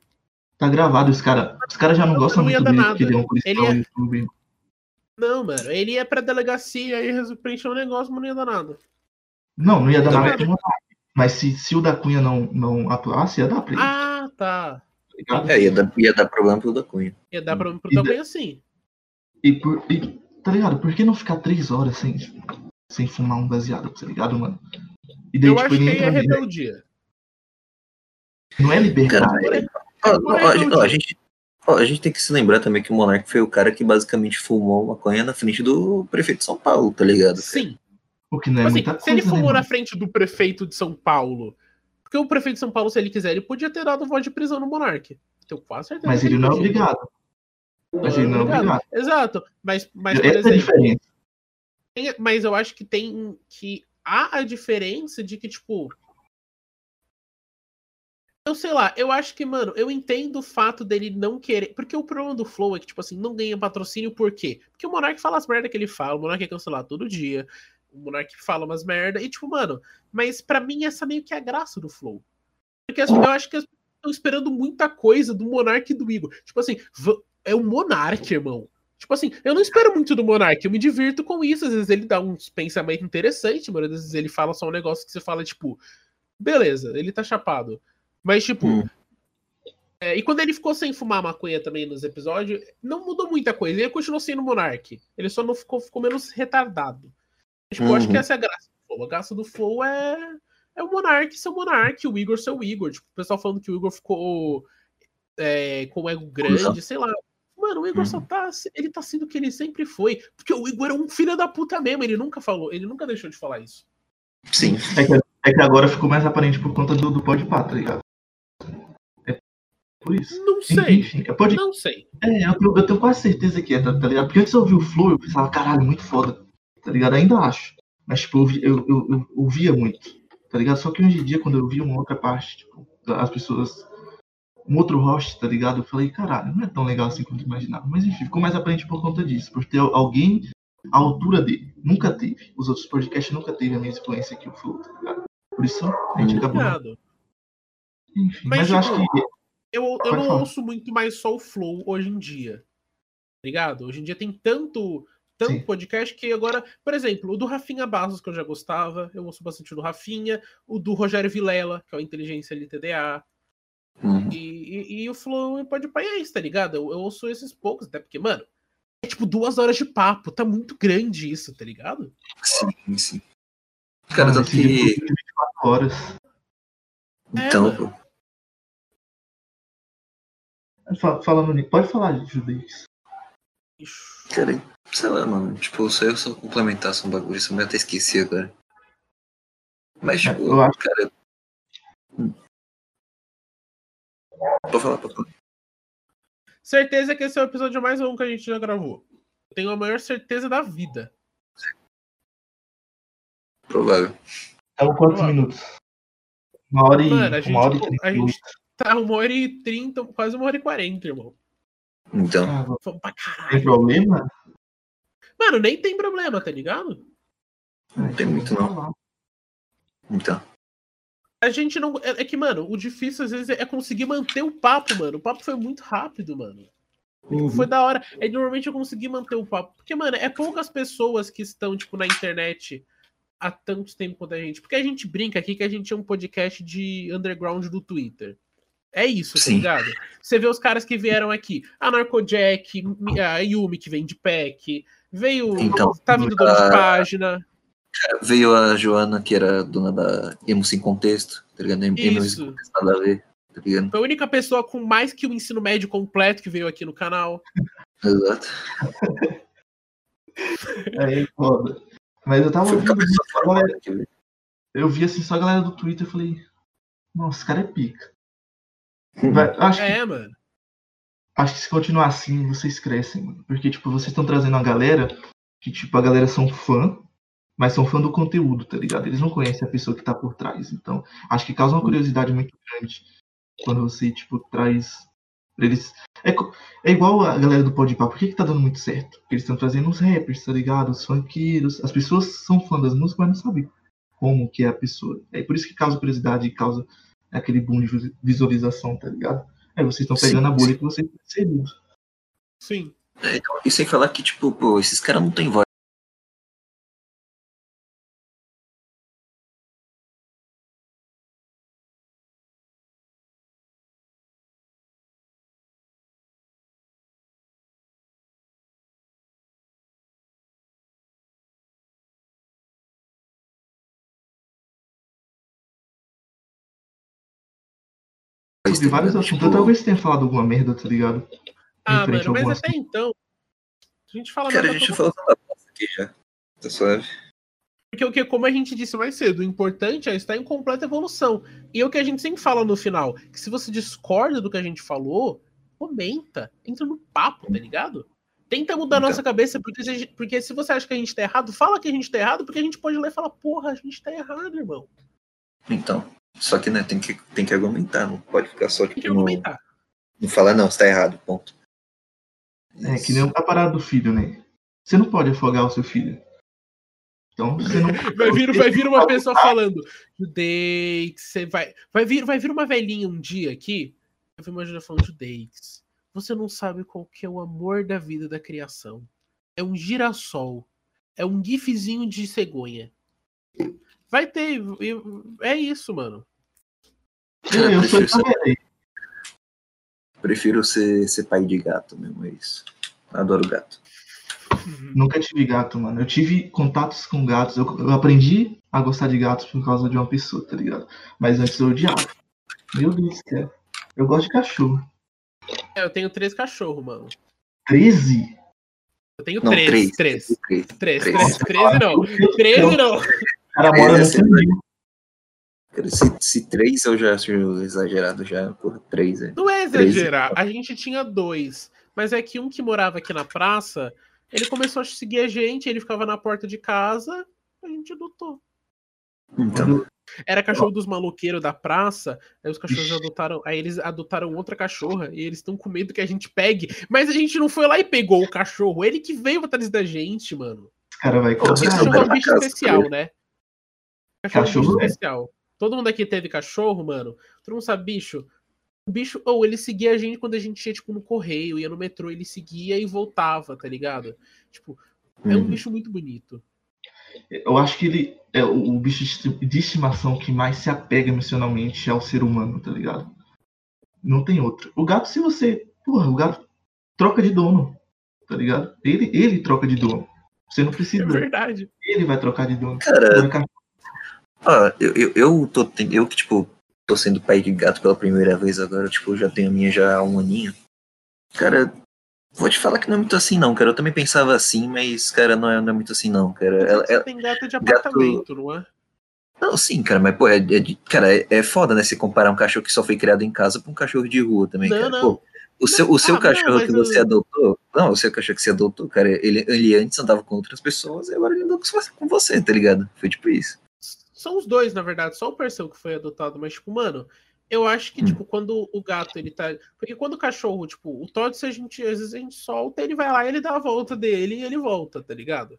S3: Tá gravado, os caras os cara já não,
S1: Não,
S3: gostam
S1: não ia
S3: muito dele,
S1: nada.
S3: porque ele é um policial
S1: Ele é-
S3: no YouTube.
S1: Não, mano. Ele ia pra delegacia e preencher um negócio, mas não ia dar nada.
S3: Não, não ia dar nada monarca. Mas se, se o da Cunha não, não atuasse, ia dar pra ele.
S1: Ah, tá.
S3: tá?
S2: É, ia dar, ia dar problema pro da Cunha.
S1: Ia dar pra, pro
S3: E
S1: tamanho assim.
S3: E, por, e, tá ligado? Por que não ficar três horas sem, sem fumar um baseado, tá ligado, mano? E daí,
S1: Eu
S3: tipo,
S1: acho
S3: ele
S1: que aí é rebeldia.
S3: Não é liberdade.
S2: Cara, Ó, ó, ó, ó, a gente, ó, a gente tem que se lembrar também que o Monark foi o cara que basicamente fumou maconha na frente do prefeito de São Paulo, tá ligado?
S1: Sim.
S3: o que não é
S1: assim,
S3: muita
S1: se ele
S3: coisa, né,
S1: fumou na
S3: mano?
S1: frente do prefeito de São Paulo. Porque o prefeito de São Paulo, se ele quiser, ele podia ter dado voz de prisão no Monark. Tenho quase certeza.
S3: Mas ele não é obrigado. Mas ele não é obrigado.
S1: Exato. Mas, mas por
S3: Essa é a
S1: exemplo,
S3: diferença.
S1: tem- mas eu acho que tem que há a diferença de que, tipo. Eu sei lá, eu acho que, mano, eu entendo o fato dele não querer. Porque o problema do Flow é que, tipo assim, não ganha patrocínio por quê? Porque o Monark fala as merda que ele fala, o Monark é cancelado todo dia, o Monark fala umas merda, e tipo, mano, mas pra mim essa meio que é a graça do Flow. Porque as- eu acho que as pessoas estão esperando muita coisa do Monark e do Igor. Tipo assim, é o Monark, irmão. Tipo assim, eu não espero muito do Monark, eu me divirto com isso. Às vezes ele dá uns pensamentos interessantes, mas às vezes ele fala só um negócio que você fala, tipo, beleza, ele tá chapado. Mas, tipo.
S2: Hum.
S1: é, e quando ele ficou sem fumar maconha também nos episódios, não mudou muita coisa. Ele continuou sendo Monark. Ele só não ficou, ficou menos retardado. Tipo, eu acho que
S2: Uhum.
S1: essa é a graça do Flow. A graça do Flow é, é o Monark ser o Monark, o Igor ser o Igor. Tipo, o pessoal falando que o Igor ficou é, com ego grande, sei lá. Mano, o Igor só
S2: Uhum.
S1: tá. Ele tá sendo o que ele sempre foi. Porque o Igor é um filho da puta mesmo. Ele nunca falou, ele nunca deixou de falar isso.
S2: Sim.
S3: É que, é que agora ficou mais aparente por conta do, do Podpah, tá ligado? Por isso.
S1: Não sei.
S3: Enfim, pode,
S1: Não sei.
S3: é eu, tenho, eu tenho quase certeza que é, tá, tá ligado? Porque antes eu ouvi o Flow, eu pensava, caralho, muito foda, tá ligado? Ainda acho. Mas, tipo, eu, eu, eu, eu ouvia muito, tá ligado? Só que hoje em dia, quando eu vi uma outra parte, tipo, as pessoas. Um outro host, tá ligado? Eu falei, caralho, não é tão legal assim quanto eu imaginava. Mas enfim, ficou mais aparente por conta disso. Por ter alguém à altura dele. Nunca teve. Os outros podcasts nunca teve a mesma influência que o Flow, tá ligado? Por isso a gente acabou. Enfim,
S1: Mas,
S3: mas, eu acho
S1: tipo,
S3: que.
S1: Eu, eu não ouço muito mais só o Flow hoje em dia. Tá ligado? Hoje em dia tem tanto, tanto
S3: Sim.
S1: podcast que agora, por exemplo, o do Rafinha Barros, que eu já gostava, eu ouço bastante o do Rafinha, o do Rogério Vilela, que é o Inteligência LTDA,
S2: Uhum.
S1: e, e, e o Flow e pode é isso, tá ligado? Eu, eu ouço esses poucos, até porque, mano, é tipo duas horas de papo, tá muito grande isso, tá ligado?
S2: Sim, sim. Cara, tanto que.
S3: foi 24 horas.
S1: É,
S2: Então,
S1: mano.
S3: Falando nisso, pode falar, Judez.
S1: Ixi.
S2: Cara, sei lá, mano. Tipo, só eu só complementar só um bagulho, isso eu até esqueci agora. Mas,
S3: É,
S2: tipo,
S3: eu acho-
S2: cara. Hum. Pode falar, pode falar.
S1: Certeza que esse é o episódio mais longo que a gente já gravou. Eu tenho a maior certeza da vida.
S2: Provável.
S3: Então, quantos
S1: Provável.
S3: minutos? Uma hora e,
S1: Mano, a gente,
S3: uma hora e
S1: a gente tá uma hora e trinta, quase uma hora e quarenta, irmão.
S2: Então,
S3: Ah,
S1: Vamos pra
S3: tem
S1: caralho.
S3: problema?
S1: Mano, nem tem problema, tá ligado?
S2: não tem muito não. Então.
S1: A gente não. É, é que, mano, o difícil às vezes é conseguir manter o papo, mano. O papo foi muito rápido, mano.
S3: Uhum.
S1: Foi da hora. É normalmente eu consegui manter o papo. Porque, mano, é poucas pessoas que estão, tipo, na internet há tanto tempo quanto a gente. Porque a gente brinca aqui que a gente é um podcast de underground do Twitter. É isso, tá
S2: Sim.
S1: ligado? Você vê os caras que vieram aqui. A Narcojack, a Yumi, que vem de PEC. Veio.
S2: Então,
S1: tá vindo dono de página.
S2: Veio a Joana, que era dona da Emo Sem Contexto, tá ligado? Emo Sem
S1: Isso.
S2: Contexto, nada a ver, tá ligado?
S1: Foi a única pessoa com mais que o ensino médio completo que veio aqui no canal.
S2: Exato.
S3: É foda. Mas eu tava
S2: Foi
S3: ouvindo
S2: veio.
S3: eu vi assim só a galera do Twitter e falei, nossa, esse cara é pica. Vai- acho, que,
S1: É, mano.
S3: acho que se continuar assim, vocês crescem, mano. Porque, tipo, vocês estão trazendo uma galera que, tipo, a galera são fã, mas são fã do conteúdo, tá ligado? Eles não conhecem a pessoa que tá por trás. Então, acho que causa uma curiosidade muito grande quando você, tipo, traz pra eles. É, é igual a galera do Podpah. Por que, que tá dando muito certo? Porque eles estão trazendo os rappers, tá ligado? Os funkeiros. As pessoas são fã das músicas, mas não sabem como que é a pessoa. É por isso que causa curiosidade e causa aquele boom de visu- visualização, tá ligado? Aí vocês estão
S2: Sim,
S3: pegando a bolha
S2: sim.
S3: que vocês inseridos.
S1: Sim.
S2: É, então, e sem falar que, tipo, pô, esses caras não têm voz.
S3: Sobre vários assuntos.
S2: Tipo,
S3: Talvez você tenha falado alguma merda, tá ligado?
S1: Ah, mano, mas até então. A gente fala
S2: Cara, a gente falou tanta bosta aqui já. Tá suave.
S1: Porque o que, como a gente disse mais cedo, o importante é estar em completa evolução. E é o que a gente sempre fala no final: que se você discorda do que a gente falou, comenta, entra no papo, tá ligado? Tenta mudar a
S2: Então.
S1: nossa cabeça, porque se, porque se você acha que a gente tá errado, fala que a gente tá errado, porque a gente pode ler e falar, porra, a gente tá errado, irmão.
S2: Então. Só que, né, tem que, tem que argumentar, não pode ficar só,
S1: Tem que
S2: tipo, no,
S1: argumentar.
S2: não falar, não, você tá errado, ponto.
S3: É que nem a parada do filho, né? Você não pode afogar o seu filho. Então, você não.
S1: Vai vir, vai vir uma pessoa falando, Judeix, você vai. Vai vir, vai vir uma velhinha um dia aqui. Eu vi uma Júlia falando, Judeix, você não sabe qual que é o amor da vida da criação. É um girassol. É um gifzinho de cegonha. Vai ter. É isso, mano.
S3: É, eu sou
S2: prefiro, ser, prefiro ser, ser pai de gato mesmo, é isso. Adoro gato.
S3: Nunca tive gato, mano. Eu tive contatos com gatos. Eu, eu aprendi a gostar de gatos por causa de uma pessoa, tá ligado? Mas antes eu odiava. Meu Deus do céu. Eu gosto de cachorro.
S1: É, eu tenho três cachorros, mano.
S3: 13?
S1: Eu tenho
S2: Não,
S1: três,
S2: três.
S1: três.
S2: Três.
S1: Três,
S2: Três.
S1: três, treze não. Treze não.
S3: O cara mora no
S2: Esse é
S3: fundinho.
S2: Cara, se, se três eu já acho exagerado já. Porra, três é.
S1: Não é
S2: Treze.
S1: exagerar. A gente tinha dois. Mas é que um que morava aqui na praça, ele começou a seguir a gente, ele ficava na porta de casa, a gente adotou.
S2: Então,
S1: Era cachorro dos maloqueiros da praça, aí os cachorros
S3: Ixi.
S1: adotaram, aí eles adotaram outra cachorra e eles estão com medo que a gente pegue, mas a gente não foi lá e pegou o cachorro, ele que veio atrás da gente, mano.
S3: Cara vai
S2: Pô,
S1: Esse é um bicho especial, né? Cachorro, é um bicho
S3: Cachorro é.
S1: especial. Todo mundo aqui teve cachorro, mano. Todo mundo sabe bicho. O bicho, ou ele seguia a gente quando a gente ia, tipo, no correio, ia no metrô, ele seguia e voltava, tá ligado? Tipo, é um
S2: uhum.
S1: bicho muito bonito.
S3: Eu acho que ele é o, bicho de esti- de estimação que mais se apega emocionalmente ao ser humano, tá ligado? Não tem outro. O gato, se você. Porra, o gato troca de dono, tá ligado? Ele, ele troca de dono. Você não
S1: É
S3: precisa.
S1: verdade.
S3: Ele vai trocar de dono.
S2: Cara, Ó, eu, eu, eu tô. Eu que, tipo, tô sendo pai de gato pela primeira vez agora, tipo, já tenho a minha já há um aninho. Cara, vou te falar que não é muito assim, não, cara. Eu também pensava assim, mas, cara, não é, não é muito assim, não, cara. Ela-
S1: Você
S2: ela-
S1: tem gato de apartamento, não é?
S2: Não, sim, cara, mas, pô, é, é cara, é, é foda, né? Você comparar um cachorro que só foi criado em casa pra um cachorro de rua também,
S1: Não,
S2: cara.
S1: não.
S2: Pô, o seu, o seu
S1: Ah, não,
S2: cachorro
S1: mas
S2: que você
S1: eu-
S2: adotou, não, o seu cachorro que você adotou, cara, ele, ele antes andava com outras pessoas e agora ele anda com com você, tá ligado? Foi tipo isso.
S1: São os dois, na verdade, só o Perseu que foi adotado, mas, tipo, mano, eu acho que,
S2: Hum.
S1: tipo, quando o gato, ele tá. Porque quando o cachorro, tipo, o Todd, se a gente, às vezes a gente solta, ele vai lá, ele dá a volta dele e ele volta, tá ligado?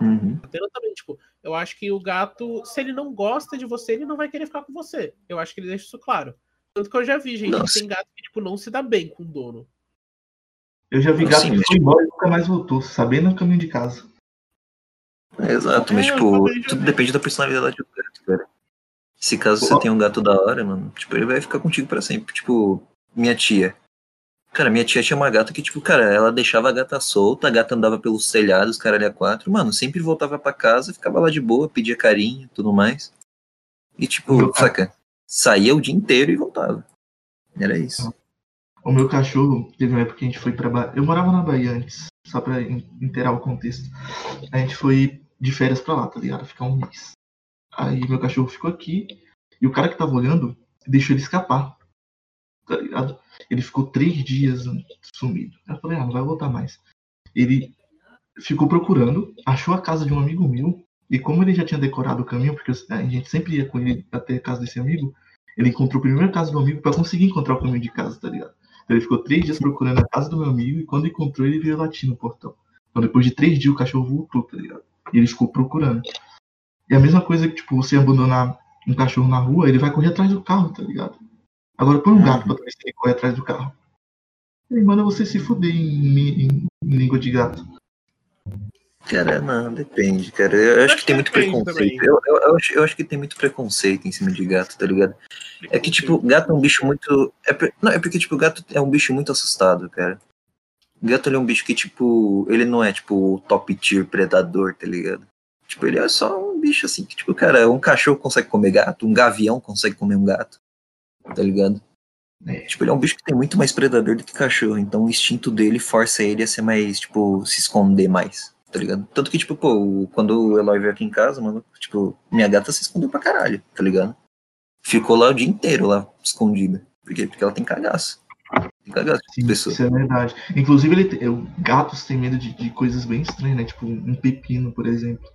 S2: Uhum.
S1: Atena também, tipo, eu acho que o gato, se ele não gosta de você, ele não vai querer ficar com você. Eu acho que ele deixa isso claro. Tanto que eu já vi, gente,
S2: Nossa.
S1: tem gato que, tipo, não se dá bem com o dono.
S3: eu já vi gato que foi embora e nunca mais voltou, sabendo o caminho de casa.
S2: É, exato, mas,
S1: É,
S2: tipo, tudo depende da personalidade do gato, cara. Se caso você tem um gato da hora, mano, tipo, ele vai ficar contigo pra sempre. Tipo, minha tia. Cara, minha tia tinha uma gata que, tipo, cara, ela deixava a gata solta, a gata andava pelos telhados, caralho a quatro, mano, sempre voltava pra casa, ficava lá de boa, pedia carinho tudo mais. E, tipo,
S3: Meu cara.
S2: saca, saía o dia inteiro e voltava. Era isso.
S3: O meu cachorro, teve uma época que a gente foi pra Bahia. Eu morava na Bahia antes, só pra in- inteirar o contexto. A gente foi de férias pra lá, tá ligado? Ficar um mês. Aí meu cachorro ficou aqui e o cara que tava olhando deixou ele escapar. Tá ligado? Ele ficou três dias sumido. Eu falei, ah, não vai voltar mais. Ele ficou procurando, achou a casa de um amigo meu. E como ele já tinha decorado o caminho, porque a gente sempre ia com ele até a casa desse amigo, ele encontrou primeiro a casa do amigo pra conseguir encontrar o caminho de casa, tá ligado? Então ele ficou três dias procurando a casa do meu amigo e quando encontrou ele veio latir no portão. Então depois de três dias o cachorro voltou, tá ligado? E ele ficou procurando. E a mesma coisa que, tipo, você abandonar um cachorro na rua, ele vai correr atrás do carro, tá ligado? Agora põe um gato pra ver se ele corre atrás do carro. Ele manda você se fuder em, em- em língua de gato.
S2: Cara, não, depende, cara. Eu acho que tem muito preconceito. Eu, eu, eu acho, eu acho que tem muito preconceito em cima de gato, tá ligado? É que, tipo, gato é um bicho muito. É, não, é porque, tipo, gato é um bicho muito assustado, cara. Gato é um bicho que, tipo, ele não é, tipo, o top tier predador, tá ligado? Tipo, ele é só um bicho assim que, tipo, cara, um cachorro consegue comer gato, um gavião consegue comer um gato, tá ligado?
S3: É.
S2: Tipo, ele é um bicho que tem muito mais predador do que cachorro, então o instinto dele força ele a ser mais, tipo, se esconder mais, tá ligado? Tanto que, tipo, pô, quando o Eloy veio aqui em casa, mano, tipo, minha gata se escondeu pra caralho, tá ligado? Ficou lá o dia inteiro lá, escondida. Por quê? Porque ela tem cagaço.
S3: Sim, isso é verdade. Inclusive, ele tem- o- gatos têm medo de, de coisas bem estranhas, né? Tipo um pepino, por exemplo.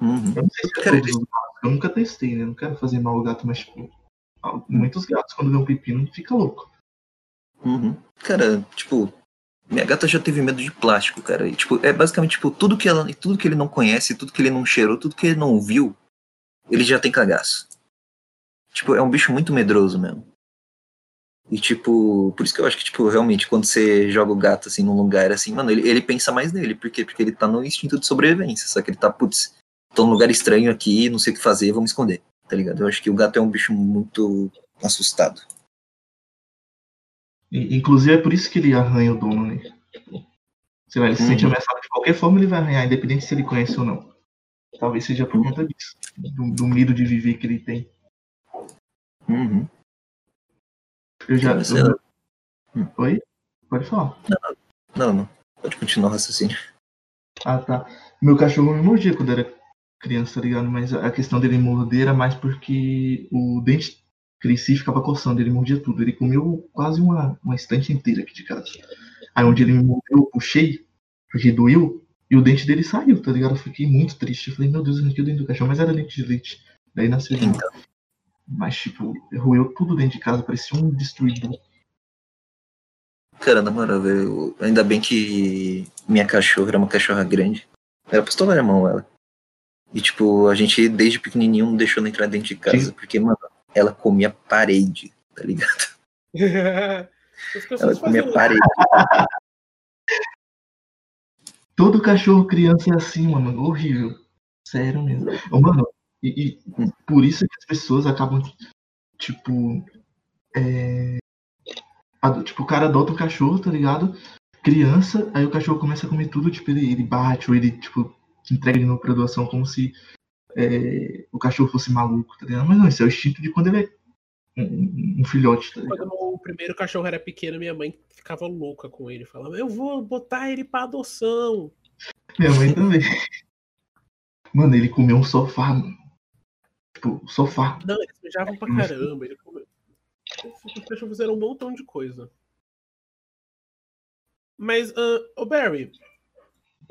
S2: Uhum.
S3: Eu não sei se é gatos. Eu nunca testei, né? Não quero fazer mal ao gato, mas, tipo, muitos gatos, quando vê um pepino, fica louco.
S2: Uhum. Cara, tipo, minha gata já teve medo de plástico, cara. E, tipo, é basicamente, tipo, tudo que, ela, tudo que ele não conhece, tudo que ele não cheirou, tudo que ele não viu, ele já tem cagaço. Tipo, é um bicho muito medroso mesmo. E, tipo, por isso que eu acho que, tipo, realmente, quando você joga o gato, assim, num lugar, assim, mano, ele, ele pensa mais nele. Por quê? Porque ele tá no instinto de sobrevivência. Só que ele tá, putz, tô num lugar estranho aqui, não sei o que fazer, vamos esconder. Tá ligado? Eu acho que o gato é um bicho muito assustado.
S3: Inclusive, é por isso que ele arranha o dono, né? Sei lá, ele se sente
S2: Uhum.
S3: ameaçado de qualquer forma, ele vai arranhar, independente se ele conhece ou não. Talvez seja por conta disso. Do, do medo de viver que ele tem.
S2: Uhum.
S3: Eu já.
S2: Mas,
S3: eu- Oi? Pode falar.
S2: Não, não. Pode continuar o raciocínio.
S3: Ah, tá. Meu cachorro me mordia quando era criança, tá ligado? Mas a questão dele morder era mais porque o dente crescia e ficava coçando. Ele mordia tudo. Ele comeu quase uma, uma estante inteira aqui de casa. Aí onde ele me mordeu, eu puxei, porque doeu, e o dente dele saiu, tá ligado? Eu fiquei muito triste. Eu falei, meu Deus, arranquei o dente do cachorro, mas era dente de leite. Daí nasceu.
S2: Então,
S3: Mas, tipo, roeu tudo dentro de casa, parecia um destruidor.
S2: cara, na moral, velho, ainda bem que minha cachorra era uma cachorra grande. Era pistola alemão ela. E, tipo, a gente desde pequenininho não deixou ela entrar dentro de casa, porque, mano, ela comia parede, tá ligado? Ela comia
S1: fazem
S2: parede.
S3: Todo cachorro criança é assim, mano. Horrível. Sério mesmo. Mano, e, e por isso que as pessoas acabam, tipo. É... Tipo, o cara adota um cachorro, tá ligado? Criança, aí o cachorro começa a comer tudo, tipo, ele, ele bate, ou ele, tipo, entrega ele no pra doação como se é, o cachorro fosse maluco, tá ligado? Mas não, isso é o instinto de quando ele é um, um filhote, tá ligado?
S1: Quando o primeiro cachorro era pequeno, minha mãe ficava louca com ele. Falava, eu vou botar ele pra adoção.
S3: Minha mãe também. Mano, ele comeu um sofá, mano. Tipo, sofá.
S1: Não, eles mijavam pra caramba. Ele comeu... Os cachorros fizeram um montão de coisa. Mas, ah, ô Barry,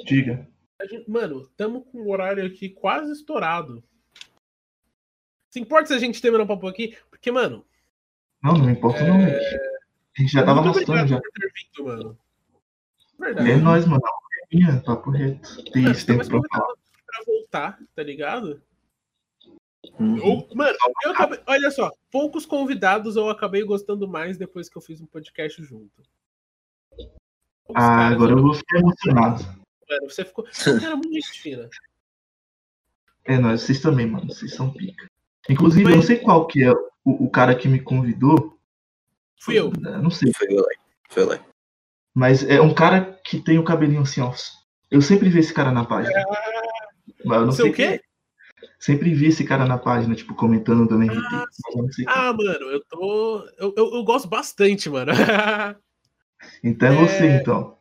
S3: Diga.
S1: gente- mano, tamo com o horário aqui quase estourado. Se importa se a gente terminar um papo aqui? Porque, mano,
S3: Não, não importa não.
S1: É,
S3: A gente já tava
S1: obrigado
S3: já.
S1: por vindo, mano. Verdade.
S3: É nóis, mano. Minha, papo reto. Tem
S1: Mano,
S3: esse
S1: tá
S3: tempo pra falar.
S1: pra voltar, tá ligado?
S2: Uhum.
S1: Mano, eu acabei- olha só, poucos convidados eu acabei gostando mais depois que eu fiz um podcast junto. Os
S3: Ah, agora eu vou ficar emocionado.
S1: mano, você ficou. Você era muito gente fina.
S3: É nóis, vocês também, mano. Vocês são pica. Inclusive, eu não sei qual que é o, o cara que me convidou.
S1: Fui eu.
S3: Eu Não sei.
S2: Foi lá. Foi lá.
S3: Mas é um cara que tem o cabelinho assim, ó. Eu sempre vi esse cara na página. Mas eu não
S1: Sei
S3: sei
S1: o quê?
S3: Sempre vi esse cara na página, tipo, comentando, RT.
S1: Ah,
S3: eu.
S1: Ah, mano, eu tô. Eu, eu, eu gosto bastante, mano.
S3: Então é você,
S1: é-
S3: então.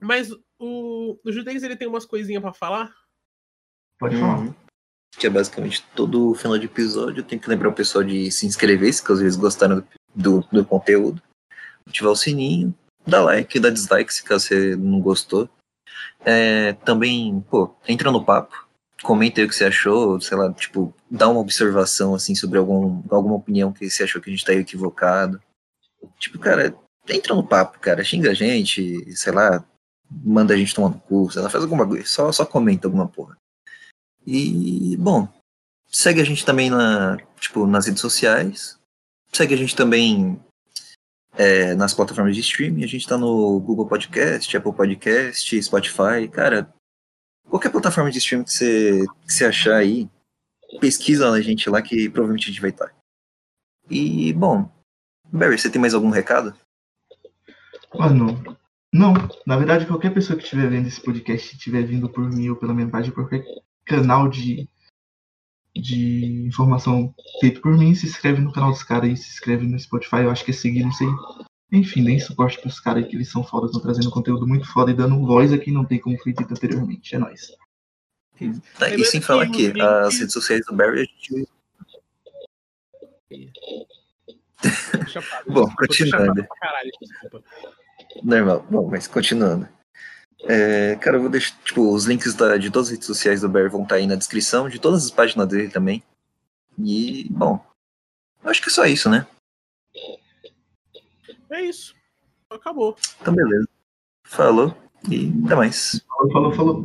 S1: Mas o, o Judez ele tem umas coisinhas pra falar?
S3: Pode falar.
S2: Uhum. Que é basicamente todo final de episódio. Tem que lembrar o pessoal de se inscrever, se caso eles gostaram do, do, do conteúdo. Ativar o sininho, dar like, dar dislike se caso você não gostou. É, também, pô, entra no papo. Comenta aí o que você achou, sei lá, tipo, dá uma observação assim sobre algum, alguma opinião que você achou que a gente tá equivocado. Tipo, cara, entra no papo, cara, xinga a gente, sei lá, manda a gente tomar no cu, sei lá, faz algum bagulho, só, só comenta alguma porra. E, bom, segue a gente também na, tipo, nas redes sociais. Segue a gente também é, nas plataformas de streaming. A gente tá no Google Podcast, Apple Podcast, Spotify. Cara, qualquer plataforma de streaming que você, que você achar aí, pesquisa a gente lá que provavelmente a gente vai estar. E, bom, Barry, você tem mais algum recado?
S3: Mano, não. Na verdade, qualquer pessoa que estiver vendo esse podcast, estiver vindo por mim ou pela minha página, qualquer canal de, de informação feito por mim, se inscreve no canal dos caras aí, se inscreve no Spotify, eu acho que é seguir, não sei. Enfim, nem suporte pros caras aí que eles são foda, estão trazendo conteúdo muito foda e dando voz a quem não tem como foi dito anteriormente. É nóis.
S2: Tá, e sem
S1: que
S2: falar que as redes sociais do Barry a gente. Bom, continuando. Normal. Bom, mas continuando. É, cara, eu vou deixar. Tipo, os links da- de todas as redes sociais do Barry vão estar aí na descrição, de todas as páginas dele também. E, bom. Acho que é só isso, né?
S1: É isso. Acabou.
S2: Então, beleza. Falou e até mais.
S3: Falou, falou, falou.